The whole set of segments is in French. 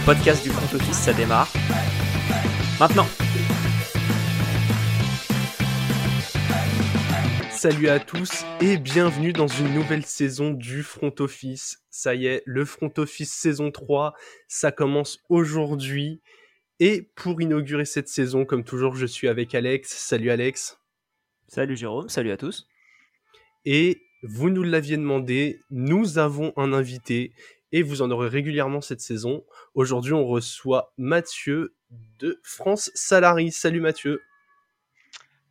le podcast du front office, ça démarre. Maintenant Salut à tous et bienvenue dans une nouvelle saison du front office. Ça y est, le front office saison 3, ça commence aujourd'hui. Et pour inaugurer cette saison, comme toujours, je suis avec Alex. Salut Alex. Salut Jérôme, salut à tous. Et vous nous l'aviez demandé, nous avons un invité et vous en aurez régulièrement cette saison. Aujourd'hui, on reçoit Mathieu de France Salary. Salut Mathieu.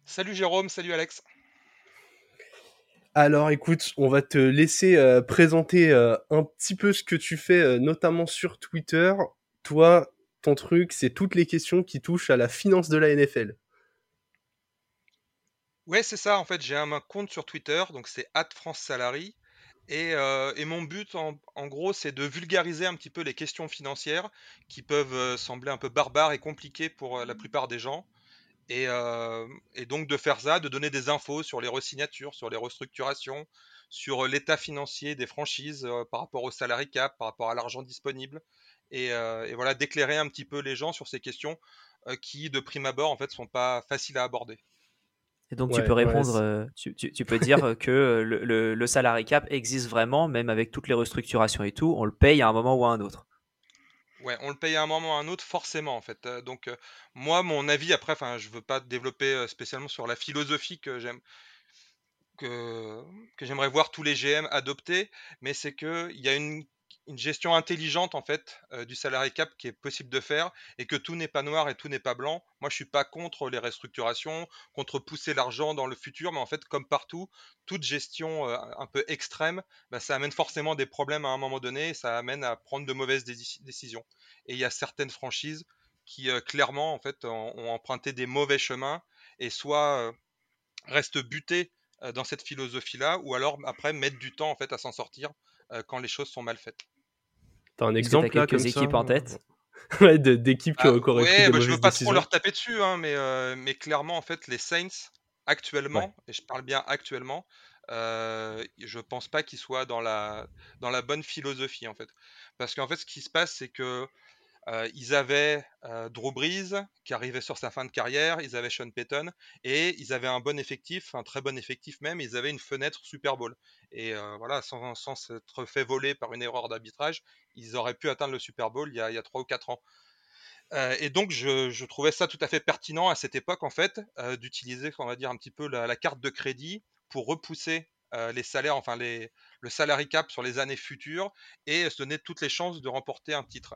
Salut Jérôme, salut Alex. Alors écoute, on va te laisser euh, présenter euh, un petit peu ce que tu fais, euh, notamment sur Twitter. Toi, ton truc, c'est toutes les questions qui touchent à la finance de la NFL. Ouais, c'est ça. En fait, j'ai un, compte sur Twitter, donc c'est @francesalary. Et, euh, et mon but, en, en gros, c'est de vulgariser un petit peu les questions financières qui peuvent euh, sembler un peu barbares et compliquées pour euh, la plupart des gens. Et, euh, et donc de faire ça, de donner des infos sur les resignatures, sur les restructurations, sur l'état financier des franchises euh, par rapport au salary cap, par rapport à l'argent disponible. Et, et voilà, d'éclairer un petit peu les gens sur ces questions qui, de prime abord, en fait, sont pas faciles à aborder. Et donc tu peux répondre, euh, tu, tu- tu peux dire que euh, le, le, le salary cap existe vraiment, même avec toutes les restructurations et tout, on le paye à un moment ou à un autre. Ouais, on le paye à un moment ou à un autre, forcément, en fait. Euh, donc, euh, moi, mon avis, après, enfin, je veux pas développer euh, spécialement sur la philosophie que j'aime, que, que j'aimerais voir tous les GM adopter, mais c'est que il y a une, une gestion intelligente, en fait, euh, du salary cap qui est possible de faire, et que tout n'est pas noir et tout n'est pas blanc. Moi, je suis pas contre les restructurations, contre pousser l'argent dans le futur, mais en fait, comme partout, toute gestion euh, un peu extrême, bah, ça amène forcément des problèmes à un moment donné, et ça amène à prendre de mauvaises déci- décisions. Et il y a certaines franchises qui euh, clairement en fait ont, ont emprunté des mauvais chemins et soit restent butées dans cette philosophie-là, ou alors après mettre du temps en fait à s'en sortir quand les choses sont mal faites. T'as un exemple là quelques comme équipes ça en tête Ouais, d'équipes qui, Ah, auraient qui auraient pris ouais, bah, je veux pas trop leur taper dessus, hein, mais, euh, mais clairement en fait les Saints actuellement, et je parle bien actuellement, euh, je pense pas qu'ils soient dans la dans la bonne philosophie en fait, parce qu'en fait ce qui se passe c'est que Euh, ils avaient euh, Drew Brees qui arrivait sur sa fin de carrière, ils avaient Sean Payton et ils avaient un bon effectif, un très bon effectif même. Ils avaient une fenêtre Super Bowl et euh, voilà, sans, sans s'être fait voler par une erreur d'arbitrage, ils auraient pu atteindre le Super Bowl il y a, 3 ou 4 ans. Et donc je, je trouvais ça tout à fait pertinent à cette époque en fait d'utiliser, on va dire un petit peu la carte de crédit pour repousser euh, les salaires, enfin le salary cap sur les années futures et se donner toutes les chances de remporter un titre.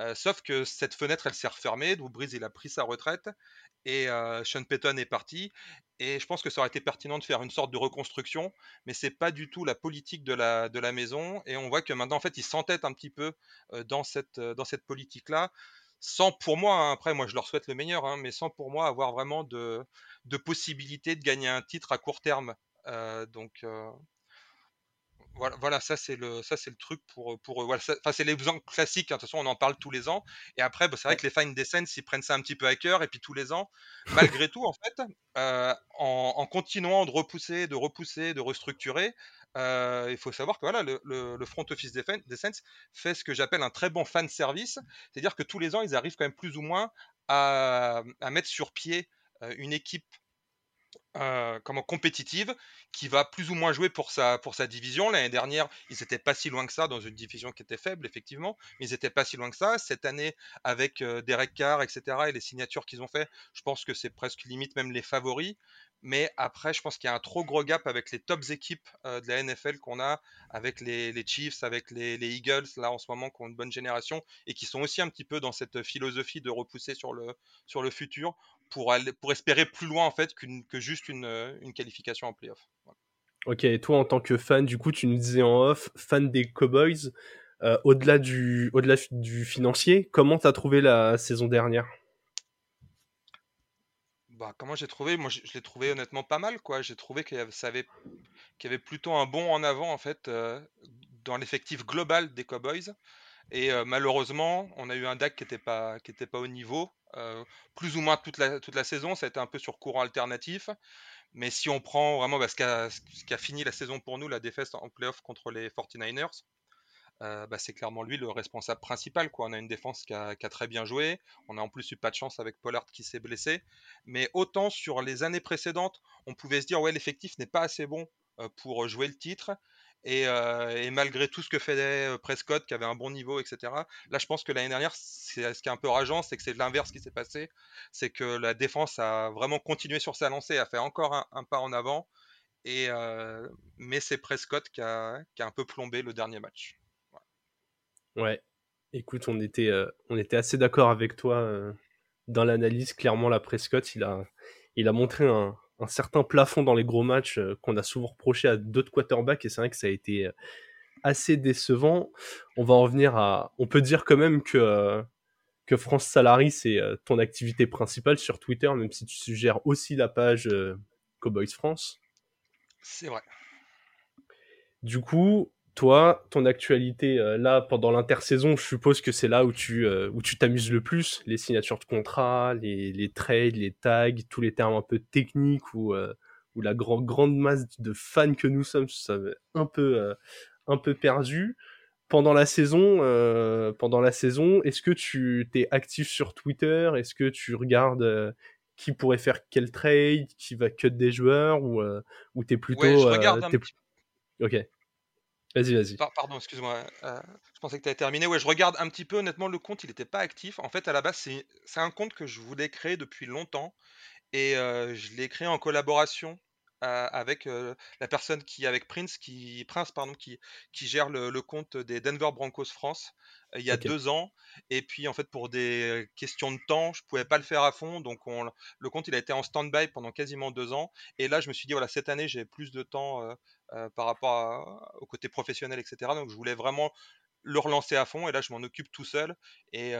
Euh, sauf que cette fenêtre, elle s'est refermée. Drew Brees, il a pris sa retraite et euh, Sean Payton est parti. Et je pense que ça aurait été pertinent de faire une sorte de reconstruction, mais c'est pas du tout la politique de la, de la maison. Et on voit que maintenant, en fait, ils s'entêtent un petit peu euh, dans cette, dans cette politique-là, sans pour moi, hein, après, moi je leur souhaite le meilleur, hein, mais sans pour moi avoir vraiment de, de possibilité de gagner un titre à court terme. Euh, donc, euh, voilà, voilà, ça c'est le, ça c'est le truc pour, pour, voilà, ça- enfin c'est l'exemple classique. hein, de toute façon, on en parle tous les ans. Et après, bah, c'est vrai que les fans des scènes, ils prennent ça un petit peu à cœur. Et puis tous les ans, malgré tout, en fait, euh, en, en continuant de repousser, de repousser, de restructurer, euh, il faut savoir que voilà, le, le- le front office des, des Saints fait ce que j'appelle un très bon fan service. C'est-à-dire que tous les ans, ils arrivent quand même plus ou moins à, à mettre sur pied euh, une équipe euh, comment compétitive qui va plus ou moins jouer pour sa, pour sa division. L'année dernière, ils n'étaient pas si loin que ça dans une division qui était faible, effectivement, mais ils n'étaient pas si loin que ça. Cette année, avec euh, Derek Carr, etc., et les signatures qu'ils ont fait, je pense que c'est presque limite même les favoris. Mais après, je pense qu'il y a un trop gros gap avec les tops équipes euh, de la NFL qu'on a, avec les, Chiefs, avec les, les Eagles, là en ce moment, qui ont une bonne génération, et qui sont aussi un petit peu dans cette philosophie de repousser sur le, sur le futur pour, aller, pour espérer plus loin en fait que juste une, euh, une qualification en playoff. Ok, et toi en tant que fan, du coup, tu nous disais en off, fan des Cowboys, euh, au-delà du, au-delà du financier, comment t'as trouvé la saison dernière? Bah, comment j'ai trouvé? Moi, je, l'ai trouvé honnêtement pas mal, quoi. J'ai trouvé qu'il y avait, avait, plutôt un bond en avant, en fait, euh, dans l'effectif global des Cowboys. Et euh, malheureusement, on a eu un DAC qui n'était pas, qui pas au niveau. euh, plus ou moins toute la, toute la saison, ça a été un peu sur courant alternatif. Mais si on prend vraiment bah, ce, qui a, ce qui a fini la saison pour nous, la défaite en playoff contre les 49ers, euh, bah, c'est clairement lui le responsable principal. On a une défense qui a, très bien joué. On a en plus eu pas de chance avec Pollard qui s'est blessé. Mais autant sur les années précédentes, on pouvait se dire ouais l'effectif n'est pas assez bon euh, pour jouer le titre. Euh, et, malgré tout ce que faisait Prescott, qui avait un bon niveau, etc. Là, je pense que l'année dernière, ce qui est un peu rageant, c'est que c'est l'inverse qui s'est passé. C'est que la défense a vraiment continué sur sa lancée, a fait encore un, pas en avant. Mais c'est Prescott qui a, un peu plombé le dernier match. Ouais. Écoute, on était, euh, on était assez d'accord avec toi euh, dans l'analyse. Clairement, la Prescott, il a, il a montré un, un certain plafond dans les gros matchs euh, qu'on a souvent reproché à d'autres quarterbacks. Et c'est vrai que ça a été assez décevant. On va en revenir à. On peut dire quand même que, que France Salary, c'est ton activité principale sur Twitter, même si tu suggères aussi la page Cowboys France. C'est vrai. Du coup, toi, ton actualité euh, là pendant l'intersaison, je suppose que c'est là où tu euh, où tu t'amuses le plus, les signatures de contrats, les, les trades, les tags, tous les termes un peu techniques ou euh, ou la grande grande masse de fans que nous sommes, ça un peu un peu perdu. Pendant la saison, pendant la saison, est-ce que tu t'es actif sur Twitter? Est-ce que tu regardes qui pourrait faire quel trade, qui va cut des joueurs ou ou t'es plutôt ouais, je regarde un petit... Ok. Vas-y, vas-y. pardon, excuse-moi. Euh, je pensais que tu avais terminé. Ouais, je regarde un petit peu. Honnêtement, le compte, il n'était pas actif. En fait, à la base, c'est un compte que je voulais créer depuis longtemps. Et euh, je l'ai créé en collaboration euh, avec la personne qui, avec Prince, qui, Prince, pardon, qui, qui gère le, compte des Denver Broncos France il y a deux ans. Et puis, en fait, pour des questions de temps, je pouvais pas le faire à fond. Donc, on, le compte, il a été en stand-by pendant quasiment deux ans. Et là, je me suis dit, voilà, cette année, j'ai plus de temps par rapport au côté professionnel, etc. Donc, je voulais vraiment le relancer à fond. Et là, je m'en occupe tout seul. Et,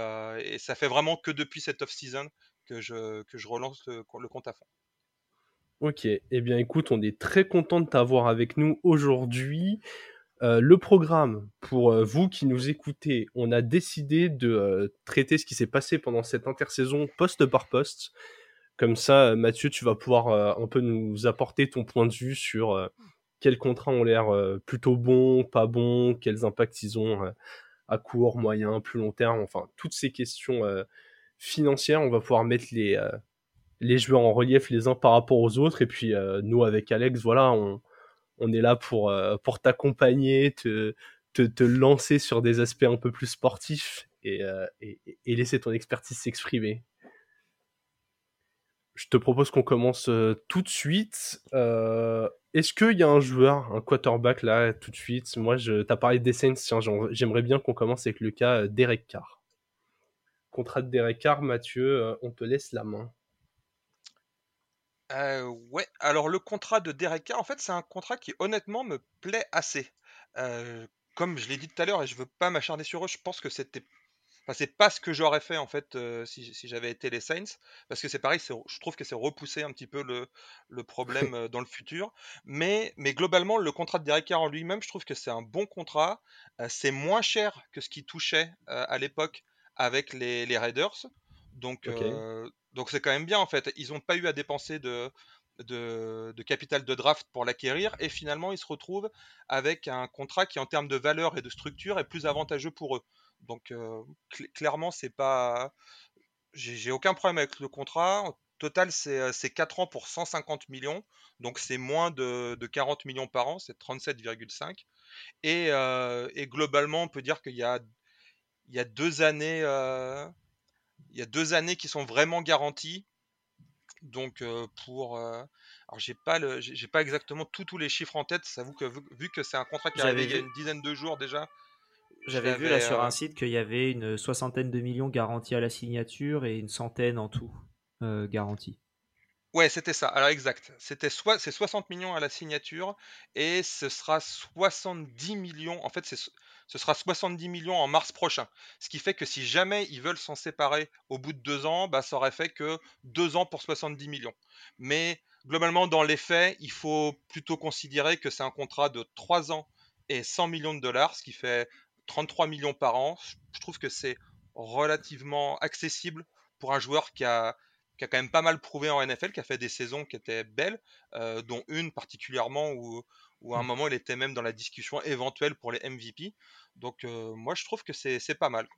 ça fait vraiment que depuis cette off-season que je, relance le compte à fond. Ok, eh bien écoute, on est très content de t'avoir avec nous aujourd'hui. Euh, le programme, pour euh, vous qui nous écoutez, on a décidé de euh, traiter ce qui s'est passé pendant cette intersaison poste par poste. Comme ça, Mathieu, tu vas pouvoir un peu nous apporter ton point de vue sur quels contrats ont l'air plutôt bons, pas bons, quels impacts ils ont à court, moyen, plus long terme, enfin toutes ces questions financières. On va pouvoir mettre les joueurs en relief les uns par rapport aux autres. Et puis euh, nous, avec Alex, voilà, on, est là pour, euh, t'accompagner, te, lancer sur des aspects un peu plus sportifs euh, et laisser ton expertise s'exprimer. Je te propose qu'on commence tout de suite. Est-ce qu'il y a un joueur, un quarterback là, tout de suite? Moi, je t'as parlé des Saints, j'aimerais bien qu'on commence avec le cas Derek Carr. Contrat de Derek Carr, Mathieu, on te laisse la main. Euh, ouais, alors le contrat de Derek Carr, en fait, c'est un contrat qui honnêtement me plaît assez. Euh, comme je l'ai dit tout à l'heure, et je veux pas m'acharner sur eux, je pense que c'était. Enfin, c'est pas ce que j'aurais fait en fait euh, si, j'avais été les Saints, parce que c'est pareil, je trouve que c'est repousser un petit peu le, le problème dans le futur. Mais, mais globalement, le contrat de Derek Carr en lui-même, je trouve que c'est un bon contrat. c'est moins cher que ce qui touchait à l'époque avec les, les Raiders. Donc, donc c'est quand même bien en fait. Ils n'ont pas eu à dépenser de, de, capital de draft pour l'acquérir et finalement ils se retrouvent avec un contrat qui en termes de valeur et de structure est plus avantageux pour eux. Donc clairement c'est pas, j'ai aucun problème avec le contrat. Total c'est 4 ans pour 150 millions, donc c'est moins de, 40 millions par an, c'est 37,5. Et, et, globalement on peut dire qu'il y a, il y a deux années il y a deux années qui sont vraiment garanties. Donc pour alors j'ai pas le j'ai pas exactement tous les chiffres en tête. Que vu, que c'est un contrat qui est arrivé il y a une dizaine de jours déjà. J'avais vu là sur un site qu'il y avait une soixantaine de millions garantis à la signature et une centaine en tout euh, garantis. Ouais, c'était ça. Alors exact. C'était soit c'est 60 millions à la signature et ce sera 70 millions. En fait, ce sera 70 millions en mars prochain. Ce qui fait que si jamais ils veulent s'en séparer au bout de deux ans, bah, ça aurait fait que deux ans pour 70 millions. Mais globalement, dans les faits, il faut plutôt considérer que c'est un contrat de trois ans et 100 millions de dollars, ce qui fait 33 millions par an. Je trouve que c'est relativement accessible pour un joueur qui a, qui a quand même pas mal prouvé en NFL, qui a fait des saisons qui étaient belles, dont une particulièrement où, où à un mmh. moment il était même dans la discussion éventuelle pour les MVP. Donc moi je trouve que c'est pas mal.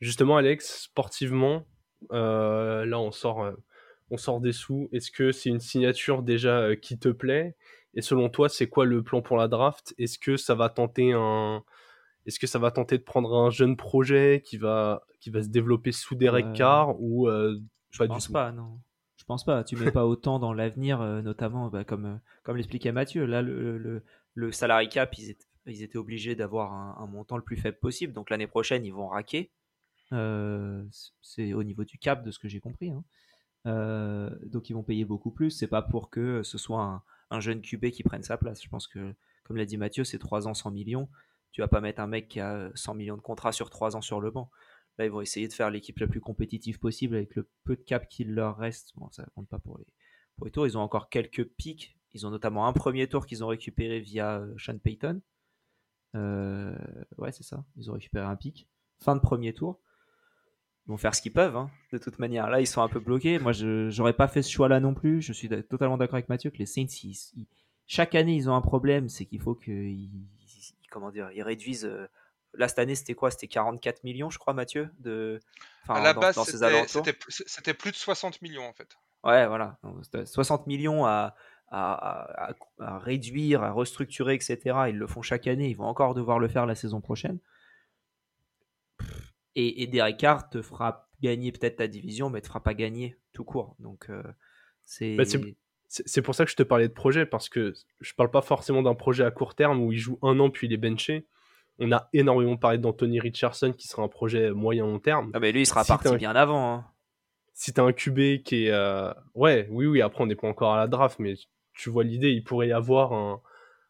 Justement Alex, sportivement, là on sort, on sort des sous. Est-ce que c'est une signature déjà qui te plaît? Et selon toi, c'est quoi le plan pour la draft? Est-ce que ça va tenter un est-ce que ça va tenter de prendre un jeune projet qui va, qui va se développer sous Derek Carr ou Je pense pas, non. Je pense pas. Tu mets pas autant dans l'avenir, notamment bah, comme, comme l'expliquait Mathieu. Là, le, le, le salary cap, ils étaient, ils étaient obligés d'avoir un, montant le plus faible possible. Donc l'année prochaine, ils vont raquer. c'est au niveau du cap, de ce que j'ai compris. Hein. donc ils vont payer beaucoup plus. C'est pas pour que ce soit un, un jeune QB qui prenne sa place. Je pense que, comme l'a dit Mathieu, c'est 3 ans 100 millions. Tu vas pas mettre un mec qui a 100 millions de contrats sur 3 ans sur le banc. Là, ils vont essayer de faire l'équipe la plus compétitive possible avec le peu de cap qu'il leur reste. Bon, ça compte pas pour les, pour les tours. Ils ont encore quelques pics. Ils ont notamment un premier tour qu'ils ont récupéré via euh, Sean Payton. Euh, ouais, c'est ça. Ils ont récupéré un pic. Fin de premier tour. Ils vont faire ce qu'ils peuvent, hein, de toute manière. Là, ils sont un peu bloqués. Moi, je n'aurais pas fait ce choix-là non plus. Je suis totalement d'accord avec Mathieu que les Saints, chaque année, ils ont un problème. C'est qu'il faut qu'ils comment dire, ils réduisent. Euh, là, cette année, c'était quoi? C'était 44 millions, je crois, Mathieu de... À la base, c'était plus de 60 millions, en fait. Ouais, voilà. 60 millions à, à, réduire, à restructurer, etc. Ils le font chaque année. Ils vont encore devoir le faire la saison prochaine. Et, et Derek Carr te fera gagner peut-être ta division, mais te fera pas gagner tout court. Donc, euh, c'est. Bah, c'est pour ça que je te parlais de projet, parce que je parle pas forcément d'un projet à court terme où il joue un an puis il est benché. On a énormément parlé d'Anthony Richardson qui sera un projet moyen-long terme. Ah mais lui il sera parti bien avant. Hein. Si t'as un QB qui est... Euh, ouais, oui, oui, après on n'est pas encore à la draft, mais tu vois l'idée, il pourrait y avoir un,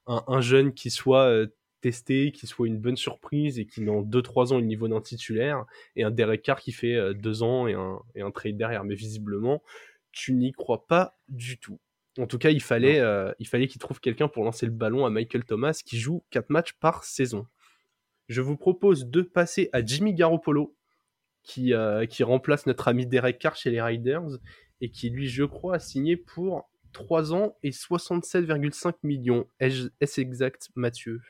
un, jeune qui soit euh, testé, qui soit une bonne surprise et qui dans 2-3 ans le niveau d'un titulaire, et un Derek Carr qui fait 2 euh, ans et un, et un trade derrière. Mais visiblement, tu n'y crois pas du tout. En tout cas, il fallait, euh, il fallait qu'il trouve quelqu'un pour lancer le ballon à Michael Thomas qui joue 4 matchs par saison. Je vous propose de passer à Jimmy Garoppolo qui, euh, qui remplace notre ami Derek Carr chez les Riders et qui lui, je crois, a signé pour 3 ans et 67,5 millions. Est-ce exact, Mathieu?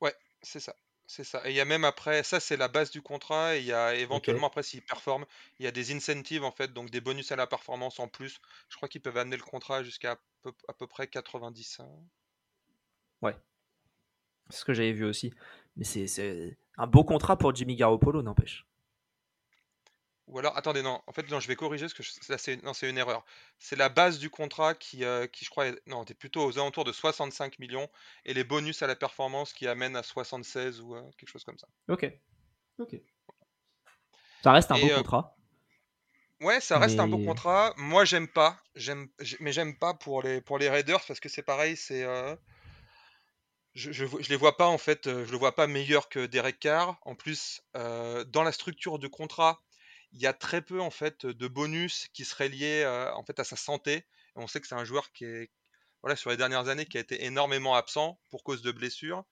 Ouais, c'est ça. C'est ça. Et il y a même après, ça c'est la base du contrat, et il y a éventuellement après s'ils performent, il y a des incentives en fait, donc des bonus à la performance en plus. Je crois qu'ils peuvent amener le contrat jusqu'à à peu, près 90. Hein. Ouais. C'est ce que j'avais vu aussi. Mais c'est un beau contrat pour Jimmy Garoppolo, n'empêche. Ou alors, attendez, non, en fait, non, je vais corriger ce que c'est non, c'est une erreur. C'est la base du contrat qui, euh, qui je crois, est... non, était plutôt aux alentours de 65 millions et les bonus à la performance qui amènent à 76 ou euh, quelque chose comme ça. Ok. Ok. Ça reste un beau euh, contrat. Ouais, ça reste un beau contrat. Moi, j'aime pas, j'aime, mais j'aime pas pour les pour les Raiders parce que c'est pareil, c'est je, je, je, les vois pas en fait, je le vois pas meilleur que Derek Carr. En plus, dans la structure de contrat, il y a très peu en fait de bonus qui seraient liés en fait à sa santé. on sait que c'est un joueur qui est voilà sur les dernières années qui a été énormément absent pour cause de blessures.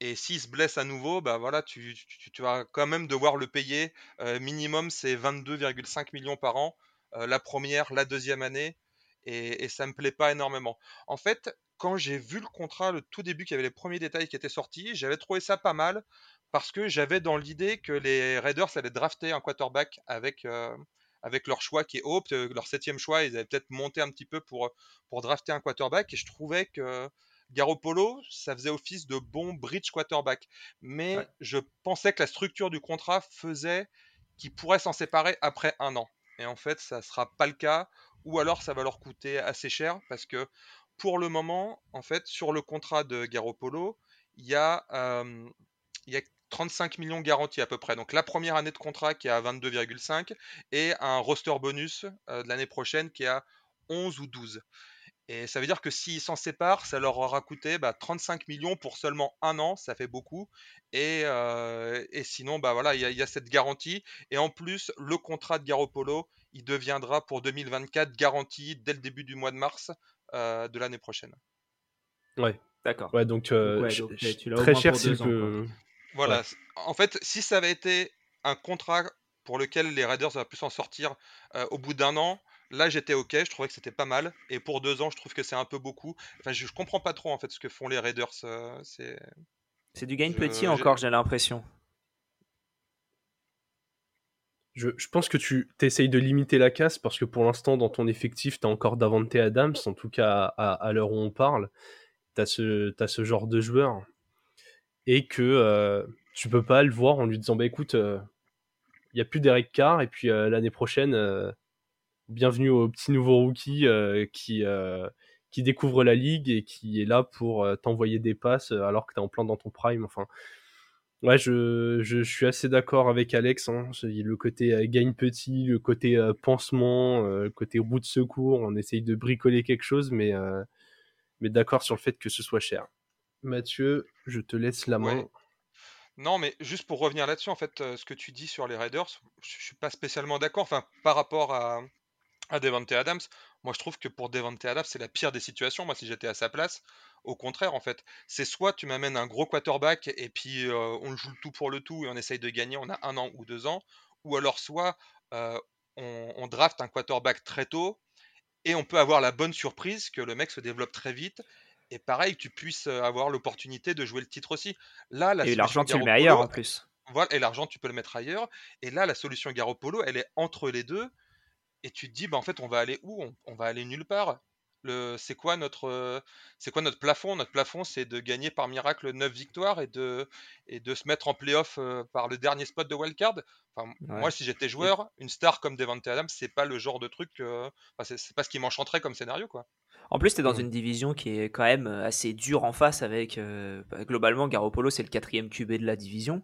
Et s'il se blesse à nouveau, bah voilà, tu, vas quand même devoir le payer. minimum, c'est 22,5 millions par an. la première, la deuxième année. Et, et ça me plaît pas énormément. En fait, quand j'ai vu le contrat, le tout début, qu'il y avait les premiers détails qui étaient sortis, j'avais trouvé ça pas mal parce que j'avais dans l'idée que les Raiders allaient drafter un quarterback avec, euh, avec leur choix qui est haut, leur septième choix, ils avaient peut-être monté un petit peu pour, pour drafter un quarterback, et je trouvais que Garoppolo, ça faisait office de bon bridge quarterback. Mais je pensais que la structure du contrat faisait qu'il pourrait s'en séparer après un an. Et en fait, ça ne sera pas le cas, ou alors ça va leur coûter assez cher, parce que pour le moment, en fait, sur le contrat de Garoppolo, il y a, euh, il y a 35 millions garantis à peu près. Donc la première année de contrat qui est à 22,5 et un roster bonus euh, de l'année prochaine qui est à 11 ou 12. Et ça veut dire que s'ils s'en séparent, ça leur aura coûté 35 bah, millions pour seulement un an, ça fait beaucoup. Et, euh, et sinon, bah voilà, il y, a cette garantie. Et en plus, le contrat de Garoppolo, il deviendra pour 2024 garanti dès le début du mois de mars euh, de l'année prochaine. Ouais, d'accord. Ouais, donc, très cher si peut... Voilà. En fait, si ça avait été un contrat pour lequel les Raiders auraient pu s'en sortir au bout d'un an. Là, j'étais ok, je trouvais que c'était pas mal. Et pour deux ans, je trouve que c'est un peu beaucoup. Enfin, je, comprends pas trop en fait ce que font les Raiders. c'est. C'est du gain petit encore, j'ai l'impression. Je, pense que tu essayes de limiter la casse parce que pour l'instant, dans ton effectif, tu as encore Davante Adams, en tout cas à, l'heure où on parle. Tu as, as, ce genre de joueur. Et que euh, tu peux pas le voir en lui disant Bah écoute, il euh, n'y a plus d'Eric Carr, et puis euh, l'année prochaine, bienvenue au petit nouveau rookie qui, qui découvre la ligue et qui est là pour t'envoyer des passes alors que tu es en plein dans ton prime. Enfin, Ouais, je, je, suis assez d'accord avec Alex. Hein. Le côté euh, gagne petit, le côté pansement, le côté bout de secours, on essaye de bricoler quelque chose, mais, mais d'accord sur le fait que ce soit cher. Mathieu, je te laisse la main. Non, mais juste pour revenir là-dessus, en fait, ce que tu dis sur les Raiders, je suis pas spécialement d'accord. Enfin, par rapport à, à Devante Adams, moi je trouve que pour Devante Adams, c'est la pire des situations. Moi, si j'étais à sa place, au contraire, en fait, c'est soit tu m'amènes un gros quarterback et puis on joue le tout pour le tout et on essaye de gagner, on a un an ou deux ans, ou alors soit on, on, draft un quarterback très tôt et on peut avoir la bonne surprise que le mec se développe très vite et pareil, que tu puisses avoir l'opportunité de jouer le titre aussi. Là, la et l'argent, tu le mets ailleurs en plus. Voilà, et l'argent, tu peux le mettre ailleurs. Et là, la solution Garoppolo, elle est entre les deux. Et tu te dis, bah, en fait, on va aller où? On va aller nulle part c'est quoi notre c'est quoi notre plafond? Notre plafond, c'est de gagner par miracle 9 victoires et de et de se mettre en playoff par le dernier spot de wildcard. Enfin, moi, si j'étais joueur, une star comme Devante Adams, c'est pas le genre de truc. Enfin, c'est pas ce qui m'enchanterait comme scénario, quoi. En plus, tu es dans mmh. une division qui est quand même assez dure en face avec. Bah, globalement, Garoppolo, c'est le quatrième QB de la division.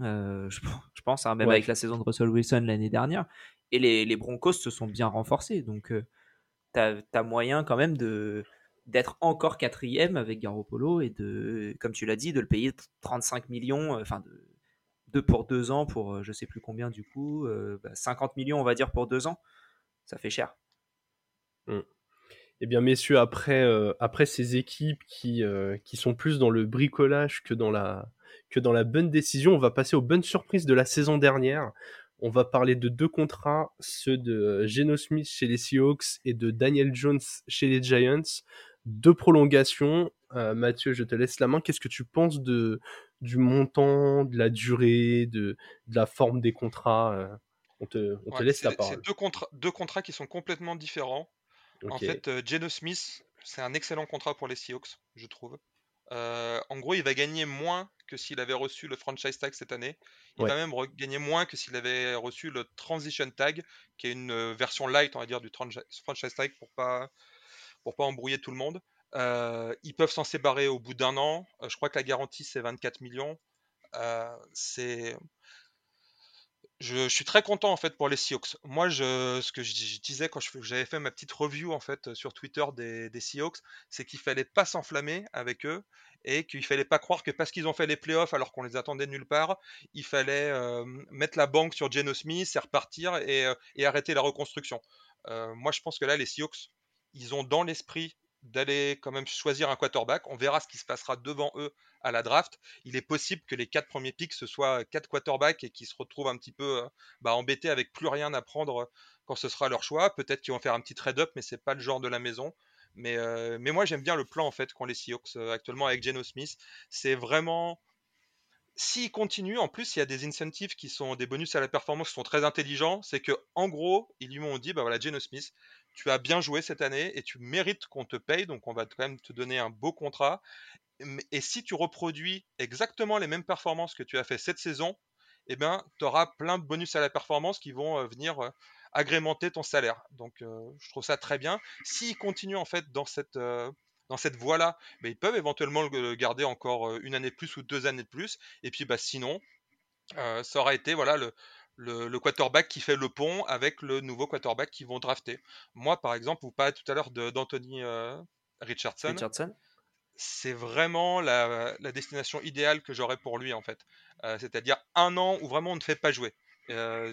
je, pense, hein, même avec la saison de Russell Wilson l'année dernière. Et les, les, Broncos se sont bien renforcés. Donc, tu as, moyen quand même de d'être encore quatrième avec Garoppolo et de, comme tu l'as dit, de le payer 35 millions, euh, enfin de, de, pour deux ans, pour euh, je sais plus combien du coup, 50 euh, bah, millions on va dire pour deux ans, ça fait cher. Mmh. Eh bien, messieurs, après, après ces équipes qui, qui sont plus dans le bricolage que dans, la, que dans la bonne décision, on va passer aux bonnes surprises de la saison dernière. On va parler de deux contrats, ceux de euh, Geno Smith chez les Seahawks et de Daniel Jones chez les Giants. Deux prolongations. Euh, Mathieu, je te laisse la main. Qu'est-ce que tu penses de, du montant, de la durée, de, la forme des contrats euh? On te, laisse la parole. C'est deux, deux contrats qui sont complètement différents. En fait, Geno Smith, c'est un excellent contrat pour les Seahawks, je trouve. en gros, il va gagner moins que s'il avait reçu le franchise tag cette année. Il va même gagner moins que s'il avait reçu le transition tag, qui est une euh, version light, on va dire, du franchise tag pour pas pour pas embrouiller tout le monde. Euh, ils peuvent s'en séparer au bout d'un an. Euh, je crois que la garantie c'est 24 millions. c'est je, suis très content en fait pour les Seahawks. Moi, je, ce que je, disais quand j'avais fait ma petite review en fait sur Twitter des, des Seahawks, c'est qu'il fallait pas s'enflammer avec eux et qu'il fallait pas croire que parce qu'ils ont fait les playoffs alors qu'on les attendait nulle part, il fallait euh, mettre la banque sur Geno Smith et repartir et, euh, arrêter la reconstruction. Euh, moi, je pense que là, les Seahawks, ils ont dans l'esprit d'aller quand même choisir un quarterback. On verra ce qui se passera devant eux à la draft. Il est possible que les quatre premiers picks ce soient quatre quarterbacks et qu'ils se retrouvent un petit peu bah, embêtés avec plus rien à prendre quand ce sera leur choix. Peut-être qu'ils vont faire un petit trade-up, mais c'est pas le genre de la maison. Mais, euh, mais moi, j'aime bien le plan en fait qu'ont les Seahawks euh, actuellement avec Geno Smith. C'est vraiment. S'il continue, en plus, il y a des incentives qui sont des bonus à la performance qui sont très intelligents. C'est que, en gros, ils lui ont dit bah voilà, Geno Smith, tu as bien joué cette année et tu mérites qu'on te paye, donc on va quand même te donner un beau contrat. Et si tu reproduis exactement les mêmes performances que tu as fait cette saison, eh ben, tu auras plein de bonus à la performance qui vont euh, venir agrémenter ton salaire. Donc je trouve ça très bien. S'ils continuent en fait dans cette voie-là, bah, ils peuvent éventuellement le garder encore une année plus ou deux années de plus. Et puis bah, sinon, ça aura été voilà le, le, quarterback qui fait le pont avec le nouveau quarterback qu'ils vont drafter. Moi, par exemple, vous parlez tout à l'heure d'Anthony Richardson. Richardson. C'est vraiment la, la, destination idéale que j'aurais pour lui en fait. C'est-à-dire un an où vraiment on ne fait pas jouer.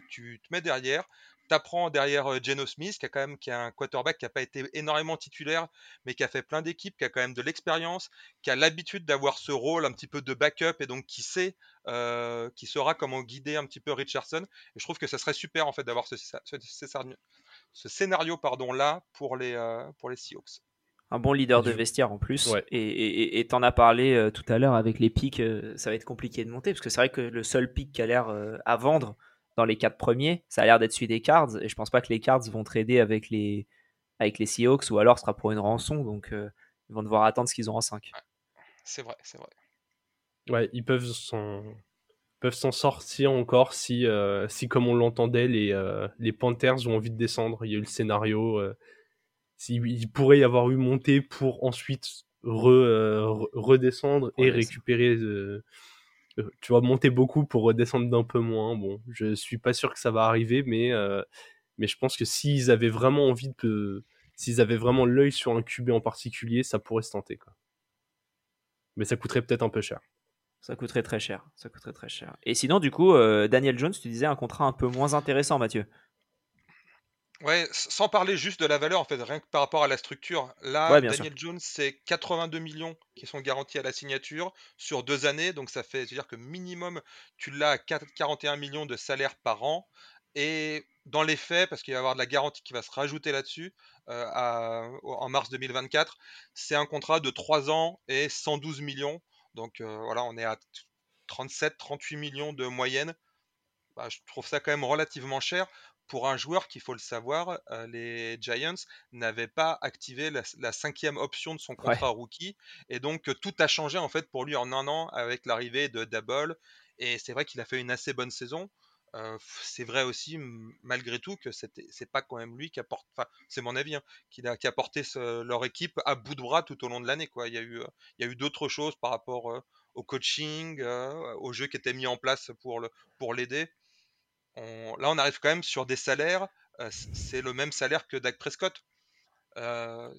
tu te mets derrière, t'apprends derrière Geno Smith, qui a quand même qui a un quarterback qui n'a pas été énormément titulaire, mais qui a fait plein d'équipes, qui a quand même de l'expérience, qui a l'habitude d'avoir ce rôle un petit peu de backup et donc qui sait, euh, qui saura comment guider un petit peu Richardson. Et je trouve que ça serait super en fait d'avoir ce, ce, scénario pardon là pour les euh, pour les Seahawks. Un bon leader de vestiaire en plus. Et t'en as parlé tout à l'heure avec les pics, ça va être compliqué de monter parce que c'est vrai que le seul pic qui a l'air à vendre, dans les quatre premiers. Ça a l'air d'être celui des Cards et je pense pas que les Cards vont trader avec les, avec les Seahawks ou alors ce sera pour une rançon. Donc euh, ils vont devoir attendre ce qu'ils ont en 5. C'est vrai, c'est vrai. Ouais, ils peuvent s'en peuvent s'en sortir encore si, euh, si comme on l'entendait, les, euh, les Panthers ont envie de descendre. Il y a eu le scénario. il pourrait y avoir eu montée pour ensuite redescendre et récupérer euh, tu vas monter beaucoup pour redescendre d'un peu moins. Bon, je suis pas sûr que ça va arriver, mais, euh, mais je pense que s'ils avaient vraiment envie de. S'ils avaient vraiment l'œil sur un QB en particulier, ça pourrait se tenter. Mais ça coûterait peut-être un peu cher. Ça coûterait très cher. Ça coûterait très cher. Et sinon, du coup, euh, Daniel Jones, tu disais un contrat un peu moins intéressant, Mathieu. Ouais, sans parler juste de la valeur, en fait, rien que par rapport à la structure. Là, Daniel Jones, c'est 82 millions qui sont garantis à la signature sur deux années. Donc, ça fait dire que minimum, tu l'as à 41 millions de salaire par an. Et dans les faits, parce qu'il va y avoir de la garantie qui va se rajouter là-dessus euh, en mars 2024, c'est un contrat de 3 ans et 112 millions. Donc, euh, voilà, on est à 37-38 millions de moyenne. Bah, je trouve ça quand même relativement cher pour un joueur qu'il faut le savoir, euh, les Giants n'avaient pas activé la, cinquième option de son contrat rookie, et donc tout a changé en fait pour lui en un an avec l'arrivée de Double. Et c'est vrai qu'il a fait une assez bonne saison. Euh, c'est vrai aussi, malgré tout, que c'est pas quand même lui qui apporte, enfin, c'est mon avis, hein, qui, a, qui a porté leur équipe à bout de bras tout au long de l'année. Il y a eu, il y a eu d'autres choses par rapport au coaching, au jeu qui était mis en place pour l'aider. Pour là, on arrive quand même sur des salaires. Euh, c'est le même salaire que Dak Prescott. Euh,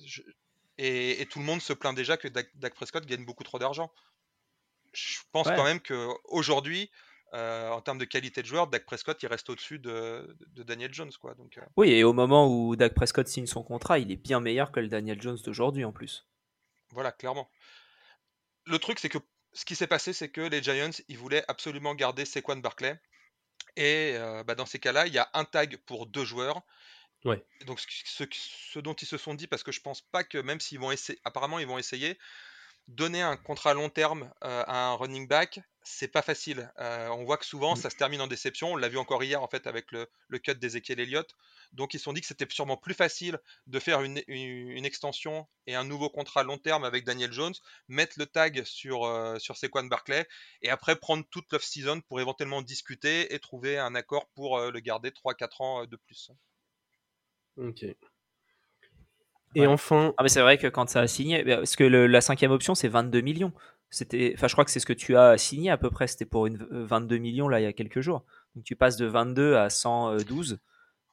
et, tout le monde se plaint déjà que Dak, Prescott gagne beaucoup trop d'argent. Je pense quand même qu'aujourd'hui, euh, en termes de qualité de joueur, Dak Prescott il reste au-dessus de, Daniel Jones. Quoi. Donc, Oui, et au moment où Dak Prescott signe son contrat, il est bien meilleur que le Daniel Jones d'aujourd'hui en plus. Voilà, clairement. Le truc, c'est que ce qui s'est passé, c'est que les Giants, ils voulaient absolument garder Saquon Barclay. Et bah, dans ces cas-là, il y a un tag pour deux joueurs. Ouais. Donc ce, dont ils se sont dit, parce que je pense pas que même s'ils vont essayer, apparemment ils vont essayer, donner un contrat long terme à un running back, c'est pas facile. on voit que souvent mmh. ça se termine en déception. On l'a vu encore hier en fait avec le, le cut d'Ezekiel Elliott. Donc ils se sont dit que c'était sûrement plus facile de faire une, extension et un nouveau contrat long terme avec Daniel Jones, mettre le tag sur, euh, sur Sequan Barclay et après prendre toute l'off-season pour éventuellement discuter et trouver un accord pour euh, le garder 3-4 ans de plus. Ok. Et enfin. Ah, mais c'est vrai que quand ça a signé, parce que la cinquième option c'est 22 millions. C'était, enfin, je crois que c'est ce que tu as signé à peu près. C'était pour une 22 millions là il y a quelques jours. Donc tu passes de 22 à 112.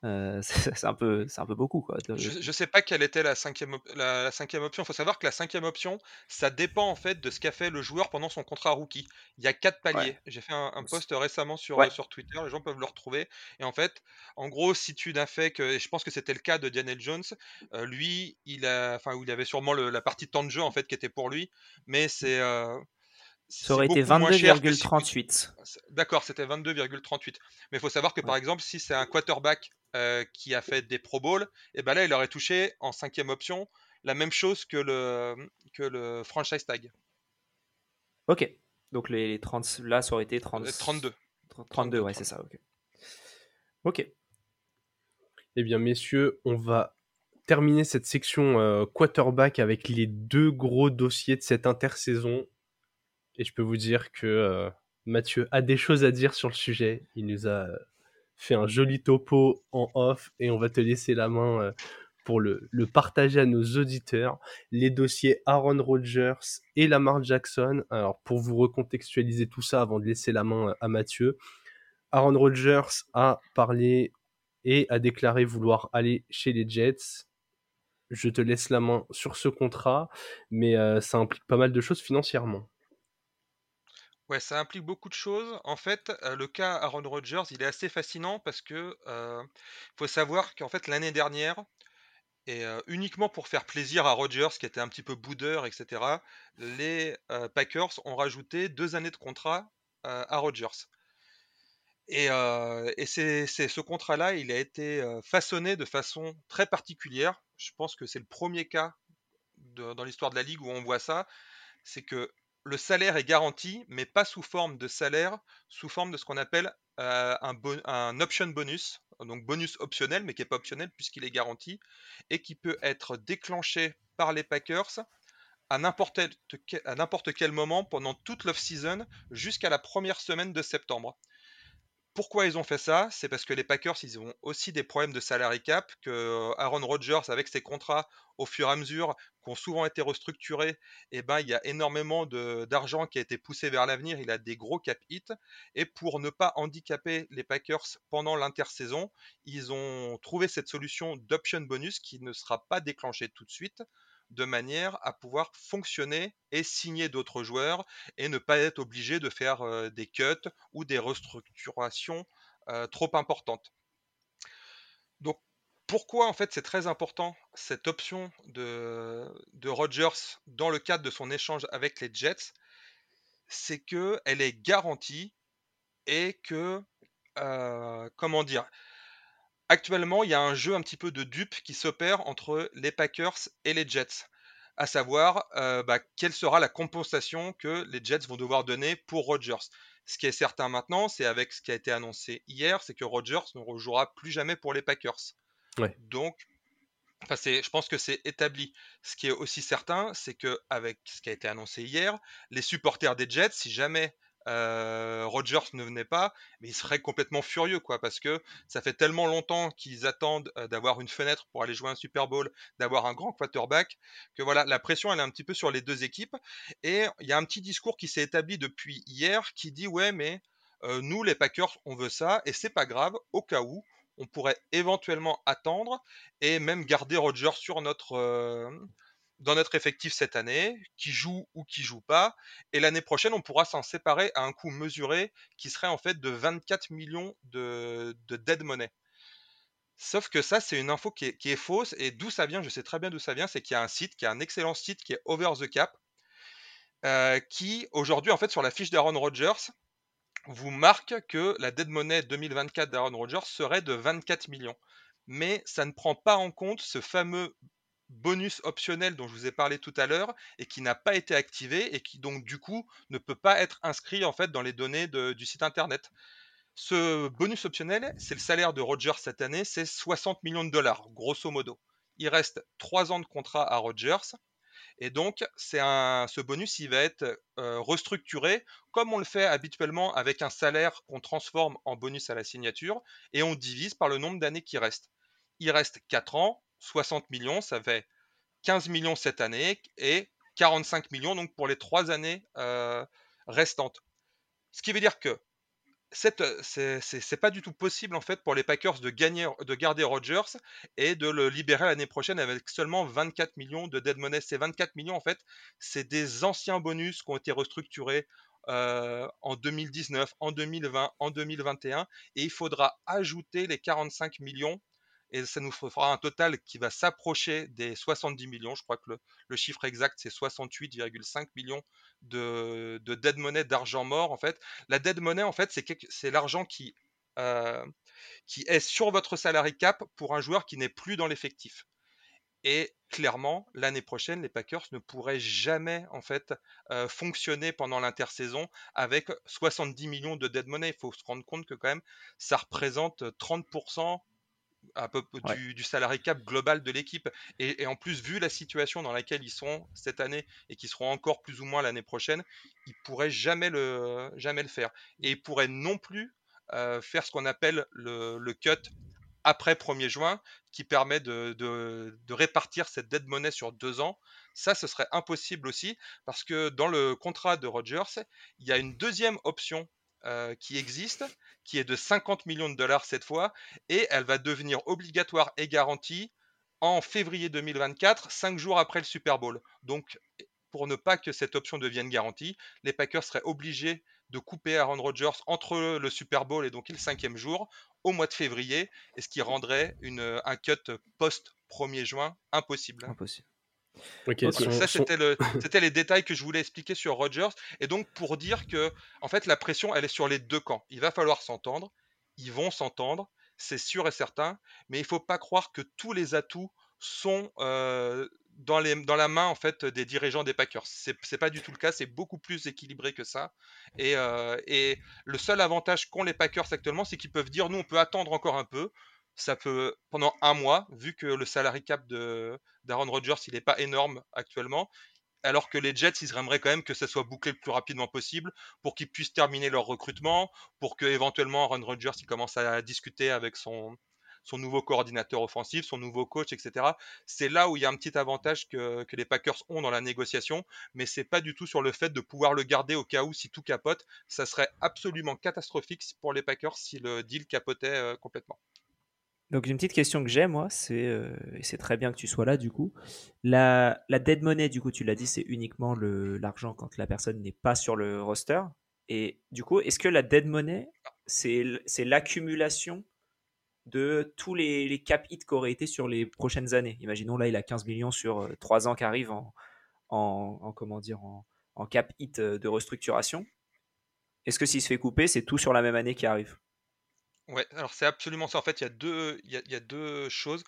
Euh, c'est un peu, c'est un peu beaucoup quoi. Je, ne sais pas quelle était la cinquième, la, cinquième option. Il faut savoir que la cinquième option, ça dépend en fait de ce qu'a fait le joueur pendant son contrat rookie. Il y a quatre paliers. J'ai fait un, post récemment sur, sur Twitter, les gens peuvent le retrouver. Et en fait, en gros, si tu n'as fait que, et je pense que c'était le cas de Daniel Jones, euh, lui, il a, enfin, il avait sûrement la partie temps de jeu en fait qui était pour lui, mais c'est euh, ça aurait été 22,38. D'accord, c'était 22,38. Mais il faut savoir que par exemple, si c'est un quarterback euh, qui a fait des Pro Bowl, et eh ben là, il aurait touché en cinquième option la même chose que le, que le franchise tag. Ok. Donc les 30, là, ça aurait été 30... 32. 32, ouais, c'est ça. Ok. Ok. Eh bien, messieurs, on va terminer cette section euh, quarterback avec les deux gros dossiers de cette intersaison. Et je peux vous dire que euh, Mathieu a des choses à dire sur le sujet. Il nous a fait un joli topo en off et on va te laisser la main euh, pour le, partager à nos auditeurs. Les dossiers Aaron Rodgers et Lamar Jackson. Alors pour vous recontextualiser tout ça avant de laisser la main euh, à Mathieu, Aaron Rodgers a parlé et a déclaré vouloir aller chez les Jets. Je te laisse la main sur ce contrat, mais ça implique pas mal de choses financièrement. Ouais, ça implique beaucoup de choses. En fait, le cas Aaron Rodgers, il est assez fascinant parce que, heu, faut savoir qu'en fait l'année dernière et uniquement pour faire plaisir à Rodgers qui était un petit peu boudeur et cetera, les, Packers ont rajouté 2 années de contrat, à Rodgers. Et et c'est c'est ce contrat-là, il a été, façonné de façon très particulière. Je pense que c'est le premier cas dans l'histoire de la ligue où on voit ça. C'est que le salaire est garanti, mais pas sous forme de salaire, sous forme de ce qu'on appelle, heu, un option bonus, donc bonus optionnel, mais qui est pas optionnel puisqu'il est garanti et qui peut être déclenché par les Packers à n'importe quel moment pendant toute l'off-season jusqu'à la première semaine de septembre. Pourquoi ils ont fait ça? C'est parce que les Packers, ils ont aussi des problèmes de salary cap, que euh, Aaron Rodgers, avec ses contrats, au fur et à mesure, qui ont souvent été restructurés, eh ben, il y a énormément d'argent qui a été poussé vers l'avenir, il a des gros cap hits, et pour ne pas handicaper les Packers pendant l'intersaison, ils ont trouvé cette solution d'option bonus qui ne sera pas déclenchée tout de suite, de manière à pouvoir fonctionner et signer d'autres joueurs et ne pas être obligé de faire des cuts ou des restructurations trop importantes. Donc pourquoi en fait c'est très important cette option de, de dans le cadre de son échange avec les Jets C'est qu'elle est garantie et que, comment dire, Actuellement, il y a un jeu un petit peu de dupe qui s'opère entre les Packers et les Jets. À savoir, euh, bah, quelle sera la compensation que les Jets vont devoir donner pour Rodgers. Ce qui est certain maintenant, c'est avec ce qui a été annoncé hier, c'est que Rodgers ne rejouera plus jamais pour les Packers. Ouais. Donc, enfin, je pense que c'est établi. Ce qui est aussi certain, c'est que avec ce qui a été annoncé hier, les supporters des Jets, si jamais euh, Rodgers ne venait pas, mais il serait complètement furieux, quoi, parce que ça fait tellement longtemps qu'ils attendent d'avoir une fenêtre pour aller jouer un Super Bowl, d'avoir un grand quarterback, que voilà, la pression elle est un petit peu sur les deux équipes. Et il y a un petit discours qui s'est établi depuis hier qui dit ouais, mais nous les Packers on veut ça et c'est pas grave, au cas où on pourrait éventuellement attendre et même garder Rodgers sur notre dans notre effectif cette année, qui joue ou qui joue pas. Et l'année prochaine, on pourra s'en séparer à un coût mesuré qui serait en fait de 24 millions de, dead money. Sauf que ça, c'est une info qui est, fausse. Et d'où ça vient, je sais très bien d'où ça vient, c'est qu'il y a un site, qui est un excellent site, qui est Over the Cap, euh, qui aujourd'hui, en fait, sur la fiche d'Aaron Rodgers, vous marque que la dead money 2024 d'Aaron Rodgers serait de 24 millions. Mais ça ne prend pas en compte ce fameux bonus optionnel dont je vous ai parlé tout à l'heure et qui n'a pas été activé et qui donc du coup ne peut pas être inscrit en fait dans les données du site internet. Ce bonus optionnel, c'est le salaire de Rogers cette année, c'est 60 millions de dollars, grosso modo. Il reste 3 ans de contrat à Rogers et donc un, ce bonus il va être euh, restructuré comme on le fait habituellement avec un salaire qu'on transforme en bonus à la signature et on divise par le nombre d'années qui restent. Il reste 4 ans, 60 millions, ça fait 15 millions cette année et 45 millions donc pour les trois années euh, restantes. Ce qui veut dire que c'est pas du tout possible en fait pour les Packers de gagner, de garder Rodgers et de le libérer l'année prochaine avec seulement 24 millions de dead money. Ces 24 millions en fait, c'est des anciens bonus qui ont été restructurés euh, en 2019, en 2020, en 2021 et il faudra ajouter les 45 millions et ça nous fera un total qui va s'approcher des 70 millions. Je crois que le, chiffre exact, c'est 68,5 millions de, dead money, d'argent mort, en fait. La dead money, en fait, c'est l'argent qui, euh, qui est sur votre salary cap pour un joueur qui n'est plus dans l'effectif. Et clairement, l'année prochaine, les Packers ne pourraient jamais en fait euh, fonctionner pendant l'intersaison avec 70 millions de dead money. Il faut se rendre compte que quand même, ça représente 30% à peu du, du salarié cap global de l'équipe. Et, en plus, vu la situation dans laquelle ils sont cette année et qui seront encore plus ou moins l'année prochaine, ils pourraient jamais le, jamais le faire. Et ils pourraient non plus euh, faire ce qu'on appelle le, le, cut après 1er juin, qui permet de, de, de, répartir cette dead money sur deux ans. Ça, ce serait impossible aussi, parce que dans le contrat de Rogers, il y a une deuxième option euh, qui existe, qui est de 50 millions de dollars cette fois, et elle va devenir obligatoire et garantie en février 2024, cinq jours après le Super Bowl. Donc pour ne pas que cette option devienne garantie, les Packers seraient obligés de couper Aaron Rodgers entre le Super Bowl et donc le cinquième jour au mois de février, et ce qui rendrait une, un cut post 1er juin. Impossible. Ça, c'était, les détails que je voulais expliquer sur Rodgers. Et donc, pour dire que, en fait, la pression, elle est sur les deux camps. Il va falloir s'entendre. Ils vont s'entendre, c'est sûr et certain. Mais il ne faut pas croire que tous les atouts sont euh, dans, les, dans la main en fait des dirigeants des Packers. C'est, c'est pas du tout le cas, c'est beaucoup plus équilibré que ça. Et, euh, et le seul avantage qu'ont les Packers actuellement, c'est qu'ils peuvent dire nous on peut attendre encore un peu. Ça peut pendant un mois, vu que le salary cap d'Aaron Rodgers il n'est pas énorme actuellement, alors que les Jets, ils aimeraient quand même que ça soit bouclé le plus rapidement possible pour qu'ils puissent terminer leur recrutement, pour que éventuellement Aaron Rodgers il commence à discuter avec son, son nouveau coordinateur offensif, son nouveau coach, etc. C'est là où il y a un petit avantage que, les Packers ont dans la négociation, mais c'est pas du tout sur le fait de pouvoir le garder au cas où si tout capote. Ça serait absolument catastrophique pour les Packers si le deal capotait euh, complètement. Donc une petite question que j'ai moi, c'est euh, c'est très bien que tu sois là du coup. La, dead money du coup, tu l'as dit, c'est uniquement l'argent quand la personne n'est pas sur le roster. Et du coup, est-ce que la dead money, c'est l'accumulation de tous les, cap hits qui auraient été sur les prochaines années? Imaginons là, il a 15 millions sur 3 euh, ans qui arrivent en, en, comment dire, en, cap hit euh, de restructuration. Est-ce que s'il se fait couper, c'est tout sur la même année qui arrive? Ouais, alors c'est absolument ça. En fait, il y, a deux, il, y a, deux choses.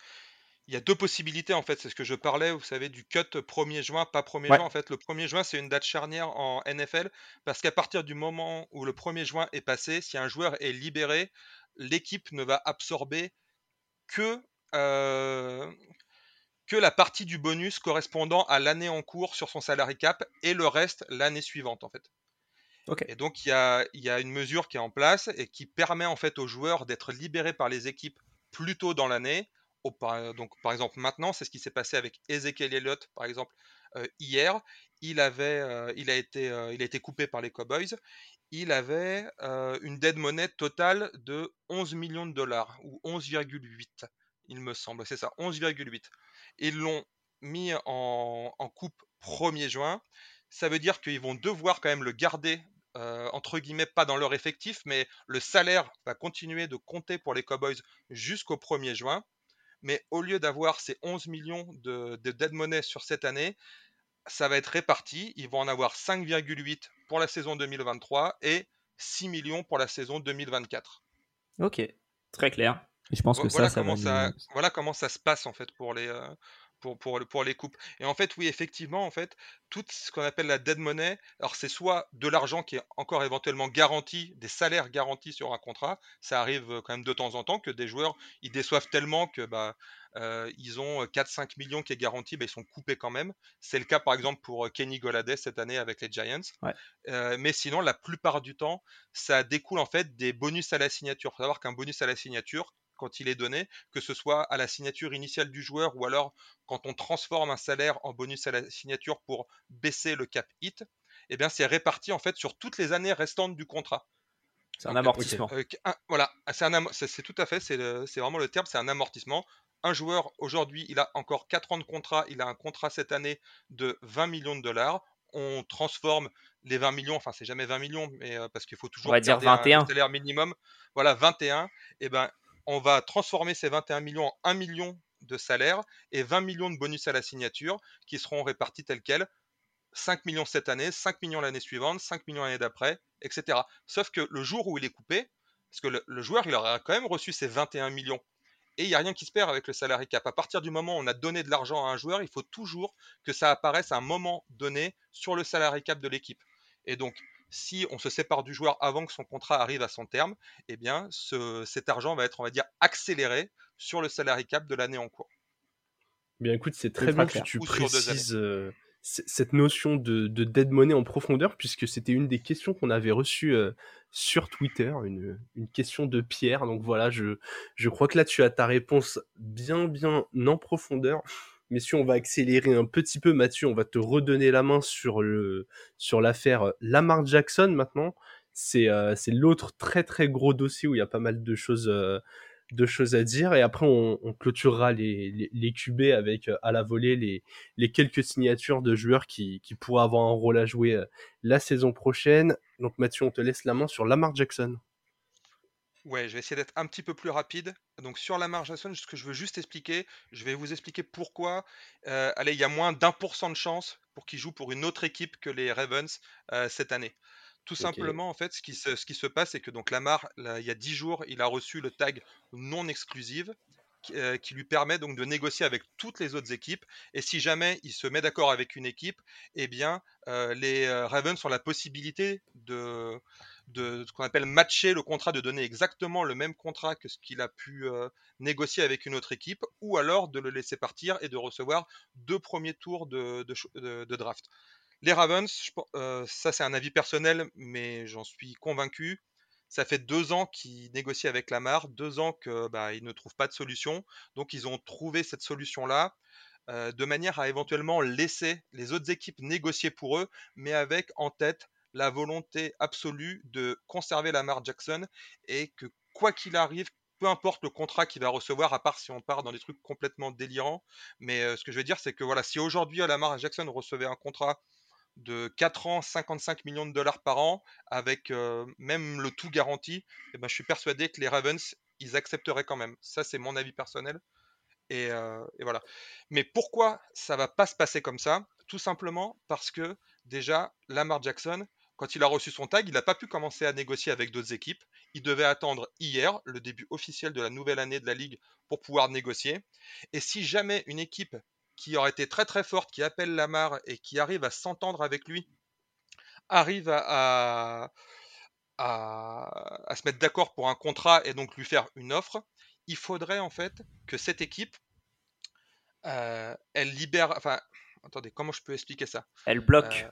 Il y a deux possibilités en fait, c'est ce que je parlais, vous savez, du cut 1er juin, pas 1er juin. En fait, le 1er juin, c'est une date charnière en NFL parce qu'à partir du moment où le 1er juin est passé, si un joueur est libéré, l'équipe ne va absorber que, euh, que la partie du bonus correspondant à l'année en cours sur son salary cap et le reste l'année suivante en fait. Et donc il y a, une mesure qui est en place et qui permet en fait aux joueurs d'être libérés par les équipes plus tôt dans l'année. Donc par exemple maintenant, c'est ce qui s'est passé avec Ezekiel Elliott par exemple euh, hier. Il, avait, euh, il, a été, il a été coupé par les Cowboys il avait une dead money totale de 11 millions de dollars, ou 11,8, il me semble, c'est ça, 11,8. Ils l'ont mis en, coupe 1er juin. Ça veut dire qu'ils vont devoir quand même le garder, entre guillemets, pas dans leur effectif, mais le salaire va continuer de compter pour les Cowboys jusqu'au 1er juin. Mais au lieu d'avoir ces 11 millions de, de dead money sur cette année, ça va être réparti. Ils vont en avoir 5,8 pour la saison 2023 et 6 millions pour la saison 2024. Ok, très clair. Et je pense que voilà ça, comment ça, voilà comment ça se passe en fait pour les, euh, pour, pour, pour, les coupes. Et en fait, oui, effectivement, en fait, tout ce qu'on appelle la dead money, alors c'est soit de l'argent qui est encore éventuellement garanti, des salaires garantis sur un contrat. Ça arrive euh, quand même de temps en temps que des joueurs ils déçoivent tellement que bah euh, ils ont 4-5 euh, millions qui est garanti, bah, ils sont coupés quand même. C'est le cas par exemple pour Kenny Golladay cette année avec les Giants. mais sinon, la plupart du temps, ça découle en fait des bonus à la signature. Il faut savoir qu'un bonus à la signature, quand il est donné, que ce soit à la signature initiale du joueur ou alors quand on transforme un salaire en bonus à la signature pour baisser le cap hit, eh bien c'est réparti en fait sur toutes les années restantes du contrat. C'est un amortissement. Euh, voilà, c'est tout à fait, c'est vraiment le terme, c'est un amortissement. Un joueur aujourd'hui, il a encore 4 ans de contrat, il a un contrat cette année de 20 millions de dollars. On transforme les 20 millions, enfin c'est jamais 20 millions, mais euh, parce qu'il faut toujours on va dire 21. un salaire minimum. Voilà, 21. Et eh ben on va transformer ces 21 millions en 1 million de salaire et 20 millions de bonus à la signature qui seront répartis tels quels. 5 millions cette année, 5 millions l'année suivante, 5 millions l'année d'après, etc. Sauf que le jour où il est coupé, parce que le, joueur, il aura quand même reçu ses 21 millions. Et il n'y a rien qui se perd avec le salary cap. À partir du moment où on a donné de l'argent à un joueur, il faut toujours que ça apparaisse à un moment donné sur le salary cap de l'équipe. Et donc, si on se sépare du joueur avant que son contrat arrive à son terme, eh bien, cet argent va être, on va dire, accéléré sur le salary cap de l'année en cours. Bien, écoute, c'est très bien que tu précises euh, cette notion de, dead money en profondeur, puisque c'était une des questions qu'on avait reçues euh, sur Twitter, une, question de Pierre. Donc voilà, je, je crois que là, tu as ta réponse bien, bien en profondeur si on va accélérer un petit peu. Mathieu, on va te redonner la main sur l'affaire euh, Lamar Jackson maintenant. C'est euh, c'est l'autre très très gros dossier où il y a pas mal de choses euh, à dire. Et après, on, clôturera les, les, QB avec à la volée les, quelques signatures de joueurs qui pourraient avoir un rôle à jouer la saison prochaine. Donc Mathieu, on te laisse la main sur Lamar Jackson. Ouais, je vais essayer d'être un petit peu plus rapide. Donc sur Lamar Jackson, ce que je veux juste expliquer, je vais vous expliquer pourquoi. allez, il y a moins d'un pour cent de chance pour qu'il joue pour une autre équipe que les Ravens cette année. Tout simplement, en fait, ce qui se, ce qui se passe, c'est que donc Lamar, il y a 10 jours, il a reçu le tag non exclusive euh, qui, lui permet donc de négocier avec toutes les autres équipes. Et si jamais il se met d'accord avec une équipe, eh bien, euh, les euh, Ravens ont la possibilité de, ce qu'on appelle matcher le contrat, de donner exactement le même contrat que ce qu'il a pu négocier avec une autre équipe, ou alors de le laisser partir et de recevoir deux premiers tours de draft. Les Ravens, ça c'est un avis personnel, mais j'en suis convaincu. Ça fait deux ans qu'ils négocient avec Lamar, deux ans qu'ils bah, ne trouvent pas de solution. Donc ils ont trouvé cette solution-là de manière à éventuellement laisser les autres équipes négocier pour eux, mais avec en tête la volonté absolue de conserver Lamar Jackson et que quoi qu'il arrive, peu importe le contrat qu'il va recevoir, à part si on part dans des trucs complètement délirants. Mais ce que je veux dire, c'est que voilà, si aujourd'hui Lamar Jackson recevait un contrat de 4 ans, 55 millions de dollars par an, avec même le tout garanti, et eh ben, je suis persuadé que les Ravens, ils accepteraient quand même. Ça, c'est mon avis personnel. Et, voilà. Mais pourquoi ça va pas se passer comme ça? Tout simplement parce que déjà, Lamar Jackson, quand il a reçu son tag, il n'a pas pu commencer à négocier avec d'autres équipes. Il devait attendre hier, le début officiel de la nouvelle année de la Ligue, pour pouvoir négocier. Et si jamais une équipe qui aurait été très très forte, qui appelle Lamar et qui arrive à s'entendre avec lui, arrive à, à, se mettre d'accord pour un contrat et donc lui faire une offre, il faudrait en fait que cette équipe, euh, elle libère, enfin, attendez, comment je peux expliquer ça? Elle bloque. Euh,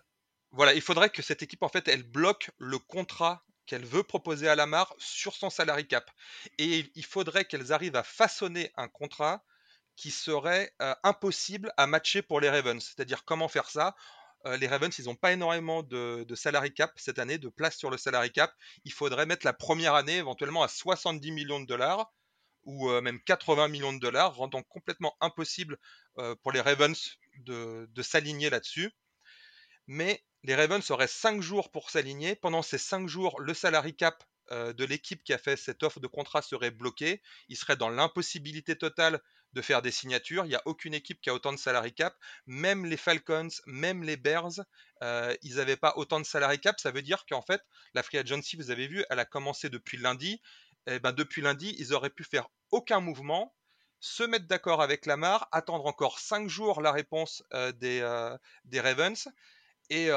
voilà, il faudrait que cette équipe en fait, elle bloque le contrat qu'elle veut proposer à Lamar sur son salary cap. Et il faudrait qu'elles arrivent à façonner un contrat qui serait impossible à matcher pour les Ravens. C'est-à-dire comment faire ça? Les Ravens, ils n'ont pas énormément de, salary cap cette année, de place sur le salary cap. Il faudrait mettre la première année éventuellement à 70 millions de dollars ou même 80 millions de dollars, rendant complètement impossible pour les Ravens de, de s'aligner là-dessus. Mais les Ravens auraient 5 jours pour s'aligner. Pendant ces 5 jours, le salary cap de l'équipe qui a fait cette offre de contrat serait bloqué. Il serait dans l'impossibilité totale de faire des signatures. Il n'y a aucune équipe qui a autant de salary cap. Même les Falcons, même les Bears, euh, ils n'avaient pas autant de salary cap. Ça veut dire qu'en fait, la free agency, vous avez vu, elle a commencé depuis lundi. Et eh ben, depuis lundi, ils auraient pu faire aucun mouvement, se mettre d'accord avec Lamar, attendre encore 5 jours la réponse euh, des, euh, des Ravens. Et,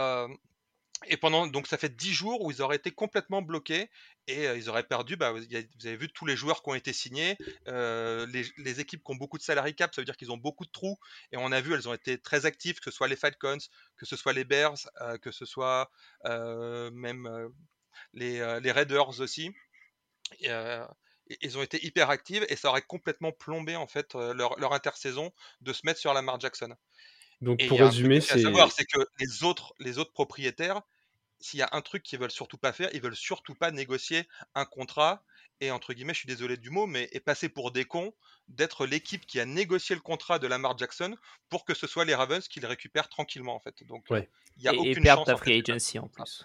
et pendant, donc ça fait 10 jours où ils auraient été complètement bloqués et ils auraient perdu. Bah, vous avez vu tous les joueurs qui ont été signés, les, équipes qui ont beaucoup de salary cap, ça veut dire qu'ils ont beaucoup de trous. Et on a vu, elles ont été très actives, que ce soit les Falcons, que ce soit les Bears, que ce soit même les, Raiders aussi. ils ont été hyper actives et ça aurait complètement plombé en fait leur, leur intersaison de se mettre sur Lamar Jackson. Donc pour résumer, c'est. savoir, c'est que les autres, les autres propriétaires, s'il y a un truc qu'ils veulent surtout pas faire, ils veulent surtout pas négocier un contrat et entre guillemets, je suis désolé du mot, mais est passer pour des cons d'être l'équipe qui a négocié le contrat de Lamar Jackson pour que ce soit les Ravens qui le récupèrent tranquillement en fait. Donc il y a et, aucune et perdre ta free agency en plus.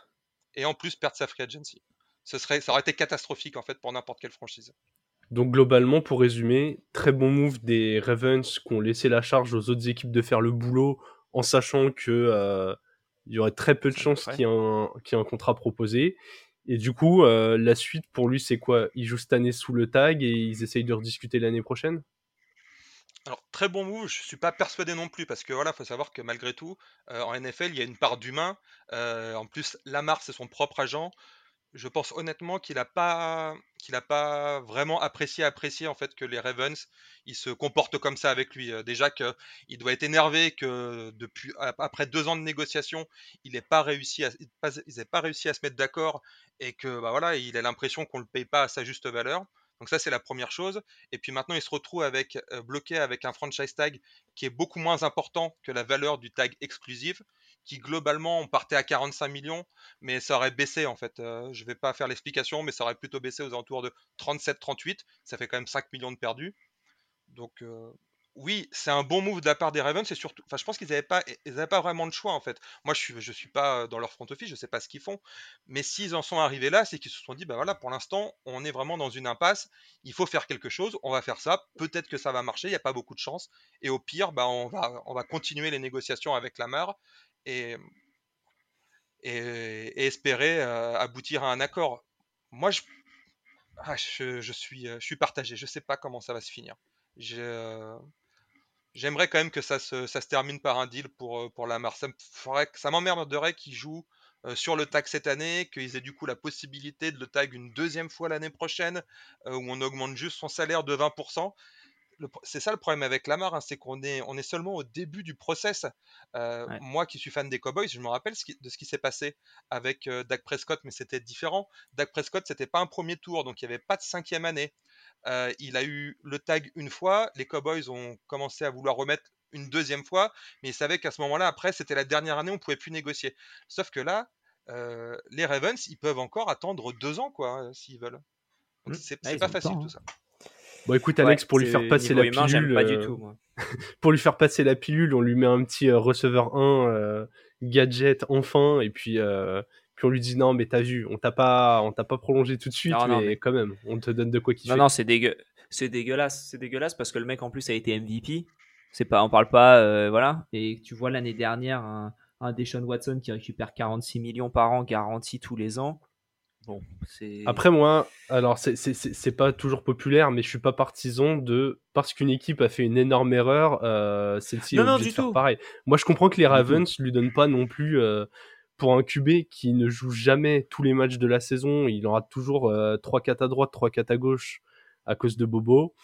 Et en plus perdre sa free agency. Ce serait, ça aurait été catastrophique en fait pour n'importe quelle franchise. Donc globalement, pour résumer, très bon move des Ravens qui ont laissé la charge aux autres équipes de faire le boulot en sachant que euh, il y aurait très peu de chances qu'il y, ait un, contrat proposé. Et du coup, euh, la suite pour lui, c'est quoi? Il joue cette année sous le tag et ils essayent de rediscuter l'année prochaine? Alors très bon move, je suis pas persuadé non plus parce que voilà, faut savoir que malgré tout, euh, en NFL, il y a une part d'humain. en plus, Lamar c'est son propre agent je pense honnêtement qu'il n'a pas, qu'il pas vraiment apprécié, apprécié en fait que les Ravens ils se comportent comme ça avec lui. Euh, déjà qu'il doit être énervé que depuis après deux ans de négociations, il n'ait pas réussi à, pas réussi à se mettre d'accord et que bah voilà, il a l'impression qu'on le paye pas à sa juste valeur. Donc ça c'est la première chose. Et puis maintenant il se retrouve avec euh, bloqué avec un franchise tag qui est beaucoup moins important que la valeur du tag exclusif qui globalement on partait à 45 millions, mais ça aurait baissé en fait. Euh, je vais pas faire l'explication, mais ça aurait plutôt baissé aux alentours de 37-38. Ça fait quand même 5 millions de perdus. Donc euh, oui, c'est un bon move de la part des Ravens. Surtout, je pense qu'ils n'avaient pas, pas vraiment de choix en fait. Moi, je suis, je suis pas dans leur front office, je sais pas ce qu'ils font. Mais s'ils en sont arrivés là, c'est qu'ils se sont dit, bah voilà, pour l'instant, on est vraiment dans une impasse. Il faut faire quelque chose. On va faire ça. Peut-être que ça va marcher. Il n'y a pas beaucoup de chance. Et au pire, bah, on va, on va continuer les négociations avec Lamar et espérer euh, aboutir à un accord. Moi, je, ah, je, suis, partagé. Je sais pas comment ça va se finir. Euh, j'aimerais quand même que ça se, termine par un deal pour, euh, pour Lamar. Ça, m'emmerderait qu'ils jouent euh, sur le tag cette année, qu'ils aient du coup la possibilité de le tag une deuxième fois l'année prochaine, où on augmente juste son salaire de 20% c'est ça le problème avec Lamar, hein, c'est qu'on est, on est seulement au début du process. Moi qui suis fan des Cowboys, je me rappelle de ce qui s'est passé avec Dak Prescott, mais c'était différent. Dak Prescott, c'était pas un premier tour, donc il n'y avait pas de cinquième année. il a eu le tag une fois, les Cowboys ont commencé à vouloir remettre une deuxième fois, mais ils savaient qu'à ce moment-là, après, c'était la dernière année, on pouvait plus négocier. Sauf que là, les Ravens, ils peuvent encore attendre deux ans, quoi, hein, s'ils veulent. Mmh. C'est pas facile tout ça. Bon, écoute, Alex, pour lui faire passer la pilule. Pas du euh, tout, pour lui faire passer la pilule, on lui met un petit euh, receveur 1 euh, gadget enfin, et puis, puis on lui dit non, mais t'as vu, on t'a pas, on t'a pas prolongé tout de suite, mais, quand même, on te donne de quoi kiffer. Non, non, c'est dégueu... c'est dégueulasse, c'est dégueulasse parce que le mec en plus a été MVP. C'est pas, on parle pas, voilà. Et tu vois l'année dernière un, un Deshaun Watson qui récupère 46 millions par an garanti tous les ans. Bon, Après moi, alors c'est pas toujours populaire, mais je suis pas partisan de parce qu'une équipe a fait une énorme erreur, euh, celle-ci est obligée de faire pareil. Moi, je comprends que les Ravens lui donnent pas non plus euh, pour un QB qui ne joue jamais tous les matchs de la saison, il aura toujours euh, 3-4 à droite, 3-4 à gauche à cause de Bobo.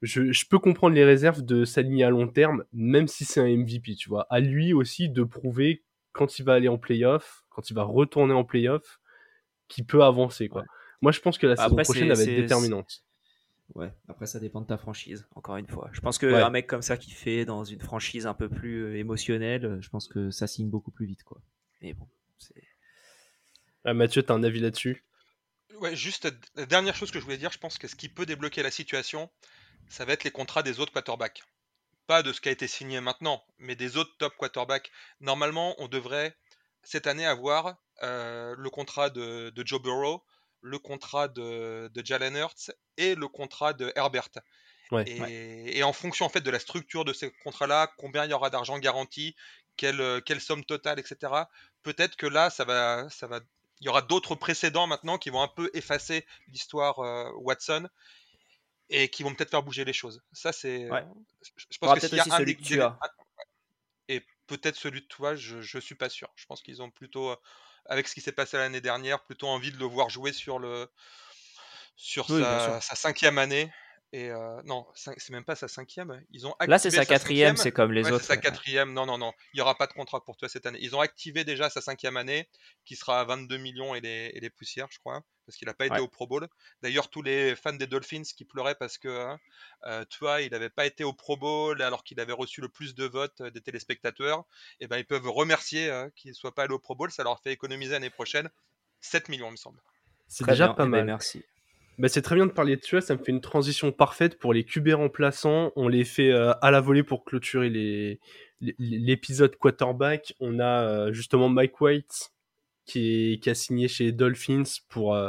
Je, je peux comprendre les réserves de s'aligner à long terme, même si c'est un MVP, tu vois. À lui aussi de prouver quand il va aller en playoff, quand il va retourner en playoff, qui peut avancer. Quoi. Moi, je pense que la saison prochaine va être déterminante. Ouais, après ça dépend de ta franchise, encore une fois. Je pense qu'un mec comme ça qui fait dans une franchise un peu plus euh, émotionnelle, euh, je pense que ça signe beaucoup plus vite. quoi. Mais bon, c'est. Ah, Mathieu, tu as un avis là-dessus? Ouais, juste la dernière chose que je voulais dire, je pense que ce qui peut débloquer la situation, ça va être les contrats des autres quarterbacks. Pas de ce qui a été signé maintenant, mais des autres top quarterbacks. Normalement, on devrait cette année avoir euh, le contrat de, Joe Burrow, le contrat de, Jalen Hurts et le contrat de Herbert. et, en fonction en fait de la structure de ces contrats-là, combien il y aura d'argent garanti, quelle, quelle, somme totale, etc. Peut-être que là, ça va, ça va, il y aura d'autres précédents maintenant qui vont un peu effacer l'histoire euh, Watson et qui vont peut-être faire bouger les choses. Ça, c'est. Je pense que s'il y a un, peut-être celui de toi, je, je suis pas sûr. Je pense qu'ils ont plutôt avec ce qui s'est passé l'année dernière, plutôt envie de le voir jouer sur, le, sur sa, cinquième année. Et euh, non, c'est même pas sa cinquième. Ils ont Là, c'est sa, quatrième, c'est comme les autres. C'est sa quatrième. Non, non, non. Il n'y aura pas de contrat pour toi cette année. Ils ont activé déjà sa cinquième année, qui sera à 22 millions et les, et les poussières, je crois, parce qu'il n'a pas été au Pro Bowl. D'ailleurs, tous les fans des Dolphins qui pleuraient parce que, hein, euh, toi, il n'avait pas été au Pro Bowl alors qu'il avait reçu le plus de votes des téléspectateurs, et eh ben ils peuvent remercier hein, qu'il ne soit pas allé au Pro Bowl. Ça leur fait économiser l'année prochaine 7 millions, il me semble. C'est déjà pas eh ben, mal. merci. Bah, c'est très bien de parler de ça, ça me fait une transition parfaite pour les QB remplaçants. On les fait euh, à la volée pour clôturer les, l'épisode quarterback. On a euh, justement Mike White qui, qui, a signé chez Dolphins pour, euh,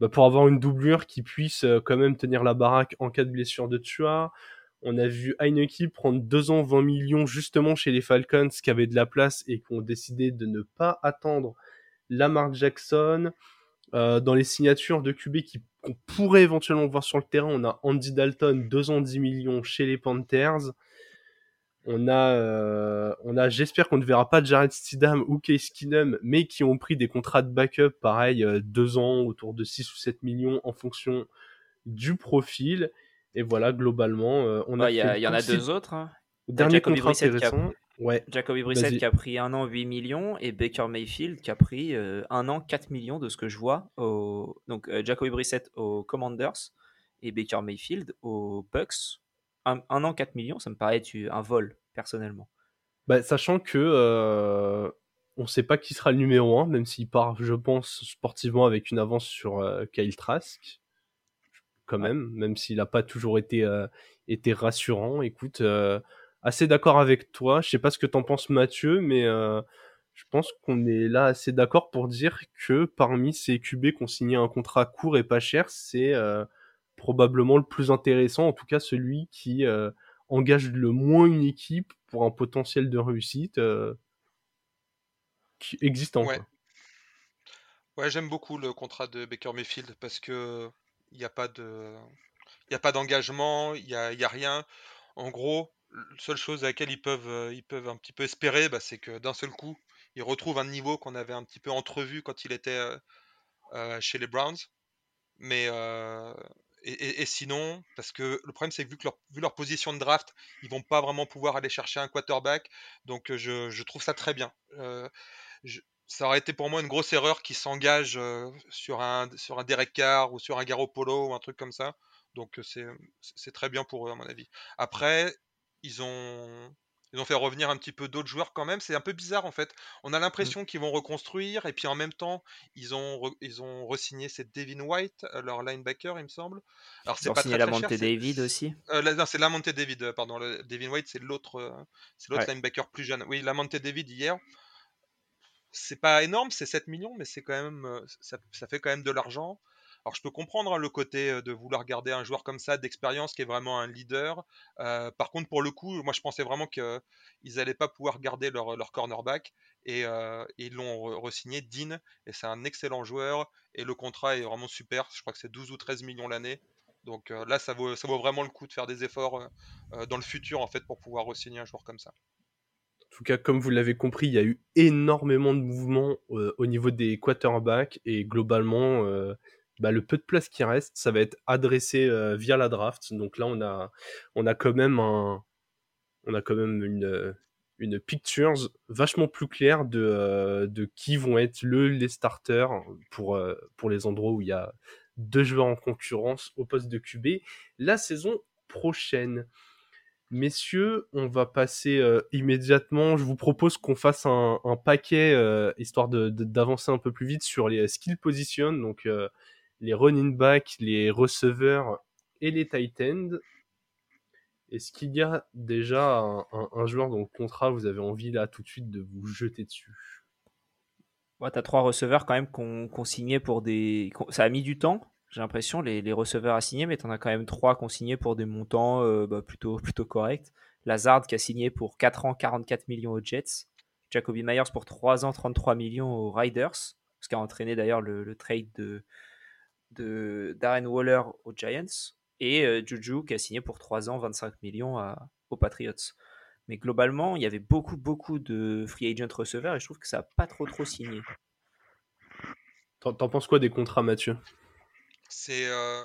bah, pour avoir une doublure qui puisse quand même tenir la baraque en cas de blessure de Tua. On a vu Heineke prendre 2 ans 20 millions justement chez les Falcons qui avaient de la place et qui ont décidé de ne pas attendre Lamar Jackson. Dans les signatures de QB qu'on pourrait éventuellement voir sur le terrain. On a Andy Dalton, 2 ans 10 millions chez les Panthers. On a, euh, on a j'espère qu'on ne verra pas Jared Stidham ou Case Keenum, mais qui ont pris des contrats de backup, pareil, 2 euh, ans, autour de 6 ou 7 millions en fonction du profil. Et voilà, globalement, euh, on a. Il y, en a deux autres. Hein. Dernier contrat intéressant. Ouais. Jacoby Brissett qui a pris un an 8 millions et Baker Mayfield qui a pris euh, un an 4 millions de ce que je vois. Au... Donc euh, Jacoby Brissett aux Commanders et Baker Mayfield aux Bucks. Un, an 4 millions, ça me paraît un vol personnellement. Bah, sachant que euh, on sait pas qui sera le numéro 1, même s'il part, je pense, sportivement avec une avance sur Kyle Trask. Quand même, même s'il n'a pas toujours été, été rassurant. Écoute, assez d'accord avec toi. Je sais pas ce que t'en penses, Mathieu, mais je pense qu'on est là assez d'accord pour dire que parmi ces QB qui ont signé un contrat court et pas cher, c'est probablement le plus intéressant, en tout cas celui qui engage le moins une équipe pour un potentiel de réussite existant. Ouais, ouais j'aime beaucoup le contrat de Baker Mayfield parce que il n'y a pas de, il a pas d'engagement, il n'y a, y a rien. En gros, la seule chose à laquelle ils peuvent, ils peuvent un petit peu espérer, bah, c'est que d'un seul coup, ils retrouvent un niveau qu'on avait un petit peu entrevu quand il était chez les Browns. Mais et, sinon, parce que le problème c'est que vu, leur, position de draft, ils vont pas vraiment pouvoir aller chercher un quarterback. Donc je, je trouve ça très bien. ça aurait été pour moi une grosse erreur qui s'engage sur, un, sur un Derek Carr ou sur un Garoppolo ou un truc comme ça. Donc c'est très bien pour eux à mon avis. Après, ils ont ils ont fait revenir un petit peu d'autres joueurs quand même. C'est un peu bizarre en fait. On a mmh. l'impression qu'ils vont reconstruire et puis en même temps, ils ont re, ils ont re-signé c'est Devin White, euh, leur linebacker, il me semble. Alors c'est pas signé la montée David aussi. Euh, c'est la montée David, euh, pardon. Le, Devin White, c'est l'autre, euh, c'est l'autre linebacker plus jeune. Oui, la montée David hier. C'est pas énorme, c'est 7 millions, mais c'est quand même, ça, ça fait quand même de l'argent. Alors je peux comprendre hein, le côté de vouloir garder un joueur comme ça d'expérience qui est vraiment un leader. par contre, pour le coup, moi je pensais vraiment qu'ils n'allaient pas pouvoir garder leur, leur cornerback et, ils l'ont re-signé Dean et c'est un excellent joueur et le contrat est vraiment super. Je crois que c'est 12 ou 13 millions l'année. Donc là, ça vaut, ça vaut vraiment le coup de faire des efforts dans le futur en fait pour pouvoir re-signer un joueur comme ça. En tout cas, comme vous l'avez compris, il y a eu énormément de mouvements au niveau des quarterbacks et globalement, bah, le peu de place qui reste, ça va être adressé euh, via la draft. Donc là, on a, on a quand même un, on a quand même une, une pictures vachement plus claire de, euh, de qui vont être le, les starters pour, euh, pour les endroits où il y a deux joueurs en concurrence au poste de QB la saison prochaine. Messieurs, on va passer immédiatement. Je vous propose qu'on fasse un, un paquet, histoire d'avancer un peu plus vite sur les skill positions. Donc, les running backs, les receveurs et les tight ends. Est-ce qu'il y a déjà un, joueur dont le contrat vous avez envie là tout de suite de vous jeter dessus? Ouais, Tu as trois receveurs quand même qu'on signé pour des... Ça a mis du temps, j'ai l'impression, les, receveurs à signer, mais tu en as quand même trois qu'on signé pour des montants euh, bah, plutôt, plutôt corrects. Lazard qui a signé pour 4 ans 44 millions aux Jets. Jacoby Myers pour 3 ans 33 millions aux Riders, ce qui a entraîné d'ailleurs le, trade de, de Darren Waller aux Giants et euh, Juju qui a signé pour 3 ans 25 millions à, aux Patriots. Mais globalement, il y avait beaucoup, beaucoup de free agent receveurs et je trouve que ça n'a pas trop, trop signé. T'en, penses quoi des contrats, Mathieu? C'est euh,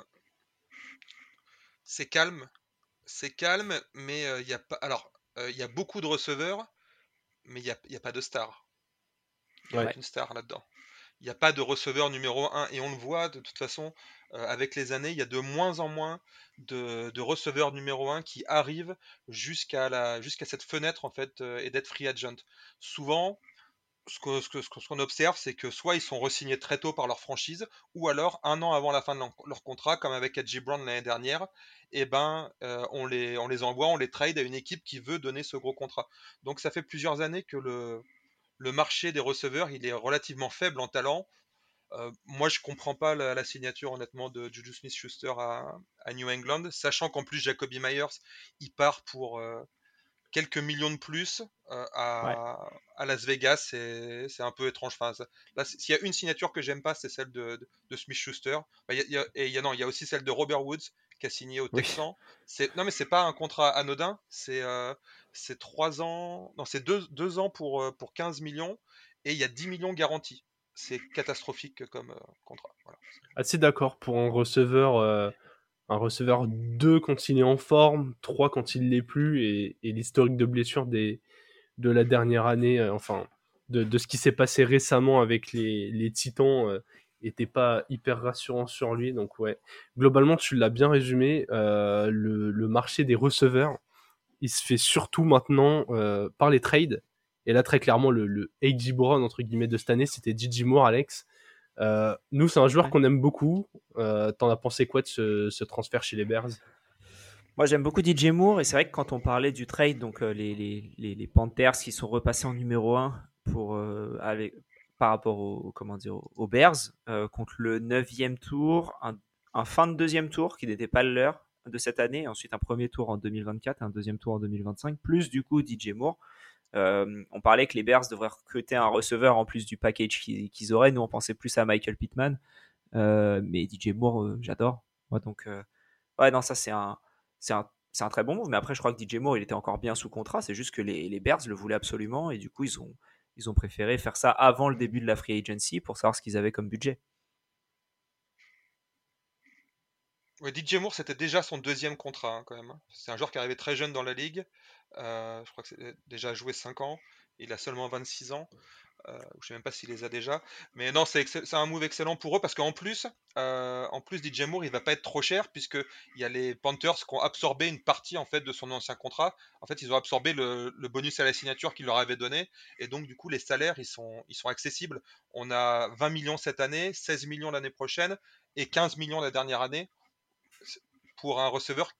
c'est calme, c'est calme, mais euh, il y a pas. Alors, il y a beaucoup de receveurs, mais il n'y a, y a, pas de star. Il n'y a aucune star là-dedans il n'y a pas de receveur numéro 1. Et on le voit de toute façon, euh, avec les années, il y a de moins en moins de, receveurs numéro 1 qui arrivent jusqu'à cette fenêtre en fait euh, et d'être free agent. Souvent, ce qu'on observe, c'est que soit ils sont re-signés très tôt par leur franchise, ou alors un an avant la fin de leur, contrat, comme avec Edgy Brown l'année dernière, eh ben euh, on les envoie, on les trade à une équipe qui veut donner ce gros contrat. Donc ça fait plusieurs années que le, le marché des receveurs, il est relativement faible en talent. Euh, moi, je comprends pas la, signature, honnêtement, de Juju Smith-Schuster à, New England, sachant qu'en plus, Jacoby Myers, il part pour euh, quelques millions de plus euh, à, Las Vegas. C'est un peu étrange. Enfin, s'il y a une signature que j'aime pas, c'est celle de, Smith-Schuster. et il y a, il y a aussi celle de Robert Woods, qui a signé au Texan. Non, mais c'est pas un contrat anodin. C'est c'est 3 ans, non, c'est 2, ans pour, euh, pour 15 millions et il y a 10 millions garantis. C'est catastrophique comme euh, contrat. Assez d'accord pour un receveur, euh, un receveur 2 quand il est en forme, 3 quand il l'est plus et, l'historique de blessure des, de la dernière année, enfin de, ce qui s'est passé récemment avec les, les Titans était pas hyper rassurant sur lui. Donc ouais, globalement tu l'as bien résumé, le, le, marché des receveurs il se fait surtout maintenant euh, par les trades Et là, très clairement, le, le A.J. Brown, entre guillemets, de cette année, c'était Gigi Moore, Alex. Euh, nous, c'est un joueur qu'on aime beaucoup. Euh, T'en as pensé quoi de ce, ce, transfert chez les Bears? Moi, j'aime beaucoup DJ Moore. Et c'est vrai que quand on parlait du trade, donc euh, les, les, les, les, Panthers qui sont repassés en numéro 1 pour, euh, avec, par rapport aux, comment dire, aux Bears, euh, contre le 9e tour, un, fin de deuxième tour qui n'était pas leur de cette année, ensuite un premier tour en 2024, un deuxième tour en 2025, plus du coup DJ Moore. Euh, on parlait que les Bears devraient recruter un receveur en plus du package qu'ils auraient. Nous, on pensait plus à Michael Pittman. Euh, mais DJ Moore, j'adore. Moi, donc, ouais, non, ça, c'est un, un, un très bon move. Mais après, je crois que DJ Moore, il était encore bien sous contrat. C'est juste que les, les, Bears le voulaient absolument. Et du coup, ils ont, ils ont préféré faire ça avant le début de la free agency pour savoir ce qu'ils avaient comme budget. DJ Moore, c'était déjà son deuxième contrat, hein, quand même. Hein. C'est un joueur qui arrivait très jeune dans la ligue. Euh, je crois que c'est déjà joué 5 ans. Il a seulement 26 ans. Euh, je ne sais même pas s'il les a déjà. Mais non, c'est un move excellent pour eux parce qu'en plus, euh, en plus, DJ Moore, il va pas être trop cher puisqu'il y a les Panthers qui ont absorbé une partie en fait de son ancien contrat. En fait, ils ont absorbé le, le bonus à la signature qu'il leur avait donné. Et donc, du coup, les salaires, ils sont, ils sont accessibles. On a 20 millions cette année, 16 millions l'année prochaine et 15 millions la dernière année pour un receveur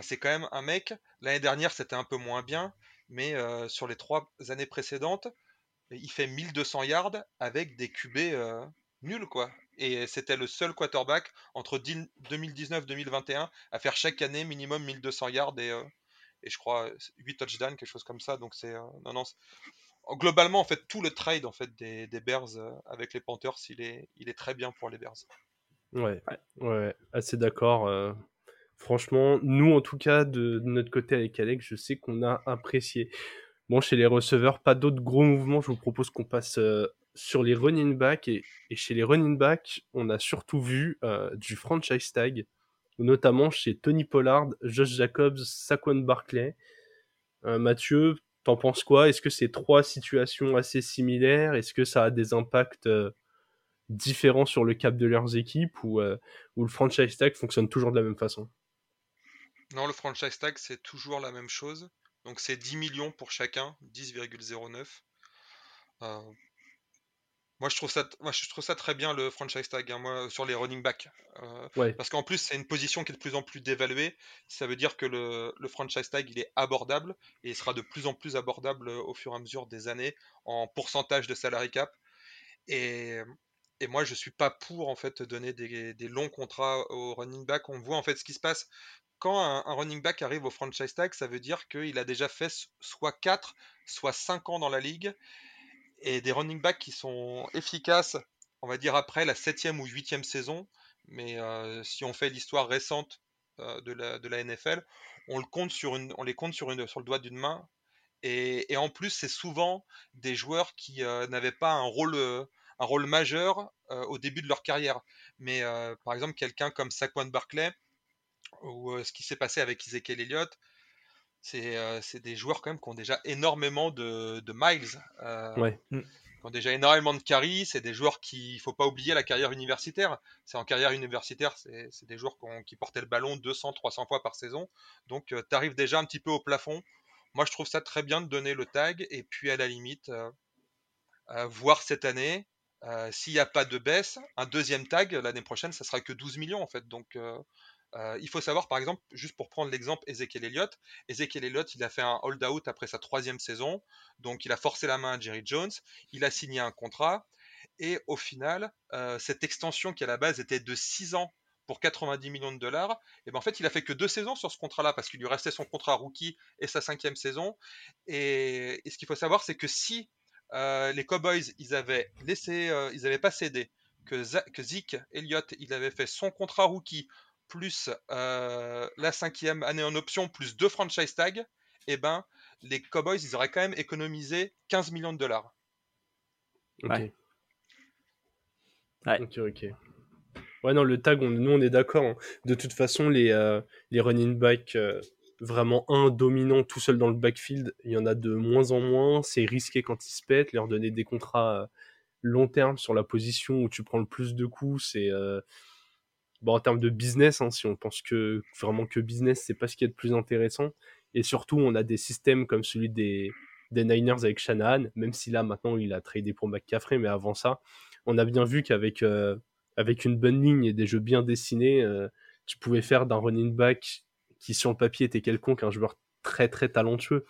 c'est quand même un mec. L'année dernière, c'était un peu moins bien, mais euh, sur les trois années précédentes, il fait 1200 yards avec des QB euh, nuls, quoi. Et c'était le seul quarterback entre 2019-2021 à faire chaque année minimum 1200 yards et, euh, et je crois 8 touchdowns, quelque chose comme ça. Donc c'est euh, non non. Globalement, en fait, tout le trade en fait des, des Bears euh, avec les Panthers, il est, il est très bien pour les Bears. Ouais, ouais, assez d'accord. Euh, franchement, nous, en tout cas, de, de, notre côté avec Alex, je sais qu'on a apprécié. Bon, chez les receveurs, pas d'autres gros mouvements. Je vous propose qu'on passe euh, sur les running backs. Et, chez les running backs, on a surtout vu euh, du franchise tag, notamment chez Tony Pollard, Josh Jacobs, Saquon Barclay. Euh, Mathieu, t'en penses quoi? Est-ce que c'est trois situations assez similaires Est-ce que ça a des impacts différents sur le cap de leurs équipes ou le franchise tag fonctionne toujours de la même façon? Non, le franchise tag, c'est toujours la même chose. Donc c'est 10 millions pour chacun, 10,09. Euh, moi je trouve ça, moi je trouve ça très bien le franchise tag, hein, moi sur les running backs, euh, ouais. parce qu'en plus c'est une position qui est de plus en plus dévaluée. Ça veut dire que le, le, franchise tag il est abordable et il sera de plus en plus abordable au fur et à mesure des années en pourcentage de salary cap. Et, et moi je suis pas pour en fait donner des, des longs contrats aux running backs. On voit en fait ce qui se passe quand un, un, running back arrive au franchise tag, ça veut dire qu'il a déjà fait soit 4, soit 5 ans dans la ligue. Et des running backs qui sont efficaces, on va dire après la 7 ou 8 saison. Mais euh, si on fait l'histoire récente euh, de, la, NFL, on, les compte sur, le doigt d'une main. Et, en plus, c'est souvent des joueurs qui euh, n'avaient pas un rôle, majeur au début de leur carrière. Mais par exemple, quelqu'un comme Saquon Barclay, ou euh, ce qui s'est passé avec Ezekiel Elliott, c'est euh, des joueurs quand même qui ont déjà énormément de, de miles, euh, ouais. qui ont déjà énormément de carry, c'est des joueurs qui, il faut pas oublier la carrière universitaire, c'est en carrière universitaire, c'est des joueurs qui, ont, qui, portaient le ballon 200, 300 fois par saison, donc euh, tu arrives déjà un petit peu au plafond. Moi je trouve ça très bien de donner le tag, et puis à la limite, euh, voir cette année, s'il n'y a pas de baisse, un deuxième tag l'année prochaine, ça sera que 12 millions en fait, donc euh, il faut savoir, par exemple, juste pour prendre l'exemple Ezekiel Elliott, Ezekiel Elliott, il a fait un hold-out après sa troisième saison, donc il a forcé la main à Jerry Jones, il a signé un contrat, et au final, euh, cette extension qui à la base était de 6 ans pour 90 millions de dollars, et ben en fait il a fait que deux saisons sur ce contrat-là parce qu'il lui restait son contrat rookie et sa cinquième saison. Et, ce qu'il faut savoir, c'est que si euh, les Cowboys ils avaient laissé, ils avaient pas cédé, que, que Zeke Elliott il avait fait son contrat rookie plus euh, la cinquième année en option, plus deux franchise tags, et eh ben les Cowboys, ils auraient quand même économisé 15 millions de dollars. Ok. Ouais. ouais. Ok, ok. Ouais, non, le tag, on, nous, on est d'accord. Hein. De toute façon, les, euh, les running backs, euh, vraiment un dominant tout seul dans le backfield, il y en a de moins en moins. C'est risqué quand ils se pètent. Leur donner des contrats long terme sur la position où tu prends le plus de coups, c'est bon, en termes de business, hein, si on pense que vraiment que business, c'est pas ce qui est le plus intéressant. Et surtout, on a des systèmes comme celui des, Niners avec Shanahan, même si là maintenant il a tradé pour McCaffrey, mais avant ça, on a bien vu qu'avec avec une bonne ligne et des jeux bien dessinés, tu pouvais faire d'un running back qui sur le papier était quelconque un joueur très très talentueux.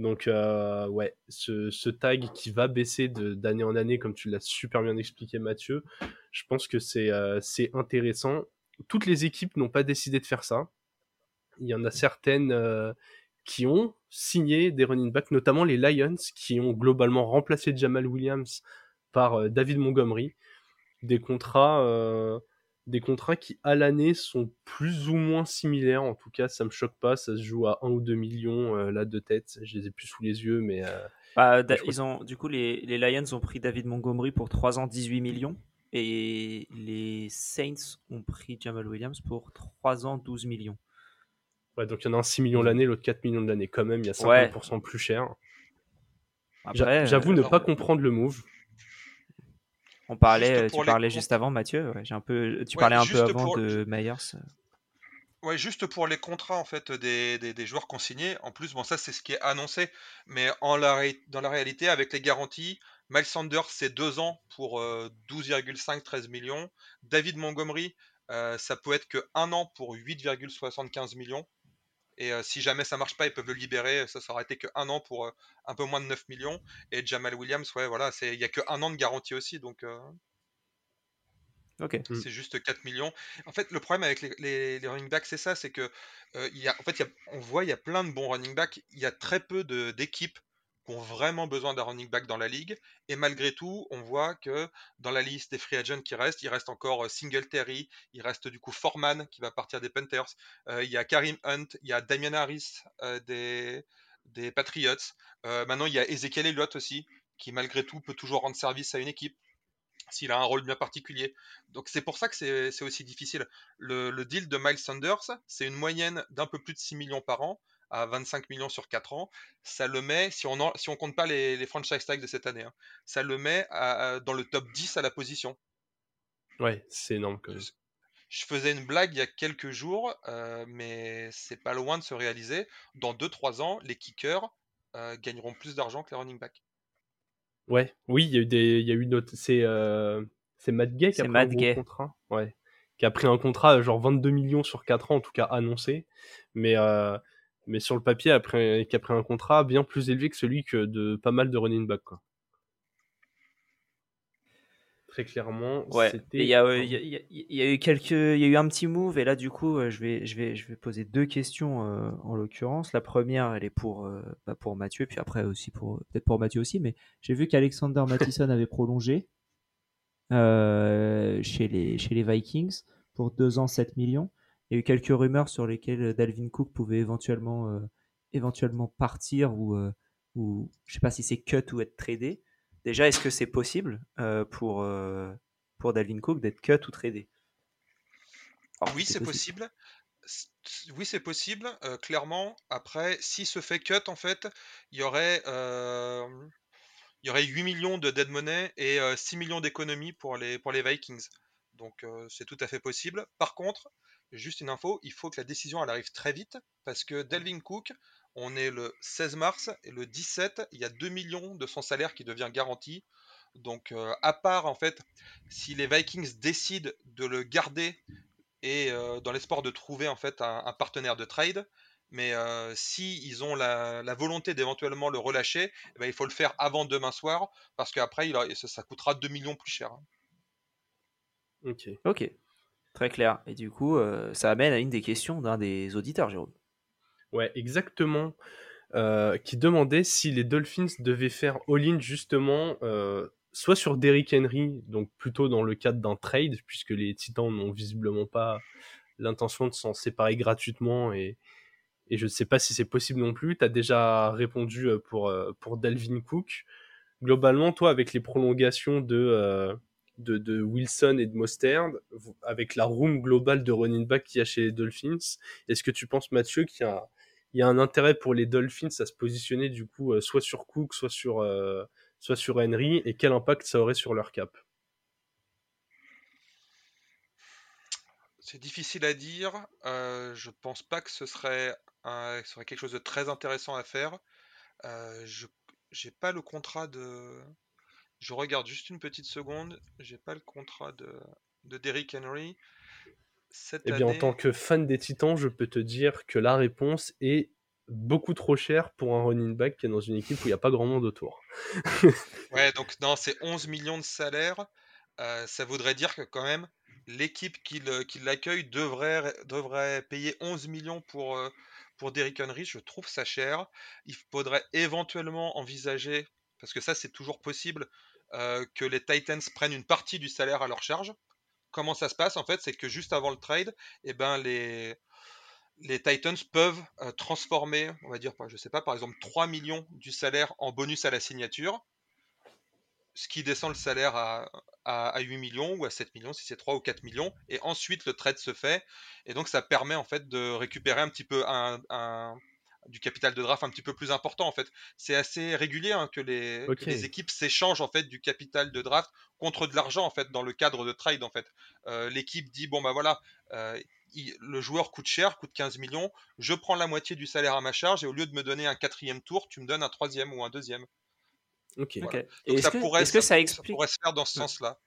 Donc ouais, ce, tag qui va baisser d'année en année, comme tu l'as super bien expliqué Mathieu, je pense que c'est intéressant. Toutes les équipes n'ont pas décidé de faire ça. Il y en a certaines qui ont signé des running backs, notamment les Lions, qui ont globalement remplacé Jamal Williams par David Montgomery. Des contrats des contrats qui à l'année sont plus ou moins similaires. En tout cas, ça me choque pas. Ça se joue à 1 ou 2 millions euh, là de tête. Je les ai plus sous les yeux, mais. Euh, bah, ils ont, du coup, les, les, Lions ont pris David Montgomery pour 3 ans, 18 millions. Et les Saints ont pris Jamal Williams pour 3 ans, 12 millions. Ouais, donc il y en a un 6 millions l'année, l'autre 4 millions de l'année. Quand même, il y a 50% plus cher. J'avoue ne euh, pas comprendre le move. On parlait, tu parlais juste avant, Mathieu. j'ai un peu, tu parlais un peu avant de Myers. Ouais, juste pour les contrats en fait des, des, joueurs consignés. En plus, bon, ça c'est ce qui est annoncé, mais en la, dans la réalité, avec les garanties, Miles Sanders c'est 2 ans pour 12,5-13 euh, millions. David Montgomery, euh, ça peut être que 1 an pour 8,75 millions. Et euh, si jamais ça marche pas, ils peuvent le libérer. Ça s'aurait été que un an pour euh, un peu moins de 9 millions. Et Jamal Williams, ouais, voilà, il n'y a que un an de garantie aussi. Donc. Euh, ok. C'est juste 4 millions. En fait, le problème avec les, les, running backs, c'est ça, c'est que y a, en fait, on voit, il y a plein de bons running backs. Il y a très peu d'équipes qui ont vraiment besoin d'un running back dans la ligue. Et malgré tout, on voit que dans la liste des free agents qui restent, il reste encore euh, Singletary, il reste du coup Foreman qui va partir des Panthers, euh, il y a Karim Hunt, il y a Damian Harris euh, des, des Patriots. maintenant, il y a Ezekiel Elliott aussi, qui malgré tout peut toujours rendre service à une équipe s'il a un rôle bien particulier. Donc c'est pour ça que c'est aussi difficile. Le, le, deal de Miles Sanders, c'est une moyenne d'un peu plus de 6 millions par an à 25 millions sur 4 ans, ça le met, si on, ne si on compte pas les, franchise tags de cette année, hein, ça le met dans le top 10 à la position. Ouais, c'est énorme. Je, faisais une blague il y a quelques jours, euh, mais c'est pas loin de se réaliser. Dans 2-3 ans, les kickers euh, gagneront plus d'argent que les running backs. Ouais, oui, il y a eu des, il y a eu notre, c'est, euh, c'est Matt Gay qui a pris un contrat, ouais, qui a pris un contrat genre 22 millions sur 4 ans en tout cas annoncé, mais mais sur le papier, après, qui a pris un contrat bien plus élevé que celui que de pas mal de running back. Quoi. Très clairement, ouais. Il y, a, eu quelques, il y a eu un petit move et là du coup, euh, je vais, je vais, je vais poser deux questions euh, en l'occurrence. La première, elle est pour, euh, bah, pour Mathieu, puis après aussi pour, peut-être pour Mathieu aussi, mais j'ai vu qu'Alexander Mattison avait prolongé chez les, chez les Vikings pour 2 ans 7 millions. Il y a eu quelques rumeurs sur lesquelles euh, Dalvin Cook pouvait éventuellement, euh, éventuellement partir ou, euh, ou je sais pas si c'est cut ou être tradé. Déjà, est-ce que c'est possible pour, pour Dalvin Cook d'être cut ou tradé? Oui, c'est possible. Oui, c'est possible, clairement. Après, si se fait cut, en fait, il y aurait, il y aurait 8 millions de dead money et 6 millions d'économies pour les, pour les Vikings. Donc, c'est tout à fait possible. Par contre, Juste une info, il faut que la décision arrive très vite parce que Delvin Cook, on est le 16 mars et le 17, il y a 2 millions de son salaire qui devient garanti. Donc euh, à part en fait, si les Vikings décident de le garder et euh, dans l'espoir de trouver en fait un, partenaire de trade, mais euh, si ils ont la, volonté d'éventuellement le relâcher, eh ben, il faut le faire avant demain soir parce qu'après ça, ça, coûtera 2 millions plus cher. Hein. Ok. Ok. Très clair. Et du coup, euh, ça amène à une des questions d'un des auditeurs, Jérôme. Ouais, exactement. Euh, qui demandait si les Dolphins devaient faire all-in justement, euh, soit sur Derrick Henry, donc plutôt dans le cadre d'un trade, puisque les Titans n'ont visiblement pas l'intention de s'en séparer gratuitement et, je ne sais pas si c'est possible non plus. Tu as déjà répondu pour, pour Dalvin Cook. Globalement, toi, avec les prolongations de, de, Wilson et de Mosterd, avec la room globale de running back qu'il y a chez les Dolphins. Est-ce que tu penses, Mathieu, qu'il y a, un intérêt pour les Dolphins à se positionner du coup euh, soit sur Cook, soit sur, euh, soit sur Henry, et quel impact ça aurait sur leur cap? C'est difficile à dire. Euh, je pense pas que ce serait, quelque chose de très intéressant à faire. Euh, j'ai pas le contrat de. Je regarde juste une petite seconde. J'ai pas le contrat de, de Derrick Henry. Cette Eh bien, en tant que fan des Titans, je peux te dire que la réponse est beaucoup trop chère pour un running back qui est dans une équipe où il n'y a pas grand monde autour. ouais, donc non, c'est 11 millions de salaire. Euh, ça voudrait dire que quand même, l'équipe qui l'accueille devrait, devrait payer 11 millions pour, euh, pour Derrick Henry. Je trouve ça cher. Il faudrait éventuellement envisager, parce que ça c'est toujours possible, euh, que les Titans prennent une partie du salaire à leur charge. Comment ça se passe en fait C'est que juste avant le trade, eh ben, les, les Titans peuvent euh, transformer, on va dire, je sais pas, par exemple 3 millions du salaire en bonus à la signature, ce qui descend le salaire à, à, à 8 millions ou à 7 millions si c'est 3 ou 4 millions, et ensuite le trade se fait, et donc ça permet en fait de récupérer un petit peu un- du capital de draft un petit peu plus important en fait. C'est assez régulier hein, que, les, que Ok. les équipes s'échangent en fait du capital de draft contre de l'argent en fait dans le cadre de trade en fait. Euh, L'équipe dit bon bah voilà, euh, il- le joueur coûte cher, coûte 15 millions, je prends la moitié du salaire à ma charge et au lieu de me donner un quatrième tour, tu me donnes un troisième ou un deuxième. Ok. Voilà. Donc ça que, pourrait, est-ce que ça, pourrait se faire dans ce sens-là.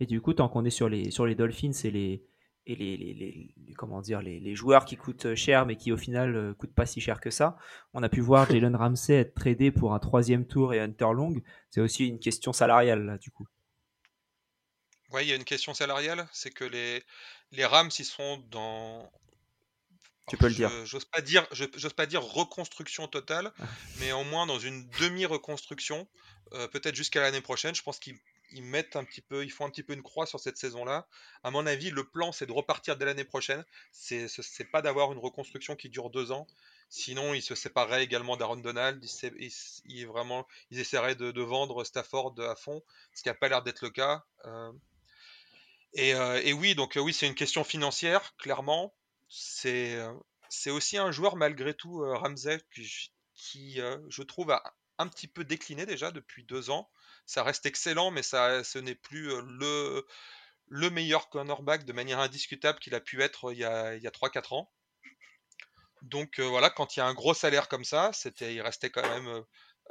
Et du coup, tant qu'on est sur les, sur les Dolphins et les, et les, les, les- les- comment dire, les, les joueurs qui coûtent cher mais qui au final euh, coûtent pas si cher que ça, on a pu voir Jalen Ramsey être tradé pour un troisième tour et Hunter Long. C'est aussi une question salariale là, du coup. Ouais, il y a une question salariale, c'est que les, les Rams, ils sont dans. Tu alors, peux le dire. J'ose pas dire, j'ose pas dire reconstruction totale, mais au moins dans une demi-reconstruction, euh, peut-être jusqu'à l'année prochaine. Je pense qu'ils ils mettent un petit peu, ils font un petit peu une croix sur cette saison-là. À mon avis, le plan, c'est de repartir dès l'année prochaine. C'est, ce- c'est pas d'avoir une reconstruction qui dure deux ans. Sinon, ils se séparaient également d'Aaron Donald. Ils, vraiment, ils essaieraient de, vendre Stafford à fond, ce qui n'a pas l'air d'être le cas. Euh, et, euh, et oui, donc euh, oui, c'est une question financière, clairement. C'est c'est aussi un joueur, malgré tout, Ramsey, qui, qui, je trouve, a un petit peu décliné déjà depuis deux ans. Ça reste excellent, mais ça, ce n'est plus le, le meilleur cornerback de manière indiscutable qu'il a pu être il y a, il y a 3-4 ans. Donc euh, voilà, quand il y a un gros salaire comme ça, c'était, il restait quand même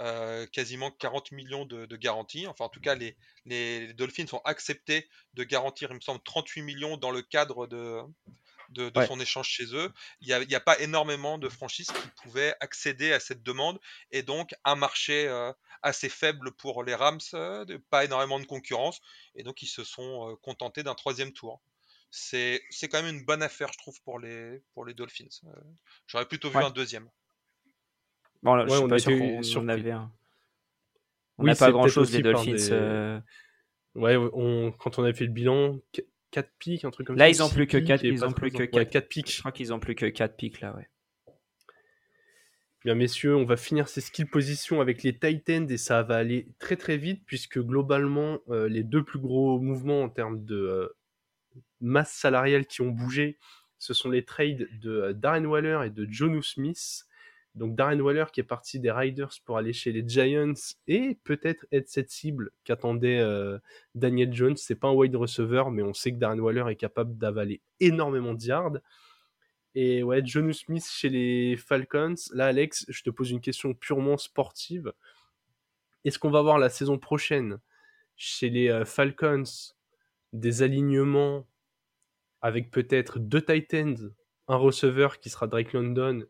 euh, quasiment 40 millions de, de garanties. Enfin, en tout cas, les, les Dolphins ont accepté de garantir, il me semble, 38 millions dans le cadre de, de, de Ouais. son échange chez eux. Il n'y a, a pas énormément de franchises qui pouvaient accéder à cette demande et donc un marché euh, assez faible pour les Rams, euh, de- pas énormément de concurrence et donc ils se sont euh, contentés d'un troisième tour. C'est c'est quand même une bonne affaire, je trouve, pour les, pour les Dolphins. Euh, J'aurais plutôt vu Ouais. un deuxième. Bon, là, je Ouais, suis on pas a sûr été qu'on on surpris. avait un. On Oui, n'a c'est pas peut-être grand chose aussi les par Dolphins. des- euh, Ouais, on, quand on avait fait le bilan, 4 pics, un truc comme Là, ça. ils ont six plus que pics quatre- et ils pas ont très plus que ouais, quatre. quatre Je pics. crois qu'ils ont plus que 4 pics là, ouais. Bien, messieurs, on va finir ces skill positions avec les Titans et ça va aller très très vite puisque globalement, euh, les deux plus gros mouvements en termes de euh, masse salariale qui ont bougé, ce sont les trades de euh, Darren Waller et de Jonu Smith. Donc Darren Waller qui est parti des Riders pour aller chez les Giants et peut-être être cette cible qu'attendait Daniel Jones. C'est pas un wide receiver, mais on sait que Darren Waller est capable d'avaler énormément de yards. Et ouais, Jonu Smith chez les Falcons. Là, Alex, je te pose une question purement sportive. Est-ce qu'on va voir la saison prochaine chez les euh, Falcons des alignements avec peut-être deux Titans, un receveur qui sera Drake London,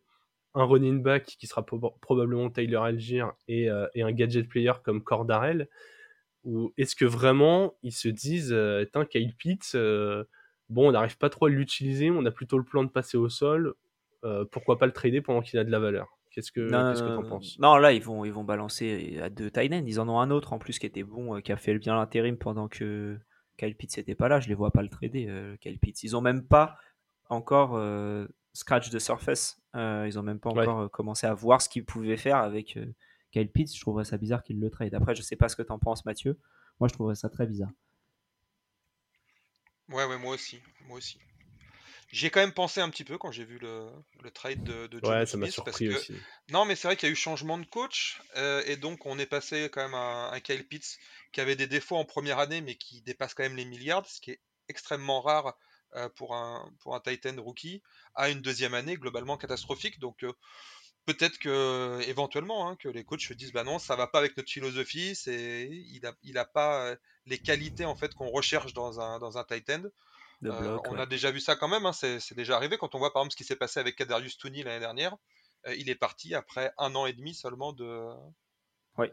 un running back qui sera proba- probablement Tyler Algier et, euh, et un gadget player comme Cordarel Ou est-ce que vraiment ils se disent, euh, Tain, Kyle Pitts, bon, on n'arrive pas trop à l'utiliser, on a plutôt le plan de passer au sol, euh, pourquoi pas le trader pendant qu'il a de la valeur? Qu'est-ce que qu'est-ce que non, penses? non, là, ils vont, ils vont balancer à deux tight. Ils en ont un autre en plus qui était bon, euh, qui a fait bien l'intérim pendant que Kyle Pitts n'était pas là. Je les vois pas le trader, euh, Kyle Pitts. Ils ont même pas encore euh, scratch de surface. Euh, ils ont même pas encore euh, commencé à voir ce qu'ils pouvaient faire avec euh, Kyle Pitts. Je trouverais ça bizarre qu'ils le trade. Après, je sais pas ce que t'en penses, Mathieu. Moi, je trouverais ça très bizarre. Ouais, ouais, moi aussi. Moi aussi. J'y ai quand même pensé un petit peu quand j'ai vu le, le trade de, de Ouais, ça m'a Smith, parce surpris que aussi. Non, mais c'est vrai qu'il y a eu changement de coach, euh, et donc on est passé quand même à un Kyle Pitts qui avait des défauts en première année, mais qui dépasse quand même les milliards, ce qui est extrêmement rare euh, pour un, pour un Titan rookie, à une deuxième année globalement catastrophique. Donc euh, peut-être que éventuellement hein, que les coachs se disent bah non ça va pas avec notre philosophie c'est il a il a pas euh, les qualités en fait qu'on recherche dans un dans un tight end. Euh, on a déjà vu ça quand même hein, c'est déjà arrivé. Quand on voit par exemple ce qui s'est passé avec Kadarius Tooney l'année dernière euh, il est parti après un an et demi seulement de oui.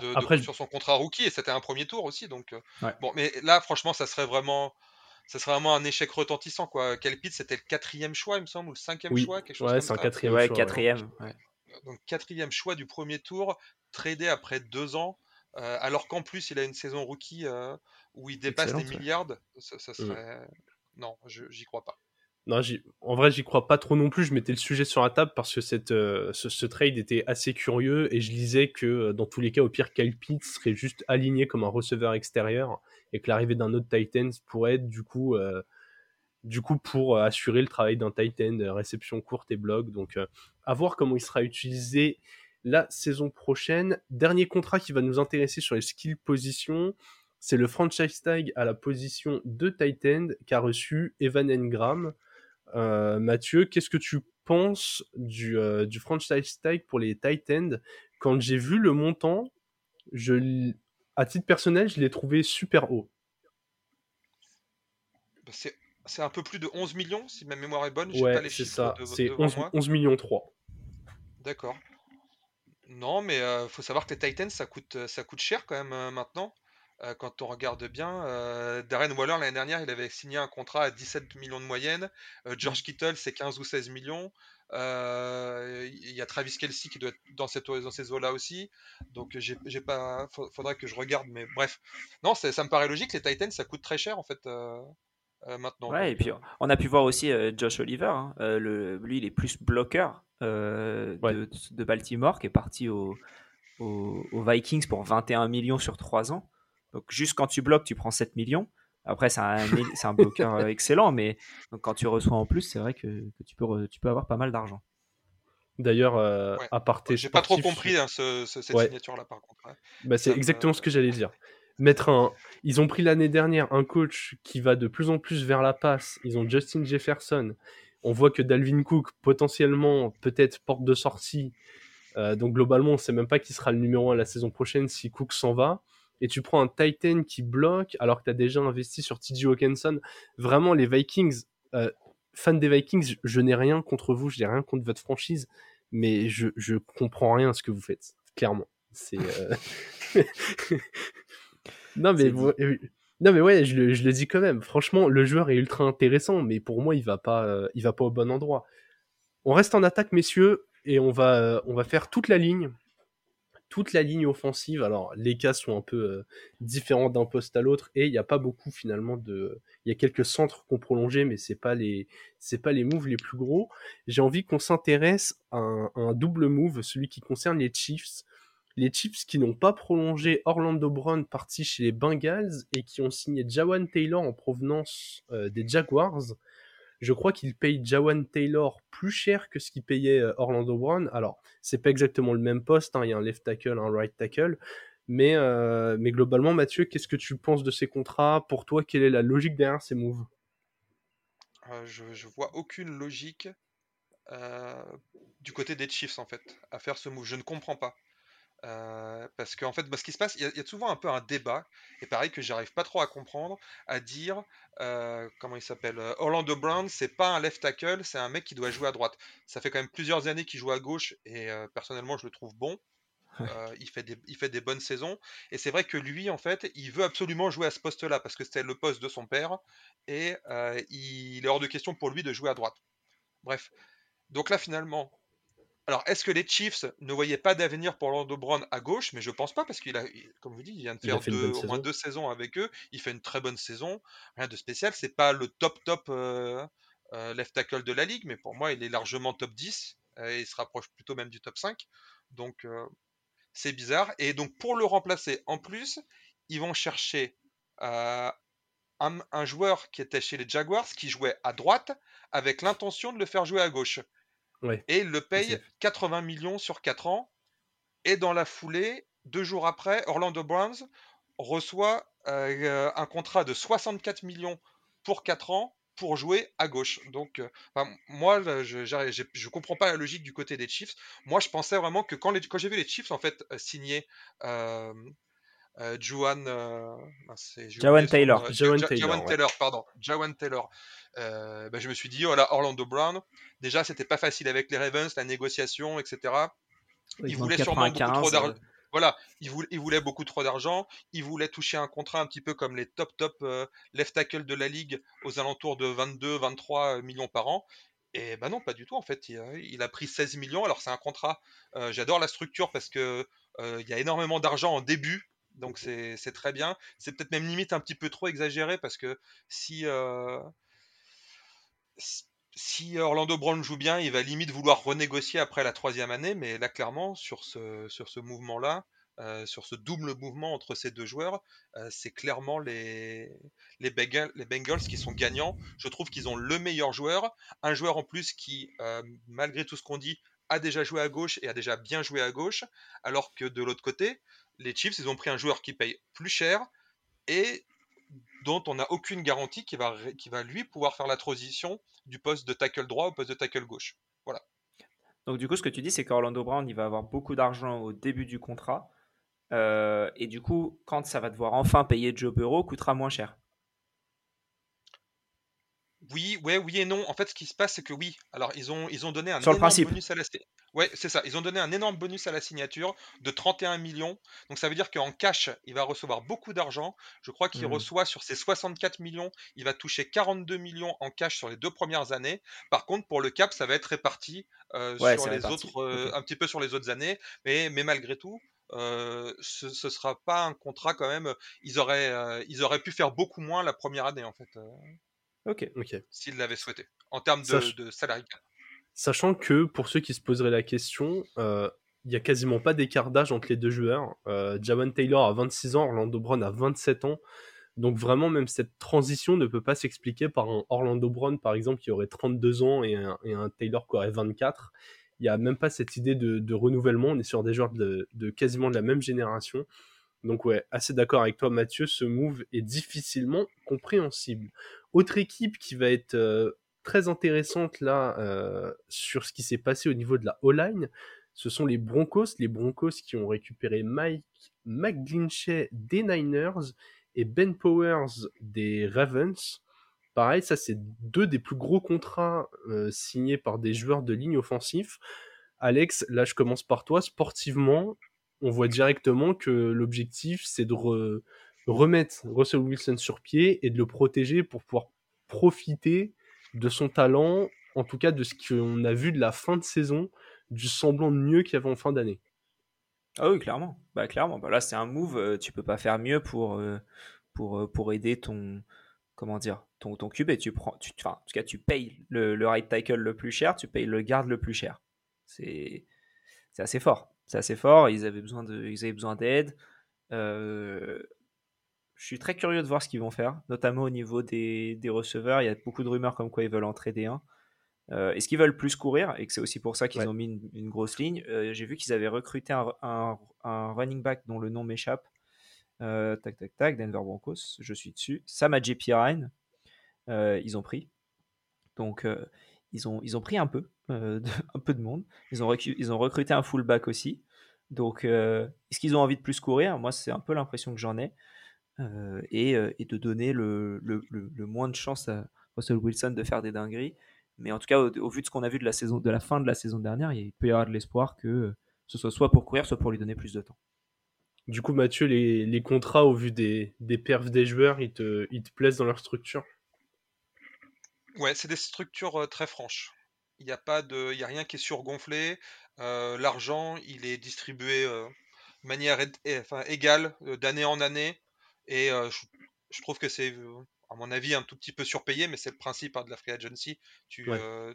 de, après, sur son contrat rookie et c'était un premier tour aussi donc bon mais là franchement ça serait vraiment ça serait vraiment un échec retentissant. Quoi. Kelpit, c'était le quatrième choix, il me semble, ou le cinquième choix, quelque chose ouais, c'est un quatrième ouais, choix. Quatrième, Donc quatrième choix du premier tour, tradé après deux ans, euh, alors qu'en plus il a une saison rookie euh, où il dépasse les milliards. Ça, ça, mm. serait... Non, j'y crois pas. Non, en vrai, j'y crois pas trop non plus. Je mettais le sujet sur la table parce que cette, euh, ce, trade était assez curieux et je lisais que dans tous les cas, au pire, Kyle Pitts serait juste aligné comme un receveur extérieur et que l'arrivée d'un autre Titan pourrait être du coup, euh, du coup pour assurer le travail d'un Titan, euh, réception courte et bloc. Donc, à voir comment il sera utilisé la saison prochaine. Dernier contrat qui va nous intéresser sur les skill positions. C'est le franchise tag à la position de Titan qu'a reçu Evan Engram. Euh, Mathieu, qu'est-ce que tu penses du, euh, du franchise tag pour les Titans? Quand j'ai vu le montant, je, à titre personnel, je l'ai trouvé super haut. Bah, c'est un peu plus de 11 millions, si ma mémoire est bonne. Ouais, c'est ça. C'est 11, millions 3. D'accord. Non, mais euh, faut savoir que les Titans, ça coûte, ça coûte cher quand même maintenant. Euh, quand on regarde bien, euh, Darren Waller l'année dernière, il avait signé un contrat à 17 millions de moyenne. Euh, George Kittle, c'est 15 ou 16 millions. Il y a Travis Kelsey qui doit être dans, cette, dans ces eaux-là aussi. Donc, j'ai pas, faudrait que je regarde, mais bref. Non, ça me paraît logique. Les Titans, ça coûte très cher en fait. maintenant. Ouais, et puis on a pu voir aussi Josh Oliver. Hein. le, lui, il est plus bloqueur de, de, Baltimore, qui est parti aux Vikings pour 21 millions sur 3 ans. Donc, juste quand tu bloques, tu prends 7 millions. Après, c'est un, un, bloqueur euh, excellent, mais quand tu reçois en plus, c'est vrai que, tu, peux, tu peux avoir pas mal d'argent. D'ailleurs, euh, à part J'ai pas trop compris hein, cette signature-là, par contre. Bah, c'est exactement ce que j'allais dire. Mettre un... Ils ont pris l'année dernière un coach qui va de plus en plus vers la passe. Ils ont Justin Jefferson. On voit que Dalvin Cook, potentiellement, peut-être porte de sortie. Euh, donc globalement, on ne sait même pas qui sera le numéro 1 la saison prochaine si Cook s'en va et tu prends un Titan qui bloque alors que tu as déjà investi sur TJ Hawkinson. Vraiment, les Vikings, euh, fans des Vikings, je, n'ai rien contre vous, je n'ai rien contre votre franchise, mais je, je comprends rien à ce que vous faites, clairement. C'est. Euh, non, mais. Non mais ouais, je le, je le, dis quand même. Franchement, le joueur est ultra intéressant, mais pour moi, il va pas, euh, il va pas au bon endroit. On reste en attaque, messieurs, et on va, on va faire toute la ligne toute la ligne offensive. Alors, les cas sont un peu euh, différents d'un poste à l'autre et il n'y a pas beaucoup finalement de. Il y a quelques centres qu'on prolongé, mais c'est pas les c'est pas les moves les plus gros. J'ai envie qu'on s'intéresse à, un, double move, celui qui concerne les Chiefs. Les Chiefs qui n'ont pas prolongé Orlando Brown parti chez les Bengals et qui ont signé Jawan Taylor en provenance euh, des Jaguars. Je crois qu'il paye Jawan Taylor plus cher que ce qu'il payait euh, Orlando Brown. Alors, c'est pas exactement le même poste, hein. il y a un left tackle, un right tackle. Mais, euh, globalement, Mathieu, qu'est-ce que tu penses de ces contrats? Pour toi, quelle est la logique derrière ces moves? Euh, je, je vois aucune logique du côté des Chiefs en fait à faire ce move. Je ne comprends pas. Euh, parce qu'en fait, bah, ce qui se passe, il y, a souvent un peu un débat, et pareil que j'arrive pas trop à comprendre, à dire, euh, comment il s'appelle, euh, Orlando Brown, c'est pas un left tackle, c'est un mec qui doit jouer à droite. Ça fait quand même plusieurs années qu'il joue à gauche, et personnellement, je le trouve bon. il, fait des, il fait des bonnes saisons, et c'est vrai que lui, en fait, il veut absolument jouer à ce poste-là, parce que c'était le poste de son père, et il est hors de question pour lui de jouer à droite. Bref. Donc là, finalement, alors, est-ce que les Chiefs ne voyaient pas d'avenir pour Orlando Brown à gauche? Mais je pense pas, parce qu'il a, comme vous dites, il vient de faire au moins deux saisons avec eux. Il fait une très bonne saison, rien de spécial. C'est pas le top top euh, euh, left tackle de la ligue, mais pour moi, il est largement top 10 euh, et il se rapproche plutôt même du top 5. Donc, c'est bizarre. Et donc, pour le remplacer, en plus, ils vont chercher un, un joueur qui était chez les Jaguars, qui jouait à droite, avec l'intention de le faire jouer à gauche. Et il le paye 80 millions sur 4 ans. Et dans la foulée, deux jours après, Orlando Browns reçoit euh, un contrat de 64 millions pour 4 ans pour jouer à gauche. Donc, moi, je, je, comprends pas la logique du côté des Chiefs. Moi, je pensais vraiment que quand, quand j'ai vu les Chiefs en fait signer euh, Juan, euh, Taylor. Jawan Taylor, Taylor, pardon. Jawan Taylor. Euh, ben, je me suis dit, voilà, Orlando Brown. Déjà, c'était pas facile avec les Ravens, la négociation, etc. il voulait sûrement beaucoup trop d'argent. Voilà, il voulait, il voulait, beaucoup trop d'argent. Il voulait toucher un contrat un petit peu comme les top top left tackle de la ligue aux alentours de 22-23 millions par an. Et ben non, pas du tout. En fait, il, a pris 16 millions. Alors c'est un contrat. J'adore la structure parce que il y a énormément d'argent en début donc c'est très bien. C'est peut-être même limite un petit peu trop exagéré parce que si, euh, si Orlando Brown joue bien, il va limite vouloir renégocier après la troisième année. Mais là, clairement, sur ce, sur ce mouvement-là, euh, sur ce double mouvement entre ces deux joueurs, euh, c'est clairement les, les, Bengals, les Bengals qui sont gagnants. Je trouve qu'ils ont le meilleur joueur, un joueur en plus qui, malgré tout ce qu'on dit, a déjà joué à gauche et a déjà bien joué à gauche, alors que de l'autre côté, les Chiefs, ils ont pris un joueur qui paye plus cher et dont on n'a aucune garantie qui va, lui pouvoir faire la transition du poste de tackle droit au poste de tackle gauche. Voilà. Donc du coup, ce que tu dis, c'est qu'Orlando Brown, il va avoir beaucoup d'argent au début du contrat. Euh, et du coup, quand ça va devoir enfin payer Joe Burrow, coûtera moins cher. Oui, ouais, oui et non. En fait, ce qui se passe, c'est que oui. Alors, ils ont, ils ont donné un énorme bonus à la. Ouais, c'est ça. Ils ont donné un énorme bonus à la signature de 31 millions. Donc, ça veut dire qu'en cash, il va recevoir beaucoup d'argent. Je crois qu'il mmh. reçoit sur ses 64 millions, il va toucher 42 millions en cash sur les deux premières années. Par contre, pour le cap, ça va être réparti euh, sur les autres, euh, un petit peu sur les autres années. Mais, mais malgré tout, euh, ce, ne sera pas un contrat quand même. Ils auraient, ils auraient pu faire beaucoup moins la première année en fait. Ok. ok. S'il l'avait souhaité. En termes de, de salarié. Sachant que pour ceux qui se poseraient la question, euh, il n'y a quasiment pas d'écart d'âge entre les deux joueurs. Euh, Jawan Taylor a 26 ans, Orlando Brown a 27 ans. Donc vraiment, même cette transition ne peut pas s'expliquer par un Orlando Brown, par exemple, qui aurait 32 ans et un, Taylor qui aurait 24. Il n'y a même pas cette idée de, renouvellement. On est sur des joueurs de, de, quasiment de la même génération. Donc ouais, assez d'accord avec toi Mathieu, ce move est difficilement compréhensible. Autre équipe qui va être euh, très intéressante là euh, sur ce qui s'est passé au niveau de la O-line, ce sont les Broncos. Les Broncos qui ont récupéré Mike McGlinchey des Niners et Ben Powers des Ravens. Pareil, ça c'est deux des plus gros contrats euh, signés par des joueurs de ligne offensif. Alex, là je commence par toi. Sportivement, on voit directement que l'objectif, c'est de remettre Russell Wilson sur pied et de le protéger pour pouvoir profiter de son talent, en tout cas de ce qu'on a vu de la fin de saison, du semblant de mieux qu'il y avait en fin d'année. Ah oui, clairement. Bah, clairement. Bah, là, c'est un move, euh, tu peux pas faire mieux pour, euh, euh, pour aider ton, comment dire, ton, ton. Tu prends, en tout cas, tu payes le, le right tackle le plus cher, tu payes le garde le plus cher. C'est assez fort c'est assez fort. Ils avaient besoin de, ils avaient besoin d'aide. Euh, je suis très curieux de voir ce qu'ils vont faire, notamment au niveau des, des, receveurs. Il y a beaucoup de rumeurs comme quoi ils veulent en trader un. Euh, Est-ce qu'ils veulent plus courir et que c'est aussi pour ça qu'ils ont mis une, grosse ligne? Euh, J'ai vu qu'ils avaient recruté un, un, running back dont le nom m'échappe. Tac, tac, tac, Denver Broncos, je suis dessus. Sam Pirine, ils ont pris. Donc, ils ont, ils ont pris un peu, euh, un peu de monde. Ils ont, ils ont recruté un fullback aussi. Donc, euh, est-ce qu'ils ont envie de plus courir? Moi, c'est un peu l'impression que j'en ai. Euh, et, et, de donner le, le, moins de chance à Russell Wilson de faire des dingueries. Mais en tout cas, au, vu de ce qu'on a vu de la, saison, de la fin de la saison dernière, il peut y avoir de l'espoir que ce soit soit pour courir, soit pour lui donner plus de temps. Du coup, Mathieu, les, les contrats, au vu des, des perfs des joueurs, ils te, ils te plaisent dans leur structure? Ouais, c'est des structures très franches. Il n'y a pas de, il y a rien qui est surgonflé. L'argent, il est distribué de manière enfin, égale d'année en année. Et je, trouve que c'est, à mon avis, un tout petit peu surpayé, mais c'est le principe hein, de la free agency. Tu,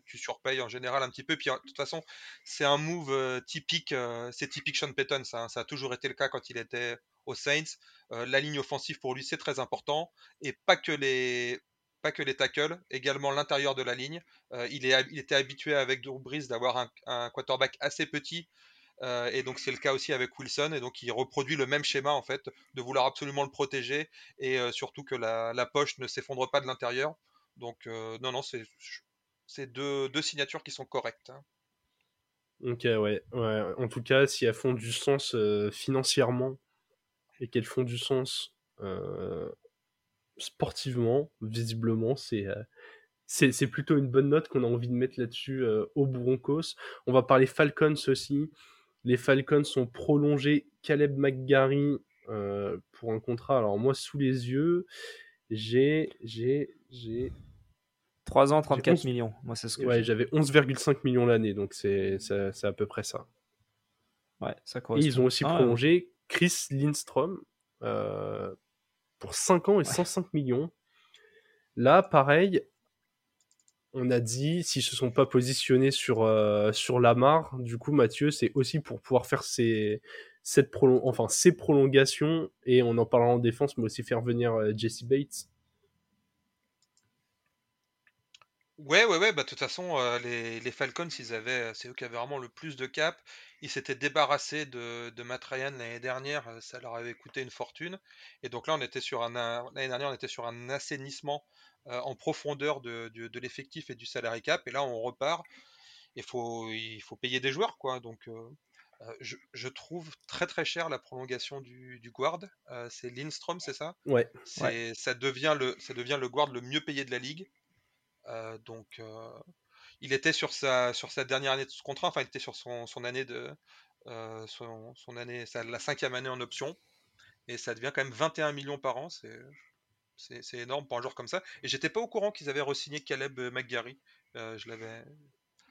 tu surpayes en général un petit peu. Puis de toute façon, c'est un move typique. c'est typique Sean Payton. Ça, hein. ça a toujours été le cas quand il était aux Saints. la ligne offensive pour lui, c'est très important. Et pas que les pas que les tackles, également l'intérieur de la ligne. Euh, il, est, était habitué avec Drew Brees d'avoir un, quarterback assez petit, euh, et donc c'est le cas aussi avec Wilson, et donc il reproduit le même schéma en fait, de vouloir absolument le protéger, et euh, surtout que la, poche ne s'effondre pas de l'intérieur. Donc, non, non, c'est deux, deux, signatures qui sont correctes. Hein. Ok, ouais. ouais. En tout cas, si elles font du sens financièrement et qu'elles font du sens sportivement, visiblement, c'est c'est plutôt une bonne note qu'on a envie de mettre là-dessus au Broncos. On va parler Falcons aussi. Les Falcons ont prolongé Caleb McGarry pour un contrat. Alors moi, sous les yeux, j'ai j'ai j'ai 3 ans, 34 millions. Moi, c'est ce que Ouais, j'avais 11,5 millions l'année, donc c'est à peu près ça. Ouais, ça correspond. Et ils ont aussi ah, prolongé Chris Lindstrom euh, pour 5 ans et 105 millions. Là, pareil, on a dit s'ils se sont pas positionnés sur, euh, sur Lamar, du coup, Mathieu, c'est aussi pour pouvoir faire ses, cette enfin, ces prolongations, et on en parlera en défense, mais aussi faire venir euh, Jesse Bates. Ouais, ouais, ouais, bah, de toute façon, euh, les, Falcons, ils avaient, c'est eux qui avaient vraiment le plus de cap. Ils s'étaient débarrassés de, de Matt Ryan l'année dernière, euh, ça leur avait coûté une fortune. Et donc là, on était sur un, l'année dernière, on était sur un assainissement euh, en profondeur de, de, l'effectif et du salary cap. Et là, on repart. Il faut, il faut payer des joueurs, quoi. Donc, je, je trouve très très cher la prolongation du, du guard. c'est Lindstrom, c'est ça? Ouais. C'est, Ça devient le, ça devient le guard le mieux payé de la ligue. Euh, donc, euh, il était sur sa, sur sa dernière année de contrat, enfin, il était sur son, son année de. Euh, son, son, année, la cinquième année en option. Et ça devient quand même 21 millions par an. C'est. Énorme pour un joueur comme ça. Et j'étais pas au courant qu'ils avaient re-signé Caleb McGarry. je l'avais.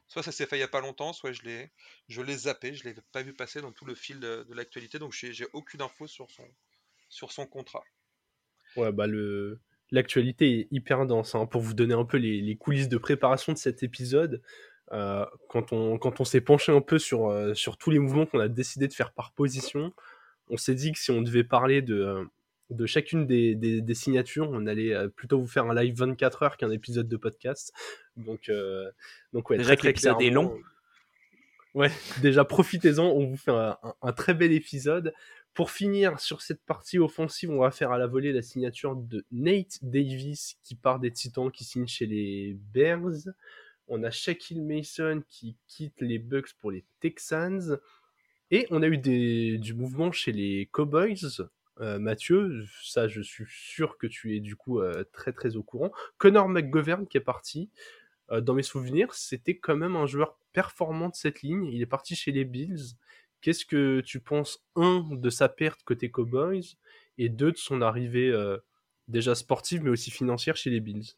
Soit ça s'est fait il y a pas longtemps, soit je l'ai, je l'ai zappé, je l'ai pas vu passer dans tout le fil de, de l'actualité, donc j'ai aucune info sur son, sur son contrat. Ouais, bah le, l'actualité est hyper dense. Hein. Pour vous donner un peu les, coulisses de préparation de cet épisode, euh, quand on, quand on s'est penché un peu sur, euh, sur tous les mouvements qu'on a décidé de faire par position, on s'est dit que si on devait parler de, euh, de chacune des, des, signatures, on allait plutôt vous faire un live 24 heures qu'un épisode de podcast. Donc, donc ouais, déjà très, très est long. Ouais, déjà profitez-en, on vous fait un, un très bel épisode. Pour finir sur cette partie offensive, on va faire à la volée la signature de Nate Davis qui part des Titans, qui signe chez les Bears. On a Shaquille Mason qui quitte les Bucks pour les Texans. Et on a eu du mouvement chez les Cowboys. Euh, Mathieu, ça je suis sûr que tu es du coup euh, très très au courant. Connor McGovern qui est parti. Euh, dans mes souvenirs, c'était quand même un joueur performant de cette ligne. Il est parti chez les Bills. Qu'est-ce que tu penses, un, de sa perte côté Cowboys, et deux, de son arrivée euh, déjà sportive, mais aussi financière chez les Bills?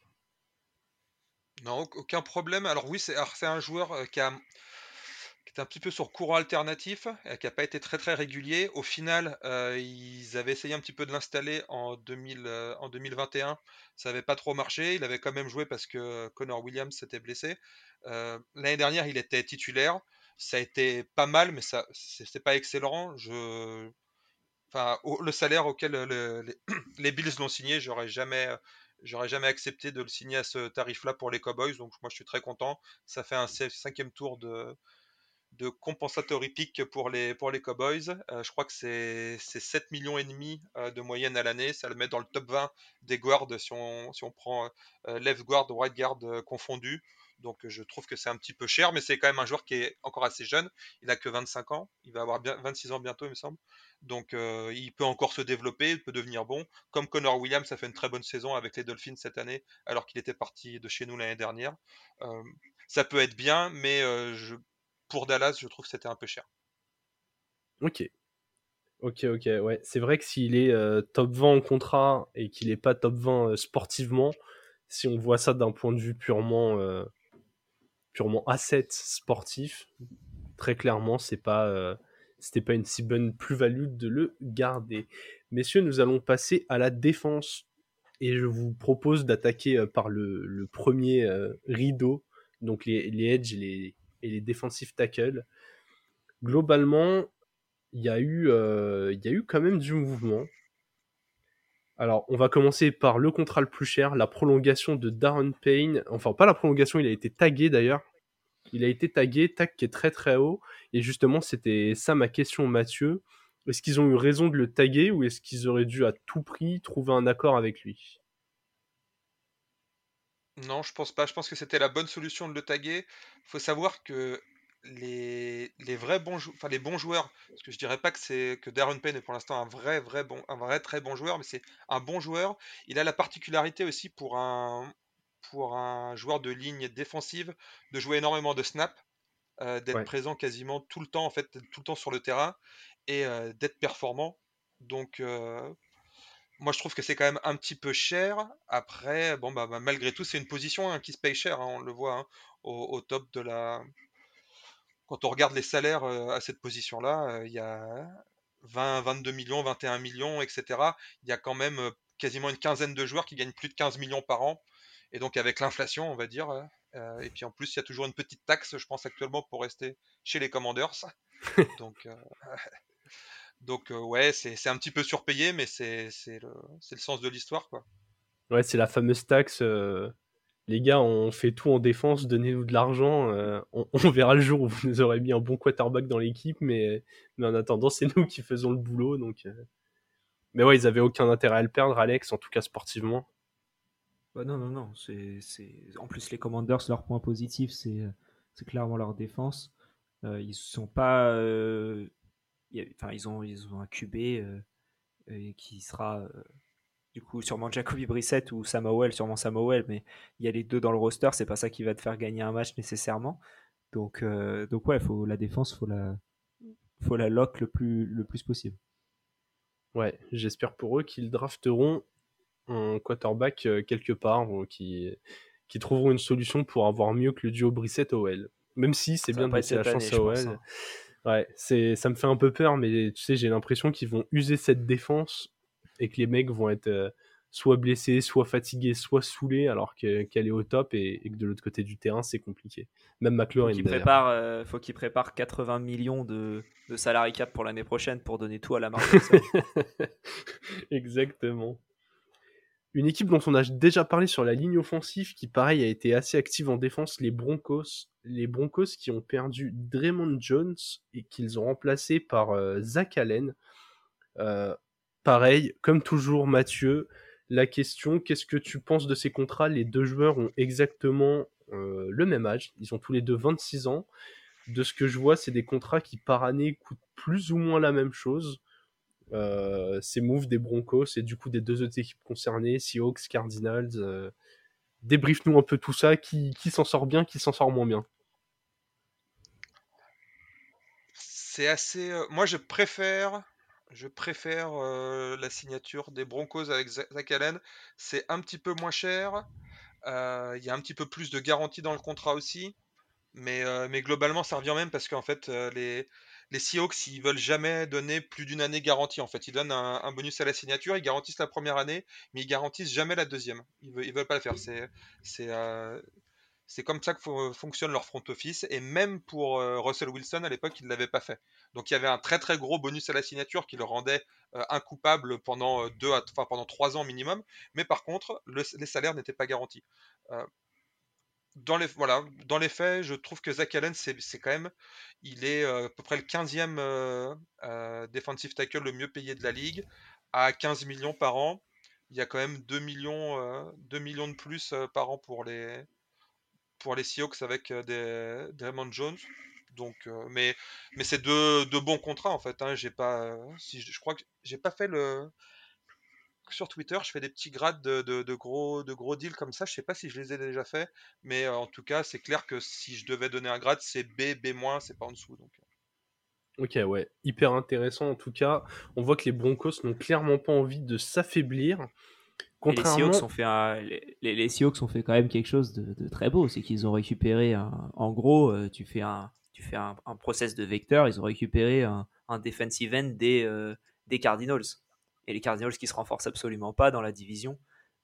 Non, aucun problème. Alors oui, c'est un joueur euh, qui, est un petit peu sur courant alternatif, euh, qui n'a pas été très très régulier. Au final, ils avaient essayé un petit peu de l'installer en, 2000, en 2021. Ça n'avait pas trop marché. Il avait quand même joué parce que Connor Williams s'était blessé. L'année dernière, il était titulaire ça a été pas mal, mais ça c'est pas excellent. Le salaire auquel les, Bills l'ont signé, j'aurais jamais, j'aurais jamais accepté de le signer à ce tarif-là pour les Cowboys. Donc moi, je suis très content. Ça fait un cinquième tour de, de compensatory pick pour les, pour les Cowboys. Euh, je crois que c'est 7 millions et demi euh, de moyenne à l'année. Ça le met dans le top 20 des guards si on, si on prend euh, left guard, right guard confondu. Donc je trouve que c'est un petit peu cher, mais c'est quand même un joueur qui est encore assez jeune. Il n'a que 25 ans. Il va avoir bien 26 ans bientôt, il me semble. Donc euh, il peut encore se développer, il peut devenir bon. Comme Connor Williams a fait une très bonne saison avec les Dolphins cette année, alors qu'il était parti de chez nous l'année dernière. Euh, ça peut être bien, mais euh, pour Dallas, je trouve que c'était un peu cher. Ok. Ok, ok, ouais. C'est vrai que s'il est top 20 en contrat et qu'il n'est pas top 20 sportivement, si on voit ça d'un point de vue purement purement asset sportif, très clairement, c'est pas, euh, pas une si bonne plus-value de le garder. Messieurs, nous allons passer à la défense. Et je vous propose d'attaquer euh, par le, premier euh, rideau, donc les, les edge et les, et les defensive tackles. Globalement, il y, eu, il y a eu quand même du mouvement. Alors, on va commencer par le contrat le plus cher, la prolongation de Darren Payne. Enfin, pas la prolongation, il a été tagué d'ailleurs. Il a été tagué, tag qui est très très haut. Et justement, c'était ça ma question, Mathieu. Est-ce qu'ils ont eu raison de le taguer ou est-ce qu'ils auraient dû à tout prix trouver un accord avec lui? Non, je pense pas. Je pense que c'était la bonne solution de le taguer. Faut savoir que les, les vrais bons jou- enfin les bons joueurs, parce que je dirais pas que c'est que Darren Payne est pour l'instant un vrai vrai bon un vrai très bon joueur, mais c'est un bon joueur. Il a la particularité aussi pour un pour un joueur de ligne défensive de jouer énormément de snaps, euh, d'être Ouais. présent quasiment tout le temps en fait, tout le temps sur le terrain et euh, d'être performant. Donc euh, moi je trouve que c'est quand même un petit peu cher. Après, bon bah, bah, malgré tout c'est une position hein, qui se paye cher, hein, on le voit hein, au, au top de la quand on regarde les salaires à cette position-là, il y a 20, 22 millions, 21 millions, etc. Il y a quand même quasiment une quinzaine de joueurs qui gagnent plus de 15 millions par an. Et donc avec l'inflation, on va dire, euh, et puis en plus, il y a toujours une petite taxe, je pense actuellement, pour rester chez les Commanders. Donc, euh, donc euh, ouais, c'est c'est un petit peu surpayé, mais c'est c'est le, c'est le sens de l'histoire, quoi. Ouais, c'est la fameuse taxe. Les gars, on fait tout en défense, donnez-nous de l'argent. euh, on, verra le jour où vous nous aurez mis un bon quarterback dans l'équipe, mais, en attendant, c'est nous qui faisons le boulot. Donc, euh. Mais ouais, ils avaient aucun intérêt à le perdre, Alex, en tout cas sportivement. Bah non, non, non. C'est. En plus, les Commanders, leur point positif, c'est, clairement leur défense. Euh, ils sont pas. ils ont, un QB qui sera du coup sûrement Jacoby Brissett ou Samuel, sûrement Samuel, mais il y a les deux dans le roster. C'est pas ça qui va te faire gagner un match nécessairement. Donc, euh, donc ouais, faut la défense, faut la, faut la lock le plus, le plus possible. Ouais, j'espère pour eux qu'ils drafteront un quarterback euh, quelque part, qui, qui trouveront une solution pour avoir mieux que le duo Brissett-OL. Même si c'est bien de laisser la chance année, à OL. pense, hein. Ouais, c'est, ça me fait un peu peur, mais tu sais, j'ai l'impression qu'ils vont user cette défense et que les mecs vont être euh, soit blessés, soit fatigués, soit saoulés, alors que- qu'elle est au top et, et que de l'autre côté du terrain, c'est compliqué. Même McLaurin, prépare, euh, faut qu'il prépare 80 millions de, de salary cap pour l'année prochaine pour donner tout à la marque. Exactement. Une équipe dont on a déjà parlé sur la ligne offensive, qui pareil a été assez active en défense, les Broncos. Les Broncos qui ont perdu Draymond Jones et qu'ils ont remplacé par euh, Zach Allen. Euh, pareil, comme toujours Mathieu, la question, qu'est-ce que tu penses de ces contrats? Les deux joueurs ont exactement euh, le même âge, ils ont tous les deux 26 ans. De ce que je vois, c'est des contrats qui par année coûtent plus ou moins la même chose. Euh, ces moves des Broncos et du coup des deux autres équipes concernées, Seahawks, Cardinals. Euh, Débrief-nous un peu tout ça, qui, qui s'en sort bien, qui s'en sort moins bien? C'est assez. euh, moi, je préfère. Je préfère la signature des Broncos avec Za- Zach Allen. C'est un petit peu moins cher. Il y a un petit peu plus de garantie dans le contrat aussi. Mais, mais globalement, ça revient même parce qu'en fait, les, les Seahawks, ils veulent jamais donner plus d'une année garantie. En fait, ils donnent un, bonus à la signature, ils garantissent la première année, mais ils garantissent jamais la deuxième. Ils ils veulent pas le faire. C'est, c'est comme ça que fo- fonctionne leur front office. Et même pour euh, Russell Wilson, à l'époque, ils ne l'avaient pas fait. Donc il y avait un très très gros bonus à la signature qui le rendait euh, incoupable pendant, euh, deux à, enfin, pendant trois ans minimum. Mais par contre, le- les salaires n'étaient pas garantis. Euh, dans les, voilà, dans les faits, je trouve que Zach Allen, c'est quand même, il est euh, à peu près le 15e euh, euh, defensive tackle le mieux payé de la ligue, à 15 millions par an. Il y a quand même 2 millions, euh, 2 millions de plus euh, par an pour les, pour les Seahawks avec euh, des, Raymond Jones. Donc, euh, mais mais c'est deux, deux bons contrats en fait. Hein. J'ai pas, si je, crois que j'ai pas fait le sur Twitter, je fais des petits grades de, de- gros, de gros deals comme ça. Je sais pas si je les ai déjà fait, mais euh, en tout cas, c'est clair que si je devais donner un grade, c'est B, B-, c'est pas en dessous. Donc. Ok, ouais, hyper intéressant en tout cas. On voit que les Broncos n'ont clairement pas envie de s'affaiblir. Et les. Seahawks ont fait un- les, les- les Seahawks ont fait quand même quelque chose de, de très beau, c'est qu'ils ont récupéré un- en gros, euh, tu fais un tu fais un, un process de vecteur, ils ont récupéré un, un defensive end des euh, des Cardinals et les Cardinals qui se renforcent absolument pas dans la division.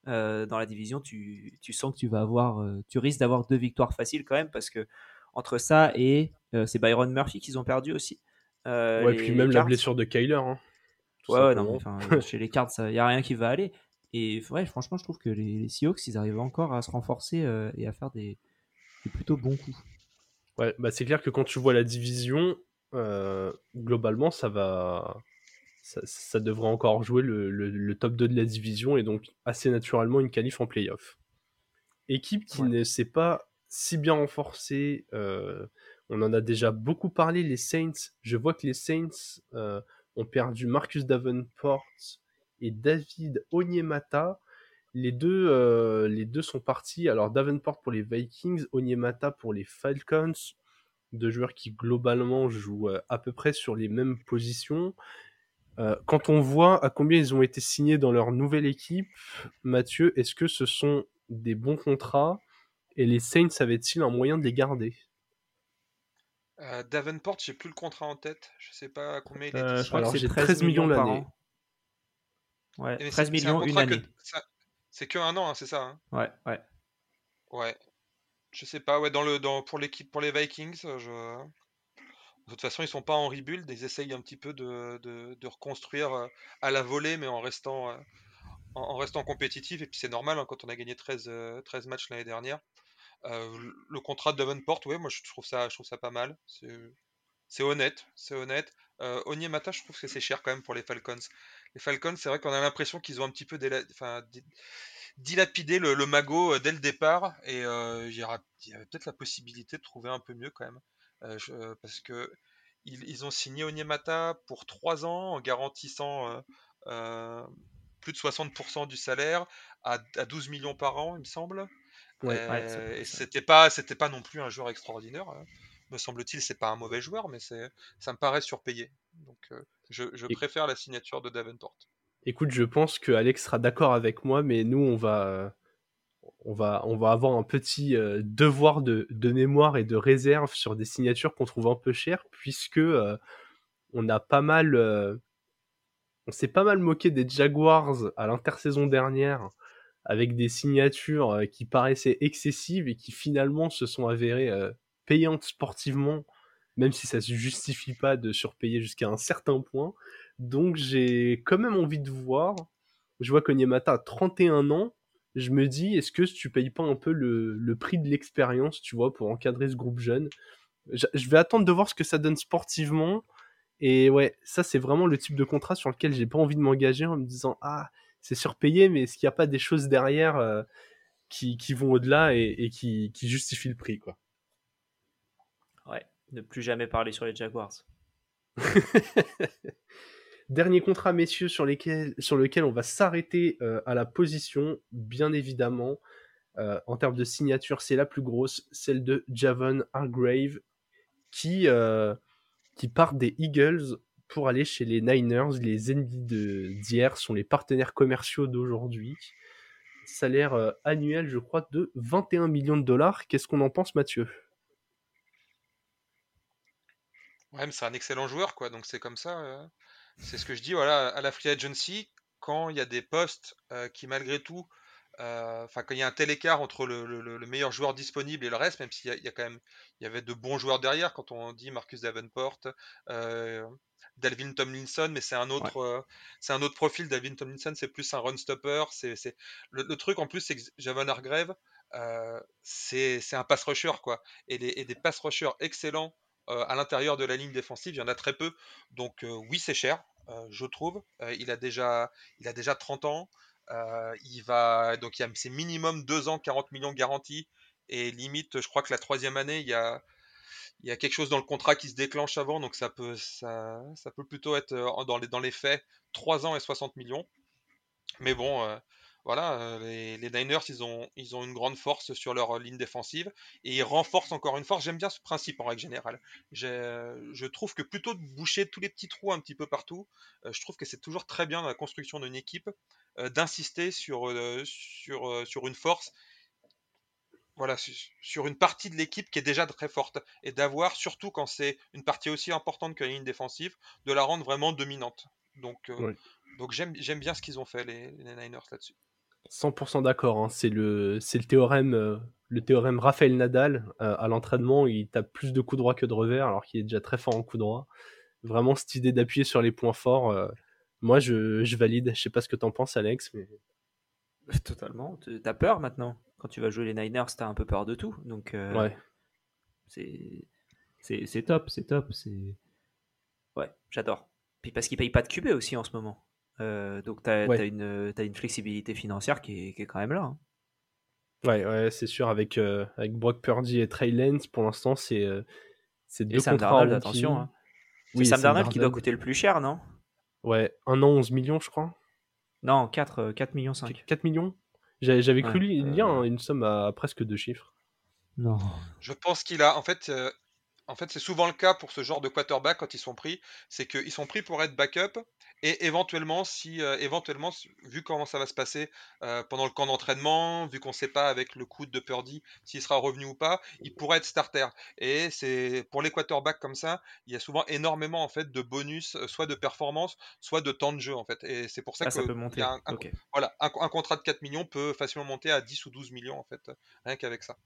Euh, dans la division, tu, tu sens que tu vas avoir, euh, tu risques d'avoir deux victoires faciles quand même parce que entre ça et euh, c'est Byron Murphy qu'ils ont perdu aussi. Euh, ouais, les puis même la Cards. blessure de Kyler. Hein, Ouais, ouais, non, mais simplement. enfin, chez les cartes, il n'y a rien qui va aller. Et ouais, franchement, je trouve que les, les Seahawks, ils arrivent encore à se renforcer euh, et à faire des, des plutôt bons coups. Ouais, bah c'est clair que quand tu vois la division, euh, globalement, ça va. Ça, ça devrait encore jouer le, le- le top 2 de la division et donc assez naturellement une qualif en playoff. équipe qui ne s'est pas si bien renforcée. on en a déjà beaucoup parlé, les Saints. Je vois que les Saints ont perdu Marcus Davenport et David Onyemata. Les deux, les deux sont partis. Alors Davenport pour les Vikings, Onyemata pour les Falcons. Deux joueurs qui globalement jouent à peu près sur les mêmes positions. quand on voit à combien ils ont été signés dans leur nouvelle équipe, Mathieu, est-ce que ce sont des bons contrats et les Saints avaient-ils un moyen de les garder? Euh, Davenport, j'ai plus le contrat en tête. Je sais pas combien il est. Euh, je crois que c'est 13, millions, l'année. Ouais, 13 millions une année. C'est que un an, hein, c'est ça hein Ouais, ouais. Ouais. Je sais pas, ouais, dans le, dans, pour l'équipe, pour les Vikings, je... de toute façon, ils sont pas en rebuild, ils essayent un petit peu de, de, de reconstruire euh, à la volée, mais en restant, en, restant compétitif. Et puis c'est normal, hein, quand on a gagné 13, 13 matchs l'année dernière. Euh, le contrat de Davenport, ouais, moi je trouve ça, je trouve ça pas mal. C'est honnête, c'est honnête. Euh, Onyemata, je trouve que c'est cher quand même pour les Falcons. Les Falcons, c'est vrai qu'on a l'impression qu'ils ont un petit peu dilapidé le, magot euh, dès le départ, et il y, avait peut-être la possibilité de trouver un peu mieux quand même, parce que ils, ont signé Onyemata pour 3 ans en garantissant plus de 60% du salaire à, à 12 millions par an, il me semble. Euh, c'était pas, c'était pas non plus un joueur extraordinaire. Hein. Me semble-t-il, c'est pas un mauvais joueur, mais c'est, ça me paraît surpayé. Donc, euh, je, préfère la signature de Davenport. Écoute, je pense que Alex sera d'accord avec moi, mais nous, on va, on va, on va avoir un petit euh, devoir de, de, mémoire et de réserve sur des signatures qu'on trouve un peu chères, puisque on a pas mal, on s'est pas mal moqué des Jaguars à l'intersaison dernière avec des signatures euh, qui paraissaient excessives et qui finalement se sont avérées euh, payantes sportivement, même si ça ne se justifie pas de surpayer jusqu'à un certain point. Donc j'ai quand même envie de voir. Je vois qu'Onyemata a 31 ans. Je me dis, est-ce que tu payes pas un peu le, prix de l'expérience, tu vois, pour encadrer ce groupe jeune? Je, vais attendre de voir ce que ça donne sportivement. Et ouais, ça c'est vraiment le type de contrat sur lequel j'ai pas envie de m'engager en me disant ah c'est surpayé, mais est-ce qu'il n'y a pas des choses derrière euh, qui, vont au-delà et, qui, justifient le prix quoi? Ne plus jamais parler sur les Jaguars. Dernier contrat, messieurs, sur, lequel on va s'arrêter euh, à la position, bien évidemment. Euh, en termes de signature, c'est la plus grosse, celle de Javon Hargrave, qui, qui part des Eagles pour aller chez les Niners. Les ennemis d'hier sont les partenaires commerciaux d'aujourd'hui. Salaire euh, annuel, je crois, de 21 millions de dollars. Qu'est-ce qu'on en pense, Mathieu? Ouais, mais c'est un excellent joueur, quoi. Donc c'est comme ça. Euh, c'est ce que je dis, voilà, à la free agency, quand il y a des postes euh, qui, malgré tout, enfin, quand il y a un tel écart entre le, meilleur joueur disponible et le reste, même s'il y, a quand même, il y avait de bons joueurs derrière, quand on dit Marcus Davenport, Dalvin Tomlinson, mais c'est un autre, euh, c'est un autre profil. Dalvin Tomlinson, c'est plus un run stopper. C'est, le, truc en plus, c'est que Javon Hargrave, euh, c'est, un pass rusher quoi. Et, des pass rushers excellents euh, à l'intérieur de la ligne défensive, il y en a très peu. Donc oui, c'est cher, je trouve. il a déjà, il a déjà 30 ans. il va donc il y a c'est minimum 2 ans, 40 millions garantis. Et limite, je crois que la troisième année, il y a il y a quelque chose dans le contrat qui se déclenche avant, donc ça peut, ça, peut plutôt être euh, dans les, dans les faits 3 ans et 60 millions. Mais bon, euh, voilà, euh, les, les, Niners, ils ont, ils ont une grande force sur leur ligne défensive et ils renforcent encore une force. J'aime bien ce principe en règle générale. Je trouve que plutôt de boucher tous les petits trous un petit peu partout, je trouve que c'est toujours très bien dans la construction d'une équipe d'insister sur, sur, sur une force voilà, sur une partie de l'équipe qui est déjà très forte et d'avoir, surtout quand c'est une partie aussi importante que la ligne défensive, de la rendre vraiment dominante. Donc, euh, donc j'aime, bien ce qu'ils ont fait les, Niners là-dessus. 100% d'accord, hein. c'est le, c'est le théorème, euh, le théorème Raphaël Nadal euh, à l'entraînement, il tape plus de coups droits que de revers alors qu'il est déjà très fort en coups droits. Vraiment cette idée d'appuyer sur les points forts, moi je, je, valide. Je sais pas ce que t'en penses Alex, mais totalement. T'as peur maintenant? Quand tu vas jouer les Niners, tu as un peu peur de tout. Donc, euh, ouais. c'est top, c'est top. c'est Ouais, j'adore. Puis parce qu'ils payent pas de QB aussi en ce moment. Euh, donc, tu as, une, une flexibilité financière qui est, qui est quand même là. Hein. Ouais, ouais c'est sûr. Avec, euh, avec Brock Purdy et Trey Lance, pour l'instant, c'est euh, c'est deux Et Sam contrats Darnold, en attention. hein. C'est Oui, Sam Sam Darnold qui doit coûter le plus cher, non? Ouais, un an, 11 millions, je crois. Non, 4, 4 millions 5. 4 millions? J'avais cru lire euh, hein, une somme à presque deux chiffres. Non. Je pense qu'il a, en fait, euh, en fait, c'est souvent le cas pour ce genre de quarterback quand ils sont pris, c'est qu'ils sont pris pour être backup et éventuellement, si, euh, éventuellement, vu comment ça va se passer euh, pendant le camp d'entraînement, vu qu'on ne sait pas avec le coup de Purdy s'il sera revenu ou pas, il pourrait être starter. Et c'est pour les quarterbacks comme ça, il y a souvent énormément en fait de bonus, euh, soit de performance, soit de temps de jeu en fait. Et c'est pour ça Ah, que ça peut il monter. y a un, un- Ok. voilà, un, un contrat de 4 millions peut facilement monter à 10 ou 12 millions en fait, rien qu'avec ça.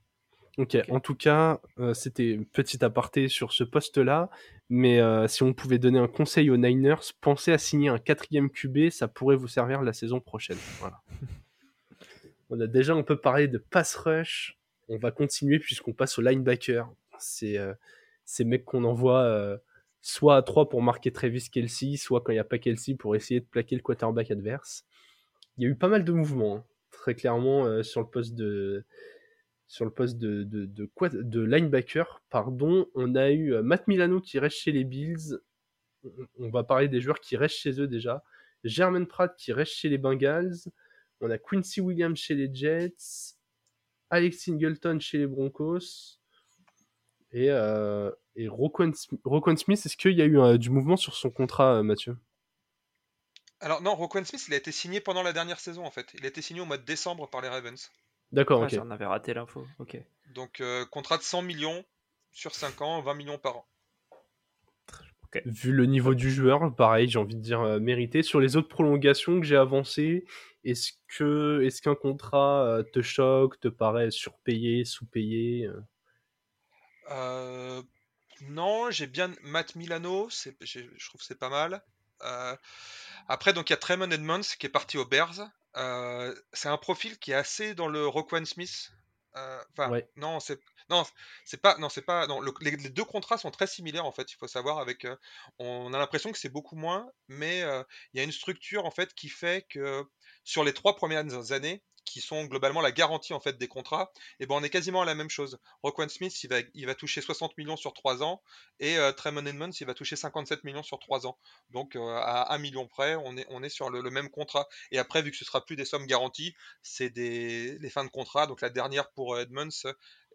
Ok, Ok. en tout cas, euh, c'était une petite aparté sur ce poste-là, mais euh, si on pouvait donner un conseil aux Niners, pensez à signer un quatrième QB, ça pourrait vous servir la saison prochaine. Voilà. on a déjà un peu parlé de pass rush, on va continuer puisqu'on passe au linebacker. C'est euh, ces mecs qu'on envoie soit à 3 pour marquer Travis Kelsey, soit quand il n'y a pas Kelsey pour essayer de plaquer le quarterback adverse. Il y a eu pas mal de mouvements, hein, très clairement, sur le poste de, sur le poste de, de, linebacker, pardon, on a eu euh, Matt Milano qui reste chez les Bills. On- va parler des joueurs qui restent chez eux déjà. Jermaine Pratt qui reste chez les Bengals. On a Quincy Williams chez les Jets. Alex Singleton chez les Broncos. Et, euh, Roquan, Sm- Roquan Smith, est-ce qu'il y a eu du mouvement sur son contrat, euh, Mathieu? Alors non, Roquan Smith, il a été signé pendant la dernière saison en fait. Il a été signé au mois de décembre par les Ravens. D'accord, Ah, ok. J'en avais raté l'info. Ok. Donc euh, contrat de 100 millions sur 5 ans, 20 millions par an. vu le niveau du joueur, pareil, j'ai envie de dire euh, mérité. Sur les autres prolongations que j'ai avancées, est-ce que est-ce qu'un contrat euh, te choque, te paraît surpayé, sous-payé euh? Non, j'ai bien Matt Milano, je trouve que c'est pas mal. Euh, après, donc il y a Tremon Edmonds qui est parti aux Bears. Euh, c'est un profil qui est assez dans le Roquan Smith. Euh, Enfin, Ouais. non, c'est non, c'est pas non, c'est pas non. le- les, les deux contrats sont très similaires en fait. Il faut savoir avec, euh, on a l'impression que c'est beaucoup moins, mais il y a une structure en fait qui fait que sur les trois premières années, qui sont globalement la garantie en fait des contrats, et ben on est quasiment à la même chose. Roquan Smith, il va, toucher 60 millions sur 3 ans, et euh, Tremon Edmonds, il va toucher 57 millions sur 3 ans. Donc euh, à 1 million près, on est, sur le, même contrat. Et après, vu que ce sera plus des sommes garanties, c'est des les fins de contrat. Donc la dernière pour euh, Edmonds,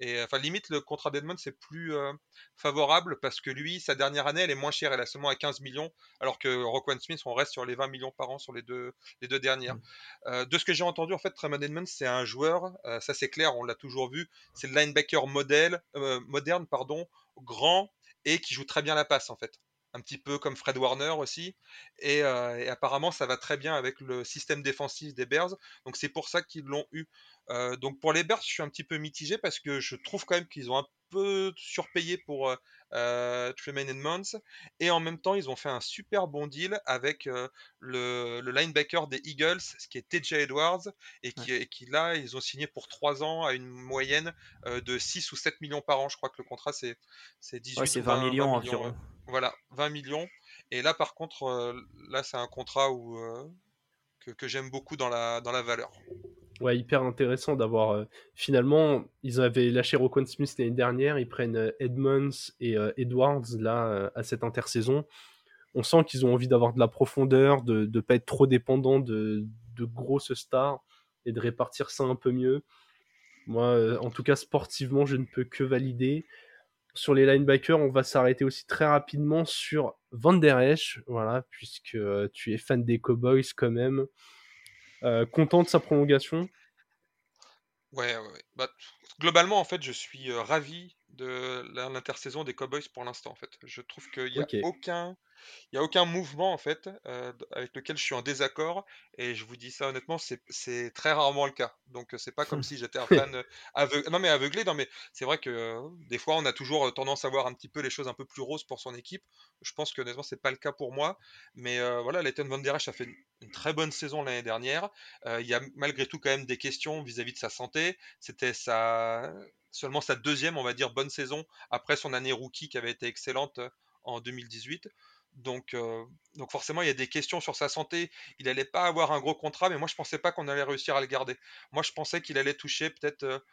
et enfin limite le contrat d'Edmonds c'est plus euh, favorable parce que lui, sa dernière année, elle est moins chère, elle est seulement à 15 millions, alors que Roquan Smith, on reste sur les 20 millions par an sur les deux, les deux dernières. Mm. Euh, de ce que j'ai entendu, en fait, Tremon Edmonds, c'est un joueur, euh, ça c'est clair, on l'a toujours vu, c'est le linebacker modèle, euh, moderne, pardon, grand et qui joue très bien la passe en fait. Un petit peu comme Fred Warner aussi. Et, euh, et apparemment, ça va très bien avec le système défensif des Bears. Donc c'est pour ça qu'ils l'ont eu. Euh, donc pour les Bears, je suis un petit peu mitigé parce que je trouve quand même qu'ils ont un peu surpayé pour euh, euh, Tremaine Edmonds. Et en même temps, ils ont fait un super bon deal avec euh, le, le linebacker des Eagles, ce qui est TJ Edwards, et qui, et qui là, ils ont signé pour 3 ans à une moyenne euh, de 6 ou 7 millions par an. Je crois que le contrat, c'est c'est 18 Ouais, c'est ou 20 millions environ. Voilà, 20 millions. Et là, par contre, euh, là, c'est un contrat où, euh, que, j'aime beaucoup dans la, dans la valeur. Ouais, hyper intéressant d'avoir. euh, finalement, ils avaient lâché Roquan Smith l'année dernière, ils prennent Edmonds et Edwards là à cette intersaison. On sent qu'ils ont envie d'avoir de la profondeur, de ne pas être trop dépendant de, de grosses stars et de répartir ça un peu mieux. Moi, en tout cas, sportivement, je ne peux que valider. Sur les linebackers, on va s'arrêter aussi très rapidement sur Van Der Esch, voilà, puisque euh, tu es fan des Cowboys quand même. Euh, content de sa prolongation? Ouais, ouais, ouais. Bah, globalement, en fait, je suis euh, ravi de l'intersaison des Cowboys pour l'instant, en fait. Je trouve qu'il n'y a aucun, il y a aucun mouvement, en fait, euh, avec lequel je suis en désaccord. Et je vous dis ça honnêtement, c'est très rarement le cas. Donc, c'est pas comme si j'étais un fan aveugle. Non, mais aveuglé, non, mais c'est vrai que euh, des fois, on a toujours tendance à voir un petit peu les choses un peu plus roses pour son équipe. Je pense que, honnêtement, c'est pas le cas pour moi. Mais euh, voilà, Leighton Van Der Esch a fait une, une très bonne saison l'année dernière. Il y a malgré tout quand même des questions vis-à-vis de sa santé. C'était sa seulement sa deuxième, on va dire, bonne saison après son année rookie qui avait été excellente en 2018. Donc, donc forcément, il y a des questions sur sa santé. Il n'allait pas avoir un gros contrat, mais moi, je pensais pas qu'on allait réussir à le garder. Moi, je pensais qu'il allait toucher peut-être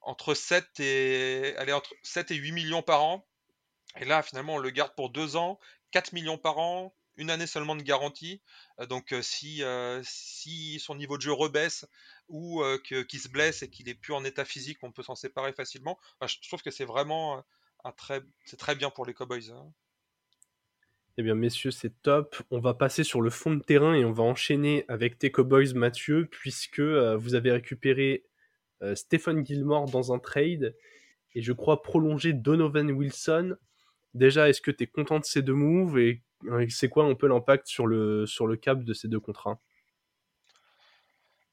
entre 7 et, entre 7 et 8 millions par an. Et là, finalement, on le garde pour deux ans, 4 millions par an, une année seulement de garantie. donc, si, son niveau de jeu rebaisse ou qu'il se blesse et qu'il est plus en état physique, on peut s'en séparer facilement. je trouve que c'est vraiment très, très bien pour les Cowboys. Hein. Eh bien, messieurs, c'est top. On va passer sur le fond de terrain et on va enchaîner avec tes Cowboys, Mathieu, puisque euh, vous avez récupéré euh, Stephen Gilmore dans un trade et je crois prolonger Donovan Wilson. Déjà, est-ce que tu es content de ces deux moves et euh, c'est quoi un peu l'impact sur le, sur le cap de ces deux contrats?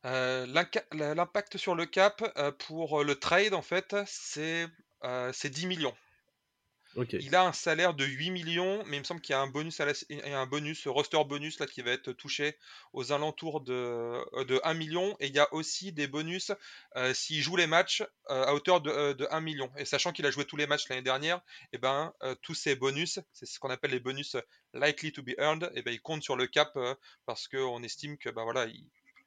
L'impact sur le cap pour le trade, en fait, c'est 10 millions. Il a un salaire de 8 millions, mais il me semble qu'il y a un bonus, à un bonus, roster bonus là, qui va être touché aux alentours de, euh, de 1 million. Et il y a aussi des bonus euh, s'il joue les matchs euh, à hauteur de, de, 1 million. Et sachant qu'il a joué tous les matchs l'année dernière, et eh ben, tous ces bonus, c'est ce qu'on appelle les bonus likely to be earned, et eh ben, ils comptent sur le cap parce qu'on estime que ben, voilà, il,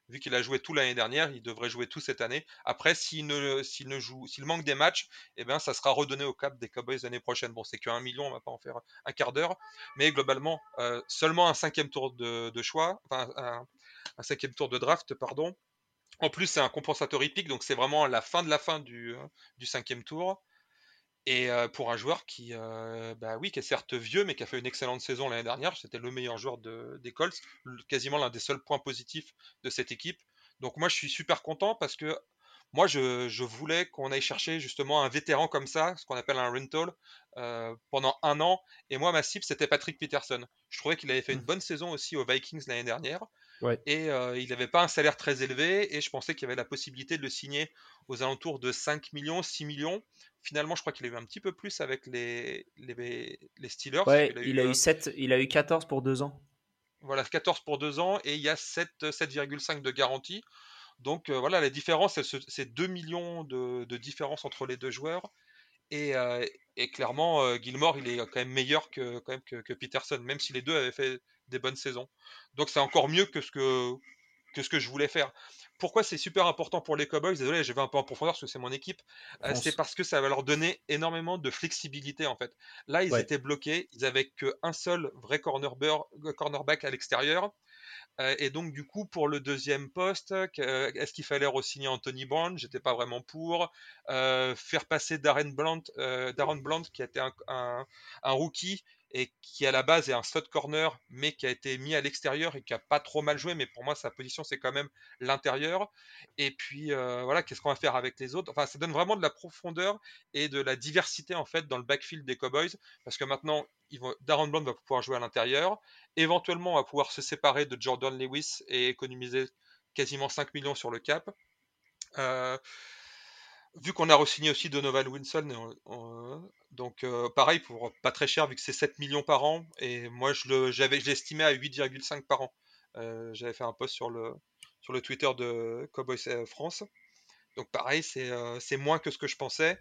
vu qu'il a joué tout l'année dernière, il devrait jouer tout cette année. Après, s'il ne, ne joue, s'il manque des matchs, eh bien, ça sera redonné au cap des Cowboys l'année prochaine. Bon, c'est qu'un million, on va pas en faire un quart d'heure, mais globalement, euh, seulement un cinquième tour de, choix, enfin un, cinquième tour de draft, pardon. En plus, c'est un compensateur hippique, donc c'est vraiment la fin de la fin du cinquième tour. Et pour un joueur qui, bah oui, qui est certes vieux, mais qui a fait une excellente saison l'année dernière, c'était le meilleur joueur de, des Colts, quasiment l'un des seuls points positifs de cette équipe. Donc moi, je suis super content parce que moi, je, voulais qu'on aille chercher justement un vétéran comme ça, ce qu'on appelle un rental, pendant un an. Et moi, ma cible, c'était Patrick Peterson. Je trouvais qu'il avait fait une mmh. bonne saison aussi aux Vikings l'année dernière. Et il n'avait pas un salaire très élevé. Et je pensais qu'il y avait la possibilité de le signer aux alentours de 5 millions, 6 millions. Finalement, je crois qu'il a eu un petit peu plus avec les, les, les Steelers. il, a eu, 7, il a eu 14 pour 2 ans. Voilà, 14 pour 2 ans. Et il y a 7,5 de garantie. Donc voilà, la différence, c'est 2 millions de, de, différence entre les deux joueurs. Et, et clairement, Gilmore, il est quand même meilleur que, quand même que, que Peterson, même si les deux avaient fait des bonnes saisons. Donc c'est encore mieux que ce que, que ce que je voulais faire. Pourquoi c'est super important pour les Cowboys? Désolé, je vais un peu en profondeur parce que c'est mon équipe. Euh, c'est parce que ça va leur donner énormément de flexibilité en fait. Là, ils étaient bloqués, ils avaient qu'un seul vrai cornerback à l'extérieur. Euh, et donc, du coup, pour le deuxième poste, est-ce qu'il fallait re-signer Anthony Brown? J'étais pas vraiment pour. Euh, faire passer Darren Blunt, Darren Blunt qui était un, un, un, rookie et qui à la base est un slot corner, mais qui a été mis à l'extérieur et qui a pas trop mal joué, mais pour moi sa position c'est quand même l'intérieur. Et puis euh, voilà, qu'est-ce qu'on va faire avec les autres? Enfin, ça donne vraiment de la profondeur et de la diversité en fait dans le backfield des Cowboys, parce que maintenant Darren Blunt va pouvoir jouer à l'intérieur, éventuellement on va pouvoir se séparer de Jordan Lewis et économiser quasiment 5 millions sur le cap. Euh, vu qu'on a re-signé aussi Donovan Wilson, donc euh, pareil pour pas très cher vu que c'est 7 millions par an et moi je l'estimais à 8,5 par an. Euh, j'avais fait un post sur le sur le Twitter de Cowboys euh, France. Donc pareil, c'est moins que ce que je pensais.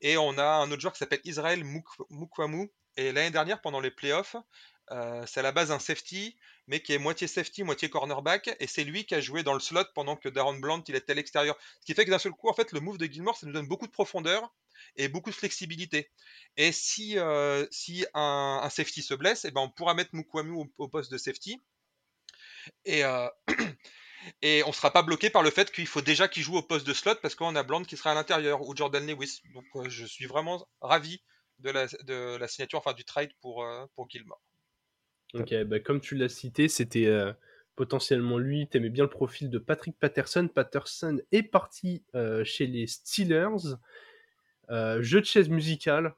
Et on a un autre joueur qui s'appelle Israël Mukwamu. Et l'année dernière, pendant les playoffs, euh, c'est à la base un safety, mais qui est moitié safety, moitié cornerback, et c'est lui qui a joué dans le slot pendant que Darren Blunt il était à l'extérieur. Ce qui fait que d'un seul coup, fait, le move de Gilmore, ça nous donne beaucoup de profondeur et beaucoup de flexibilité. Et si, euh, un, safety se blesse, eh ben on pourra mettre Mukwamu au, poste de safety. Et, euh, on ne sera pas bloqué par le fait qu'il faut déjà qu'il joue au poste de slot parce qu'on a Blunt qui sera à l'intérieur ou Jordan Lewis. Donc je suis vraiment ravi de la, de la signature, enfin du trade pour, pour Gilmore. Ok, bah, comme tu l'as cité, c'était euh, potentiellement lui. Tu aimais bien le profil de Patrick Patterson. Patterson est parti euh, chez les Steelers. Euh, jeu de chaise musicale.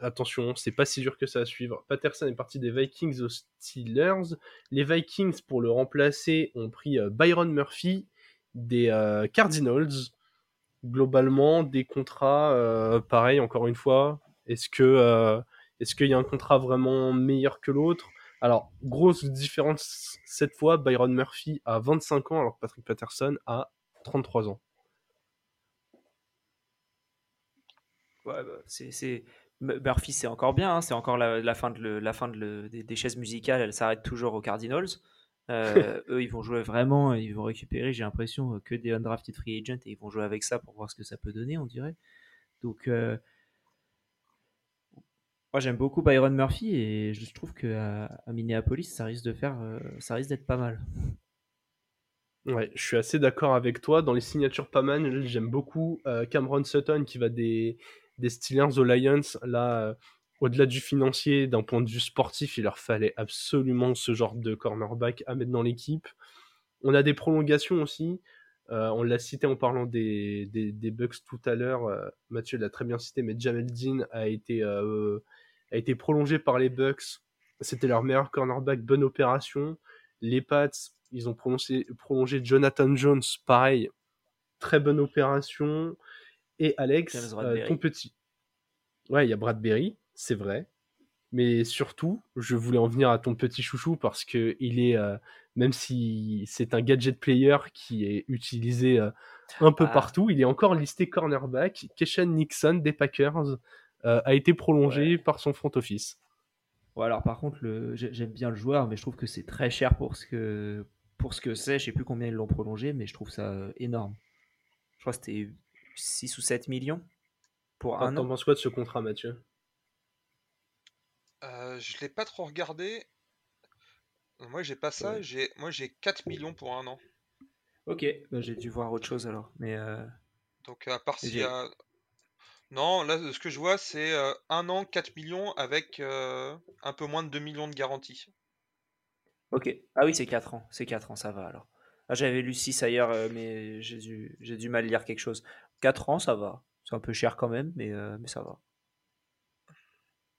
Attention, c'est pas si dur que ça à suivre. Patterson est parti des Vikings aux Steelers. Les Vikings, pour le remplacer, ont pris Byron Murphy des Cardinals. Globalement, des contrats, pareil, encore une fois. Est-ce est-ce qu'il y a un contrat vraiment meilleur que l'autre? Alors, grosse différence cette fois, Byron Murphy a 25 ans alors que Patrick Patterson a 33 ans. Ouais, bah, c'est Murphy, c'est encore bien, hein, c'est encore la, fin, de la fin de des, chaises musicales, elle s'arrête toujours aux Cardinals. Euh, eux, ils vont jouer vraiment, ils vont récupérer, j'ai l'impression, que des undrafted free agents et ils vont jouer avec ça pour voir ce que ça peut donner, on dirait. Donc, euh, moi j'aime beaucoup Byron Murphy et je trouve qu'à à Minneapolis, ça risque de faire, euh, ça risque d'être pas mal. Ouais, je suis assez d'accord avec toi. Dans les signatures pas mal, j'aime beaucoup Cameron Sutton qui va des, des Steelers aux Lions. Là, au-delà du financier, d'un point de vue sportif, il leur fallait absolument ce genre de cornerback à mettre dans l'équipe. On a des prolongations aussi. Euh, on l'a cité en parlant des, des, Bucks tout à l'heure. Euh, Mathieu l'a très bien cité, mais Jamel Dean a été, euh, a été prolongé par les Bucks. C'était leur meilleur cornerback, bonne opération. Les Pats, ils ont prolongé, prolongé Jonathan Jones, pareil, très bonne opération. Et Alex, ton petit. Ouais, il y a Bradbury c'est vrai. Mais surtout, je voulais en venir à ton petit chouchou parce que il est, euh, même si c'est un gadget player qui est utilisé euh, un peu ah. partout, il est encore listé cornerback. Keshan Nixon des Packers euh, a été prolongé par son front office. Ouais, alors par contre, j'aime bien le joueur, mais je trouve que c'est très cher pour ce que pour ce que c'est. Je sais plus combien ils l'ont prolongé, mais je trouve ça énorme. Je crois que c'était 6 ou 7 millions pour un an. T'en penses quoi de ce contrat, Mathieu? Euh, je l'ai pas trop regardé. Moi, j'ai pas ça. J'ai, moi, j'ai 4 millions pour un an. Ok, bah, j'ai dû voir autre chose alors. Mais euh, Donc, à part s'il y a. Non, là, ce que je vois, c'est euh, un an, 4 millions avec un peu moins de 2 millions de garantie. Ok. Ah oui, c'est 4 ans. C'est 4 ans, ça va alors. Ah, j'avais lu 6 ailleurs, mais j'ai dû, j'ai dû mal lire quelque chose. 4 ans, ça va. C'est un peu cher quand même, mais, mais ça va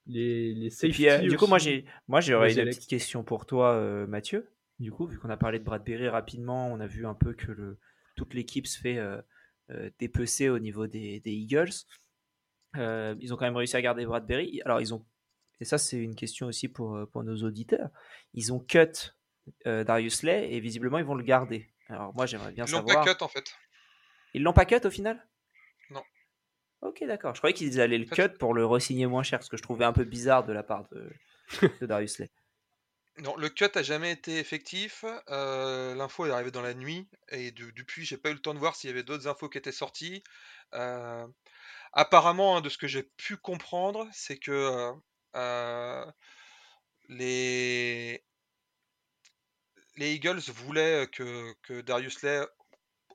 les, les euh, du coup, moi, j'ai, moi, j'aurais une petite question pour toi, euh, Mathieu. Du coup, vu qu'on a parlé de Bradbury rapidement, on a vu un peu que le, toute l'équipe se fait euh, dépecer au niveau des, des Eagles. ils ont quand même réussi à garder Bradbury. Alors, ils ont, et ça, c'est une question aussi pour, pour nos auditeurs. Ils ont cut Darius Lay et visiblement, ils vont le garder. Alors, moi, j'aimerais bien savoir. Ils l'ont pas cut en fait. Ils l'ont pas cut au final? Ok, d'accord. Je croyais qu'ils allaient le cut pour le re-signer moins cher, ce que je trouvais un peu bizarre de la part de, Darius Lay. Non, le cut a jamais été effectif. Euh, l'info est arrivée dans la nuit et depuis, j'ai pas eu le temps de voir s'il y avait d'autres infos qui étaient sorties. Euh, apparemment, hein, de ce que j'ai pu comprendre, c'est que euh, les les Eagles voulaient que, que Darius Lay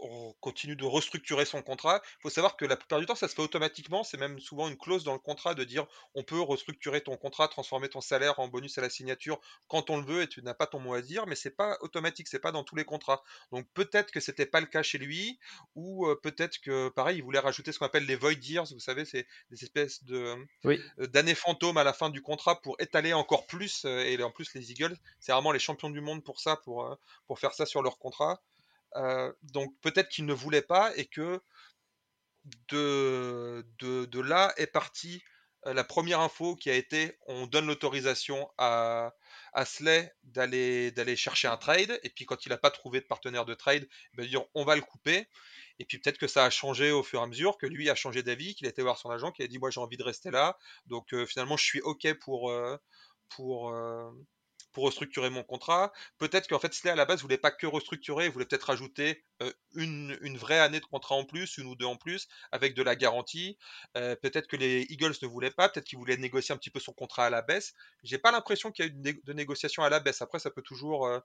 on continue de restructurer son contrat. Il faut savoir que la plupart du temps, ça se fait automatiquement. C'est même souvent une clause dans le contrat de dire on peut restructurer ton contrat, transformer ton salaire en bonus à la signature quand on le veut et tu n'as pas ton mot à dire, mais c'est pas automatique, c'est pas dans tous les contrats. Donc peut-être que c'était pas le cas chez lui, ou peut-être que pareil, il voulait rajouter ce qu'on appelle les void years. Vous savez, c'est des espèces de euh, d'années fantômes à la fin du contrat pour étaler encore plus. Et en plus, les Eagles, c'est vraiment les champions du monde pour ça, pour, pour faire ça sur leur contrat. Donc peut-être qu'il ne voulait pas et que de, là est partie la première info qui a été on donne l'autorisation à, à Slay d'aller, d'aller chercher un trade et puis quand il n'a pas trouvé de partenaire de trade, va dire on va le couper et puis peut-être que ça a changé au fur et à mesure, que lui a changé d'avis, qu'il a été voir son agent, qu'il a dit moi j'ai envie de rester là, donc finalement je suis ok pour, pour, pour restructurer mon contrat. Peut-être qu'en fait, Slay à la base voulait pas que restructurer, il voulait peut-être rajouter euh, une, vraie année de contrat en plus, une ou deux en plus, avec de la garantie. Euh, peut-être que les Eagles ne voulaient pas, peut-être qu'ils voulaient négocier un petit peu son contrat à la baisse. J'ai pas l'impression qu'il y a eu de, négociation à la baisse. Après, ça peut toujours, euh,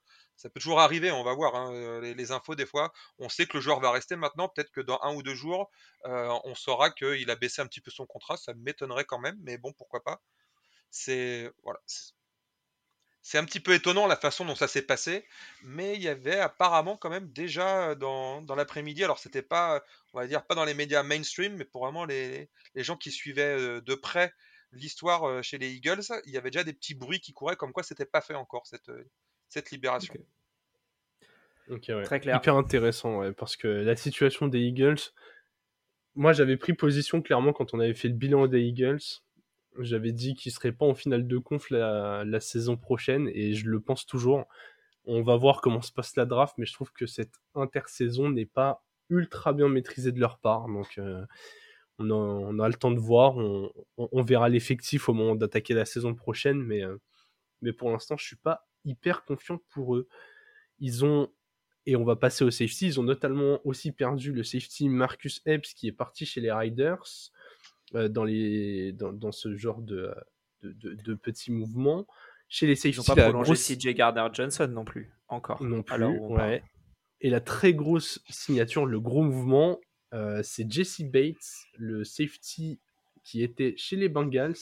arriver, on va voir. Hein, les, infos, des fois, on sait que le joueur va rester maintenant. Peut-être que dans un ou deux jours, on saura qu'il a baissé un petit peu son contrat. Ça m'étonnerait quand même, mais bon, pourquoi pas. C'est voilà, c'est un petit peu étonnant la façon dont ça s'est passé, mais il y avait apparemment quand même déjà dans, dans l'après-midi, alors c'était pas, on va dire, pas dans les médias mainstream, mais pour vraiment les, les gens qui suivaient de près l'histoire chez les Eagles, il y avait déjà des petits bruits qui couraient comme quoi c'était pas fait encore cette, cette libération. Très clair. Hyper intéressant, parce que la situation des Eagles, moi j'avais pris position clairement quand on avait fait le bilan des Eagles j'avais dit qu'il serait pas en finale de conf la, saison prochaine et je le pense toujours. On va voir comment se passe la draft, mais je trouve que cette intersaison n'est pas ultra bien maîtrisée de leur part. Donc, euh, on, a, le temps de voir. On, verra l'effectif au moment d'attaquer la saison prochaine, mais, euh, mais pour l'instant, je suis pas hyper confiant pour eux. Ils ont, et on va passer au safety, ils ont notamment aussi perdu le safety Marcus Epps qui est parti chez les Riders dans, les, dans, ce genre de, de, petits mouvements. Chez les safety, ils n'ont pas prolongé CJ Gardner Johnson non plus, encore. Non plus, ouais. Et la très grosse signature, le gros mouvement, euh, c'est Jesse Bates, le safety qui était chez les Bengals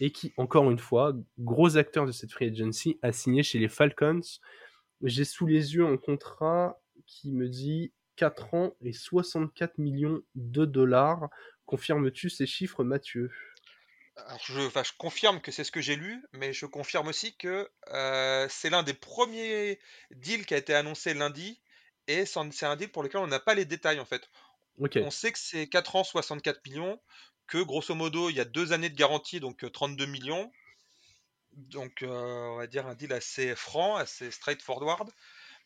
et qui, encore une fois, gros acteur de cette free agency, a signé chez les Falcons. J'ai sous les yeux un contrat qui me dit 4 ans et 64 millions de dollars. Confirmes-tu ces chiffres, Mathieu? Alors je, je, confirme que c'est ce que j'ai lu, mais je confirme aussi que euh, c'est l'un des premiers deals qui a été annoncé lundi, et c'est un deal pour lequel on n'a pas les détails en fait. On sait que c'est 4 ans, 64 millions, que grosso modo, il y a deux années de garantie, donc 32 euh, millions. Donc, euh, on va dire un deal assez franc, assez straightforward.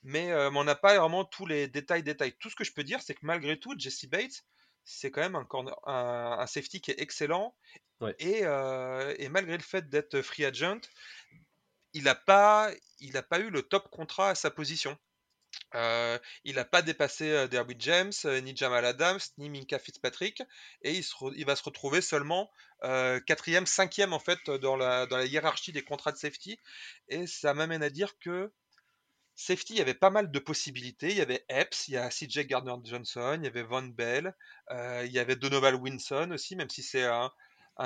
Mais, euh, mais on n'a pas vraiment tous les détails, détails. Tout ce que je peux dire, c'est que malgré tout, Jesse Bates, c'est quand même un, un, safety qui est excellent. Et, et, malgré le fait d'être free agent, il n'a pas, il pas eu le top contrat à sa position. Euh, il n'a pas dépassé euh, Derby James, euh, ni Jamal Adams, ni Minka Fitzpatrick, et il, va se retrouver seulement quatrième, cinquième en fait dans la, dans la hiérarchie des contrats de safety. Et ça m'amène à dire que safety, il y avait pas mal de possibilités. Il y avait Epps, il y a CJ Gardner Johnson, il y avait Von Bell, il y avait Donovan Winson aussi, même si c'est un,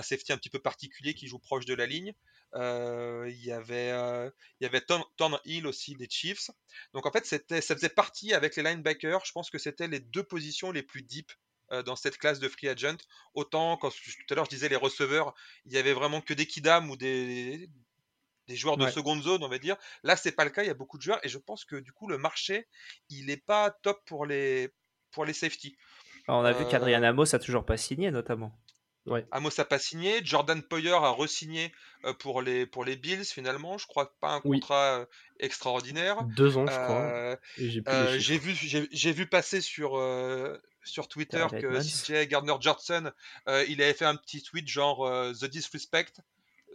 safety un petit peu particulier qui joue proche de la ligne. Euh, il y avait, euh, il y avait Tom, Hill aussi des Chiefs. Donc en fait, ça faisait partie avec les linebackers. Je pense que c'était les deux positions les plus deep euh, dans cette classe de free agent. Autant, quand tout à l'heure je disais les receveurs, il y avait vraiment que des kidam ou des, des joueurs de seconde zone, on va dire. Là, c'est pas le cas. Il y a beaucoup de joueurs et je pense que du coup, le marché, il n'est pas top pour les pour les safety. on a vu qu'Adrian Amos a toujours pas signé, notamment. Ouais. Amos a pas signé, Jordan Poyer a re-signé euh, pour, les, pour les Bills finalement, je crois pas un contrat euh, extraordinaire. Deux ans, je crois. Euh, j'ai vu, j'ai vu passer sur, sur Twitter que CJ Gardner Johnson, il avait fait un petit tweet genre The Disrespect.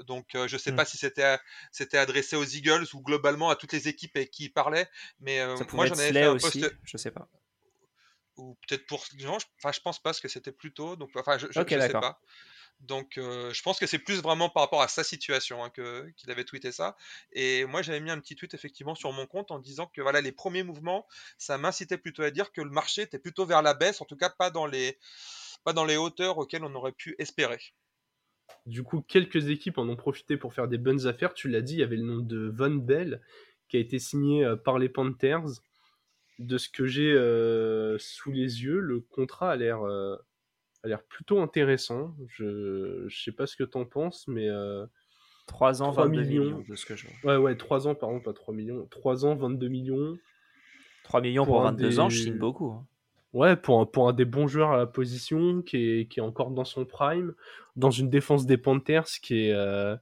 Donc je sais hmm. pas si c'était c'était adressé aux Eagles ou globalement à toutes les équipes avec qui il parlait, mais moi j'en avais fait un aussi, je sais pas. ou peut-être pour non, je, enfin je pense pas parce que c'était plus tôt donc enfin je, je, sais pas. Donc euh, je pense que c'est plus vraiment par rapport à sa situation hein, que qu'il avait tweeté ça et moi j'avais mis un petit tweet effectivement sur mon compte en disant que voilà les premiers mouvements ça m'incitait plutôt à dire que le marché était plutôt vers la baisse en tout cas pas dans les pas dans les hauteurs auxquelles on aurait pu espérer du coup quelques équipes en ont profité pour faire des bonnes affaires tu l'as dit il y avait le nom de Von Bell qui a été signé euh, par les Panthers de ce que j'ai euh, sous les yeux, le contrat a l'air euh, a l'air plutôt intéressant. Je ne sais pas ce que tu en penses, mais 3 euh, ans, 22 millions. de ce que je Ouais, ouais, 3 ans, pardon, pas 3 millions. 3 ans, 22 millions. 3 millions pour, 22 ans, je signe beaucoup. Hein. Ouais, pour un, pour un des bons joueurs à la position, qui est, encore dans son prime, dans une défense des Panthers qui est,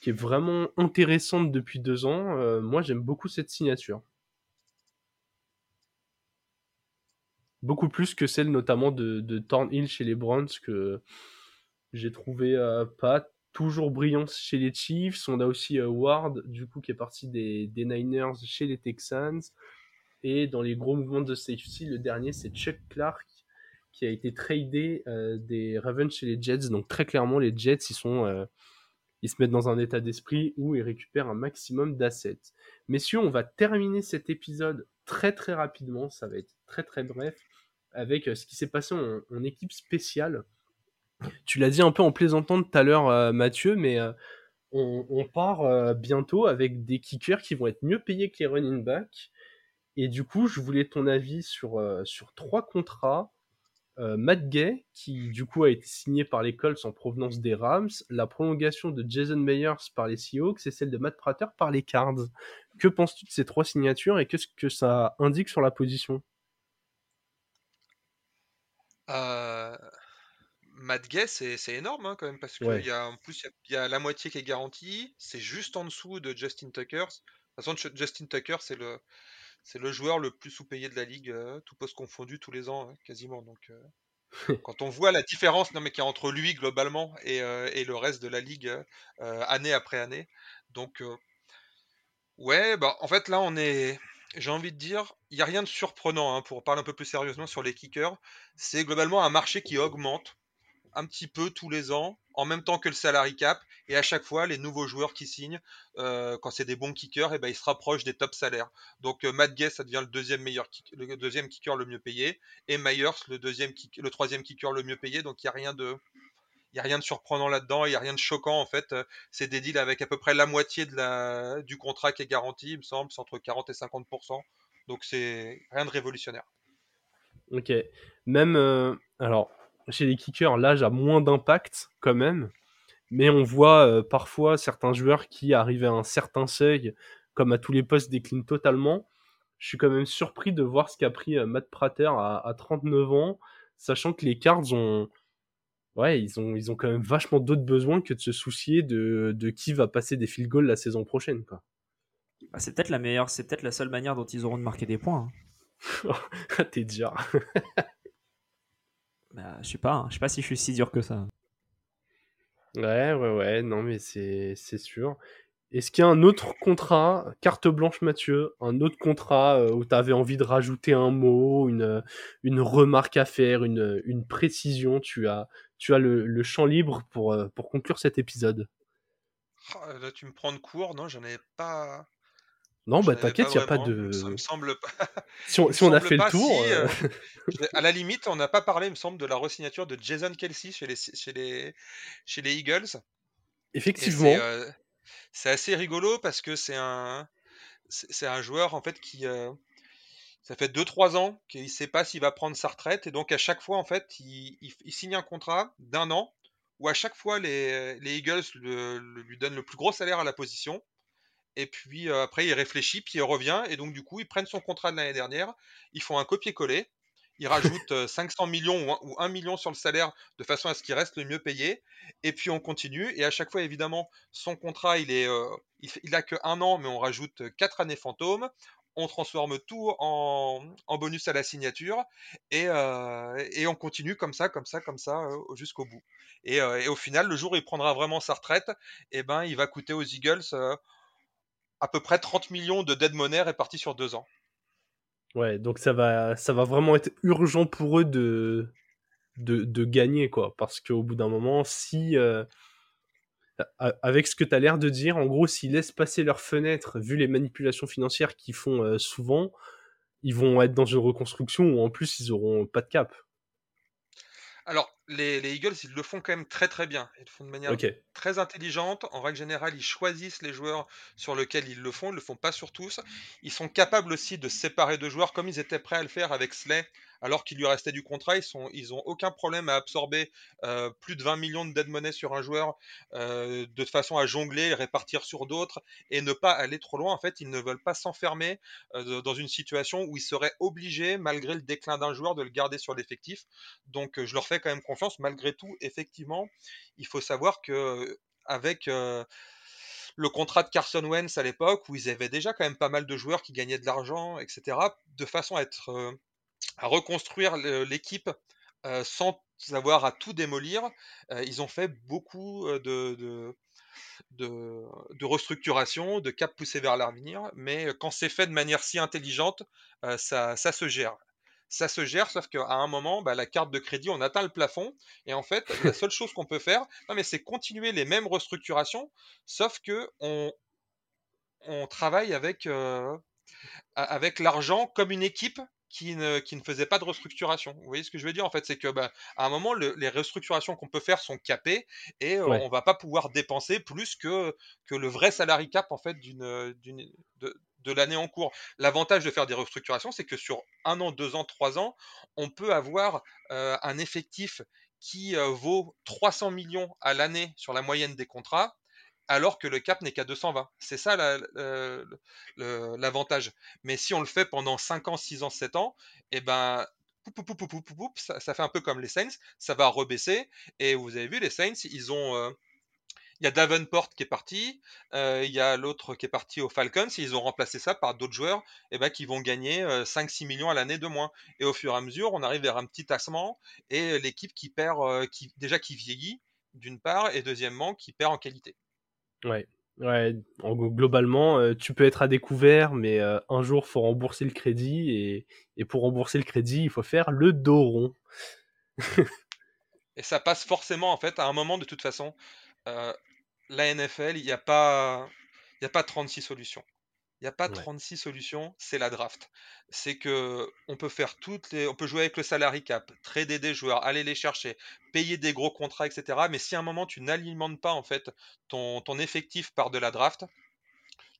qui est vraiment intéressante depuis deux ans. moi, j'aime beaucoup cette signature. beaucoup plus que celle notamment de, de Thornhill chez les Browns que j'ai trouvé euh, pas toujours brillant chez les Chiefs. On a aussi euh, Ward du coup qui est parti des, des, Niners chez les Texans. Et dans les gros mouvements de safety, le dernier c'est Chuck Clark qui a été tradé euh, des Ravens chez les Jets. Donc très clairement les Jets ils sont ils se mettent dans un état d'esprit où ils récupèrent un maximum d'assets. Messieurs, on va terminer cet épisode très très rapidement, ça va être très très bref avec euh, ce qui s'est passé en, équipe spéciale. Tu l'as dit un peu en plaisantant tout à l'heure, euh, Mathieu, mais euh, on, part bientôt avec des kickers qui vont être mieux payés que les running backs. Et du coup, je voulais ton avis sur, sur trois contrats. Matt Gay, qui du coup a été signé par les Colts en provenance des Rams, la prolongation de Jason Meyers par les Seahawks et celle de Matt Prater par les Cards. Que penses-tu de ces trois signatures et qu'est-ce que ça indique sur la position? Euh, Matt Gay, c'est énorme hein, quand même, parce qu'il y a en plus il y, a la moitié qui est garantie, c'est juste en dessous de Justin Tucker. De toute façon, Justin Tucker, c'est le, c'est le joueur le plus sous-payé de la ligue, euh, tout poste confondu tous les ans, hein, quasiment. Donc, euh, Quand on voit la différence non, mais qu'il y a entre lui globalement et, et le reste de la ligue année après année. Donc, ouais, bah, en fait, là, on est. J'ai envie de dire, il n'y a rien de surprenant hein, pour parler un peu plus sérieusement sur les kickers. C'est globalement un marché qui augmente un petit peu tous les ans, en même temps que le salary cap, et à chaque fois, les nouveaux joueurs qui signent, euh, quand c'est des bons kickers, et eh ben, ils se rapprochent des top salaires. Donc euh, Matt Guess, ça devient le deuxième meilleur le deuxième kicker le mieux payé, et Myers, le, deuxième le troisième kicker le mieux payé, donc il n'y a rien de... A rien de surprenant là-dedans, il n'y a rien de choquant en fait. C'est des deals avec à peu près la moitié de la, du contrat qui est garanti, il me semble, c'est entre 40 et 50%. Donc c'est rien de révolutionnaire. Ok. Même, euh, alors, chez les kickers, l'âge a moins d'impact quand même, mais on voit euh, parfois certains joueurs qui arrivent à un certain seuil, comme à tous les postes, déclinent totalement. Je suis quand même surpris de voir ce qu'a pris euh, Matt Prater à, 39 ans, sachant que les Cards ont, ouais, ils ont, ils ont quand même vachement d'autres besoins que de se soucier de, de qui va passer des field goals la saison prochaine, quoi. Bah, c'est peut-être la meilleure, c'est peut-être la seule manière dont ils auront de marquer des points. Hein. T'es déjà. Bah, je sais pas, hein. je sais pas si je suis si dur que ça. Ouais, ouais, ouais, non, mais c'est sûr. Est-ce qu'il y a un autre contrat, carte blanche Mathieu, un autre contrat euh, où tu avais envie de rajouter un mot, une, une remarque à faire, une, une précision? Tu as, tu as le, le champ libre pour, euh, pour conclure cet épisode. Ah, là, tu me prends de court, non J'en ai pas. Non, bah t'inquiète, il n'y a pas de. Ça me semble pas. si on, si on a fait le tour. Euh, euh, à la limite, on n'a pas parlé, il me semble, de la resignature de Jason Kelsey chez les, chez les, chez les Eagles. Effectivement. C'est assez rigolo parce que c'est un, c'est un joueur en fait qui. Euh, ça fait 2-3 ans qu'il ne sait pas s'il va prendre sa retraite et donc à chaque fois en fait il, il, signe un contrat d'un an où à chaque fois les, les Eagles lui donnent le plus gros salaire à la position et puis après, il réfléchit, puis il revient. Et donc, du coup, ils prennent son contrat de l'année dernière, ils font un copier-coller, ils rajoutent 500 millions ou 1, million sur le salaire de façon à ce qu'il reste le mieux payé. Et puis, on continue. Et à chaque fois, évidemment, son contrat, il est, il, a que un an, mais on rajoute 4 années fantômes. On transforme tout en, bonus à la signature et, et, on continue comme ça, comme ça, comme ça jusqu'au bout. Et, et, au final, le jour où il prendra vraiment sa retraite, eh ben, il va coûter aux Eagles à peu près 30 millions de dead money répartis sur deux ans. Ouais, donc ça va, ça va vraiment être urgent pour eux de, de, gagner, quoi. Parce qu'au bout d'un moment, si. Euh, avec ce que tu as l'air de dire, en gros, s'ils laissent passer leur fenêtre, vu les manipulations financières qu'ils font euh, souvent, ils vont être dans une reconstruction où en plus ils auront pas de cap. Alors, les, Eagles, ils le font quand même très très bien. Ils le font de manière très intelligente. En règle générale, ils choisissent les joueurs sur lesquels ils le font. Ils ne le font pas sur tous. Ils sont capables aussi de séparer deux joueurs comme ils étaient prêts à le faire avec Slay alors qu'il lui restait du contrat. Ils sont, ils ont aucun problème à absorber euh, plus de 20 millions de dead money sur un joueur euh, de façon à jongler, répartir sur d'autres et ne pas aller trop loin. En fait, ils ne veulent pas s'enfermer euh, dans une situation où ils seraient obligés, malgré le déclin d'un joueur, de le garder sur l'effectif. Donc, je leur fais quand même confiance. Malgré tout, effectivement, il faut savoir que avec le contrat de Carson Wentz à l'époque, où ils avaient déjà quand même pas mal de joueurs qui gagnaient de l'argent, etc., de façon à être à reconstruire l'équipe sans avoir à tout démolir. ils ont fait beaucoup de, de, restructuration, de cap poussé vers l'avenir, mais quand c'est fait de manière si intelligente, ça, se gère. Ça se gère, sauf qu'à un moment, bah, la carte de crédit, on atteint le plafond, et en fait, la seule chose qu'on peut faire, c'est continuer les mêmes restructurations, sauf que on, on travaille avec, avec l'argent comme une équipe qui ne, qui ne faisait pas de restructuration. Vous voyez ce que je veux dire? En fait, c'est que bah, à un moment, les restructurations qu'on peut faire sont capées et on on va pas pouvoir dépenser plus que, que le vrai salary cap en fait d'une, de, de l'année en cours. L'avantage de faire des restructurations, c'est que sur un an, deux ans, trois ans, on peut avoir un effectif qui vaut 300 millions à l'année sur la moyenne des contrats alors que le cap n'est qu'à 220. C'est ça l'avantage. Mais si on le fait pendant 5 ans, 6 ans, 7 ans, et eh ben, ça, fait un peu comme les Saints, ça va rebaisser. Et vous avez vu, les Saints, ils ont, il y a Davenport qui est parti, il y a l'autre qui est parti aux Falcons, ils ont remplacé ça par d'autres joueurs eh ben, qui vont gagner 5-6 millions à l'année de moins. Et au fur et à mesure, on arrive vers un petit tassement et l'équipe qui perd, qui, déjà qui vieillit, d'une part, et deuxièmement, qui perd en qualité. Ouais, Ouais, globalement, tu peux être à découvert, mais un jour, faut rembourser le crédit, et, pour rembourser le crédit, il faut faire le dos rond. et ça passe forcément, en fait, à un moment, de toute façon, la NFL, il n'y a, pas, a pas 36 solutions. Il n'y a pas 36 solutions, c'est la draft. C'est que on peut faire toutes les, on peut jouer avec le salary cap, trader des joueurs, aller les chercher, payer des gros contrats, etc. Mais si à un moment tu n'alimentes pas en fait ton, ton effectif par de la draft,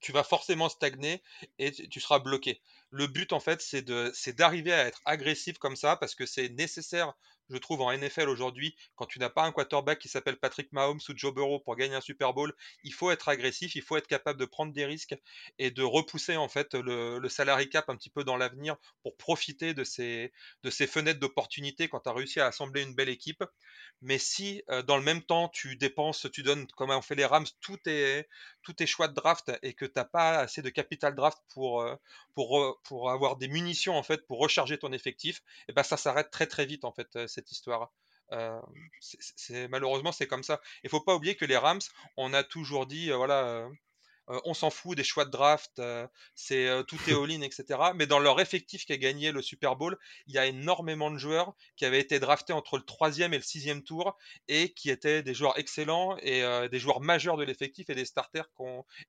tu vas forcément stagner et tu seras bloqué. Le but en fait, c'est de, c'est d'arriver à être agressif comme ça parce que c'est nécessaire je trouve, en NFL aujourd'hui, quand tu n'as pas un quarterback qui s'appelle Patrick Mahomes ou Joe Burrow pour gagner un Super Bowl, il faut être agressif, il faut être capable de prendre des risques et de repousser en fait le, le salary cap un petit peu dans l'avenir pour profiter de ces, de ces fenêtres d'opportunité quand tu as réussi à assembler une belle équipe. Mais si euh, dans le même temps tu dépenses, tu donnes, comme ont fait les Rams, tous tes, tous tes choix de draft et que tu n'as pas assez de capital draft pour, euh, pour, pour avoir des munitions en fait pour recharger ton effectif, et eh ben ça s'arrête très très vite en fait cette histoire. Euh, c'est malheureusement c'est comme ça. Il faut pas oublier que les Rams, on a toujours dit euh, voilà, on s'en fout des choix de draft, c'est tout est all-in, etc. Mais dans leur effectif qui a gagné le Super Bowl, il y a énormément de joueurs qui avaient été draftés entre le troisième et le sixième tour et qui étaient des joueurs excellents et des joueurs majeurs de l'effectif et des starters.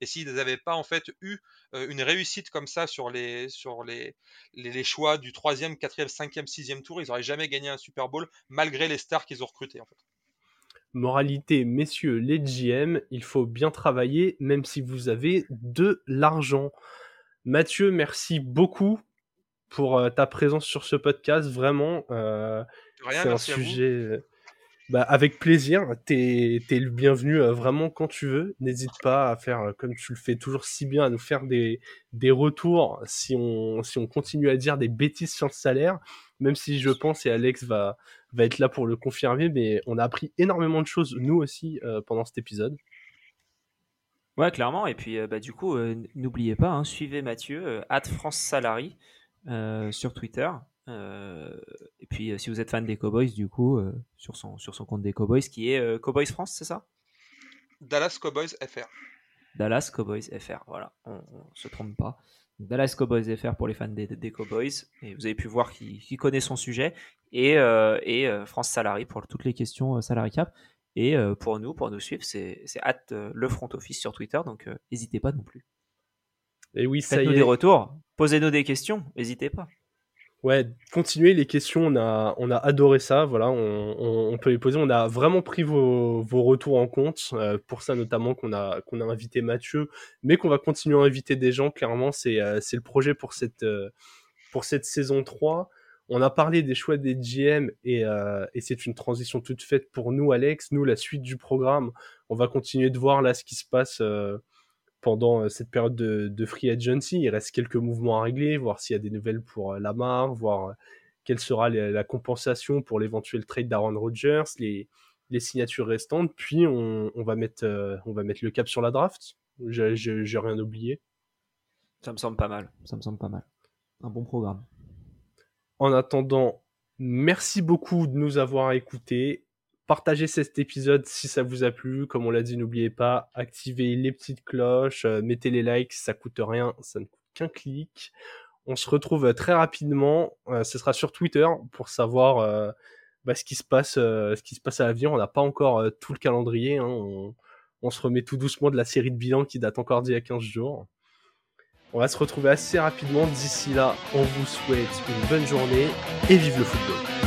Et s'ils n'avaient pas en fait eu une réussite comme ça sur les sur les, les, choix du troisième, quatrième, cinquième, sixième tour, ils n'auraient jamais gagné un Super Bowl malgré les stars qu'ils ont recrutés. Moralité, messieurs les GM, il faut bien travailler même si vous avez de l'argent. Mathieu, merci beaucoup pour euh, ta présence sur ce podcast. Vraiment, euh, c'est un sujet. Euh, bah, avec plaisir. T'es es le bienvenu vraiment quand tu veux. N'hésite pas à faire comme tu le fais toujours si bien, à nous faire des, retours si on, continue à dire des bêtises sur le salaire. Même si je pense, et Alex va, va être là pour le confirmer, mais on a appris énormément de choses, nous aussi, euh, pendant cet épisode. Ouais, clairement. Et puis, euh, bah, du coup, euh, n'oubliez pas, hein, suivez Mathieu, at France Salary, sur Twitter. Et puis, si vous êtes fan des Cowboys, du coup, sur, son, sur son compte des Cowboys, qui est Cowboys France, c'est ça? Dallas Cowboys FR. Dallas Cowboys FR, voilà, on, ne se trompe pas. Dallas Cowboys FR pour les fans des, des Cowboys. Et vous avez pu voir qu'il connaît son sujet. Et, euh, et euh, France Salary pour toutes les questions euh, salary cap. Et pour nous, pour nous suivre, c'est at le front office sur Twitter. Donc n'hésitez pas non plus. Et oui, Faites-nous des retours. Posez-nous des questions. N'hésitez pas. Ouais, continuez les questions, on a, on a adoré ça, voilà, on, peut les poser. On a vraiment pris vos, vos retours en compte, euh, pour ça notamment qu'on a, qu'on a invité Mathieu, mais qu'on va continuer à inviter des gens, clairement, c'est euh, le projet pour cette, euh, pour cette saison 3. On a parlé des choix des GM et, et c'est une transition toute faite pour nous, Alex. Nous, la suite du programme, on va continuer de voir là ce qui se passe pendant euh, cette période de, free agency. Il reste quelques mouvements à régler, voir s'il y a des nouvelles pour euh, Lamar, voir euh, quelle sera la compensation pour l'éventuel trade d'Aaron Rodgers, les, les, signatures restantes. Puis on, va mettre, on va mettre le cap sur la draft. J'ai rien oublié. Ça me semble pas mal. Ça me semble pas mal. Un bon programme. En attendant, merci beaucoup de nous avoir écoutés partagez cet épisode si ça vous a plu. Comme on l'a dit, n'oubliez pas, activez les petites cloches, euh, mettez les likes, ça coûte rien, ça ne coûte qu'un clic. On se retrouve très rapidement. Euh, ce sera sur Twitter pour savoir euh, bah, ce qui se passe, ce qui se passe à l'avenir. On n'a pas encore tout le calendrier. Hein. On, on, se remet tout doucement de la série de bilan qui date encore d'il y a 15 jours. On va se retrouver assez rapidement. D'ici là, on vous souhaite une bonne journée et vive le football.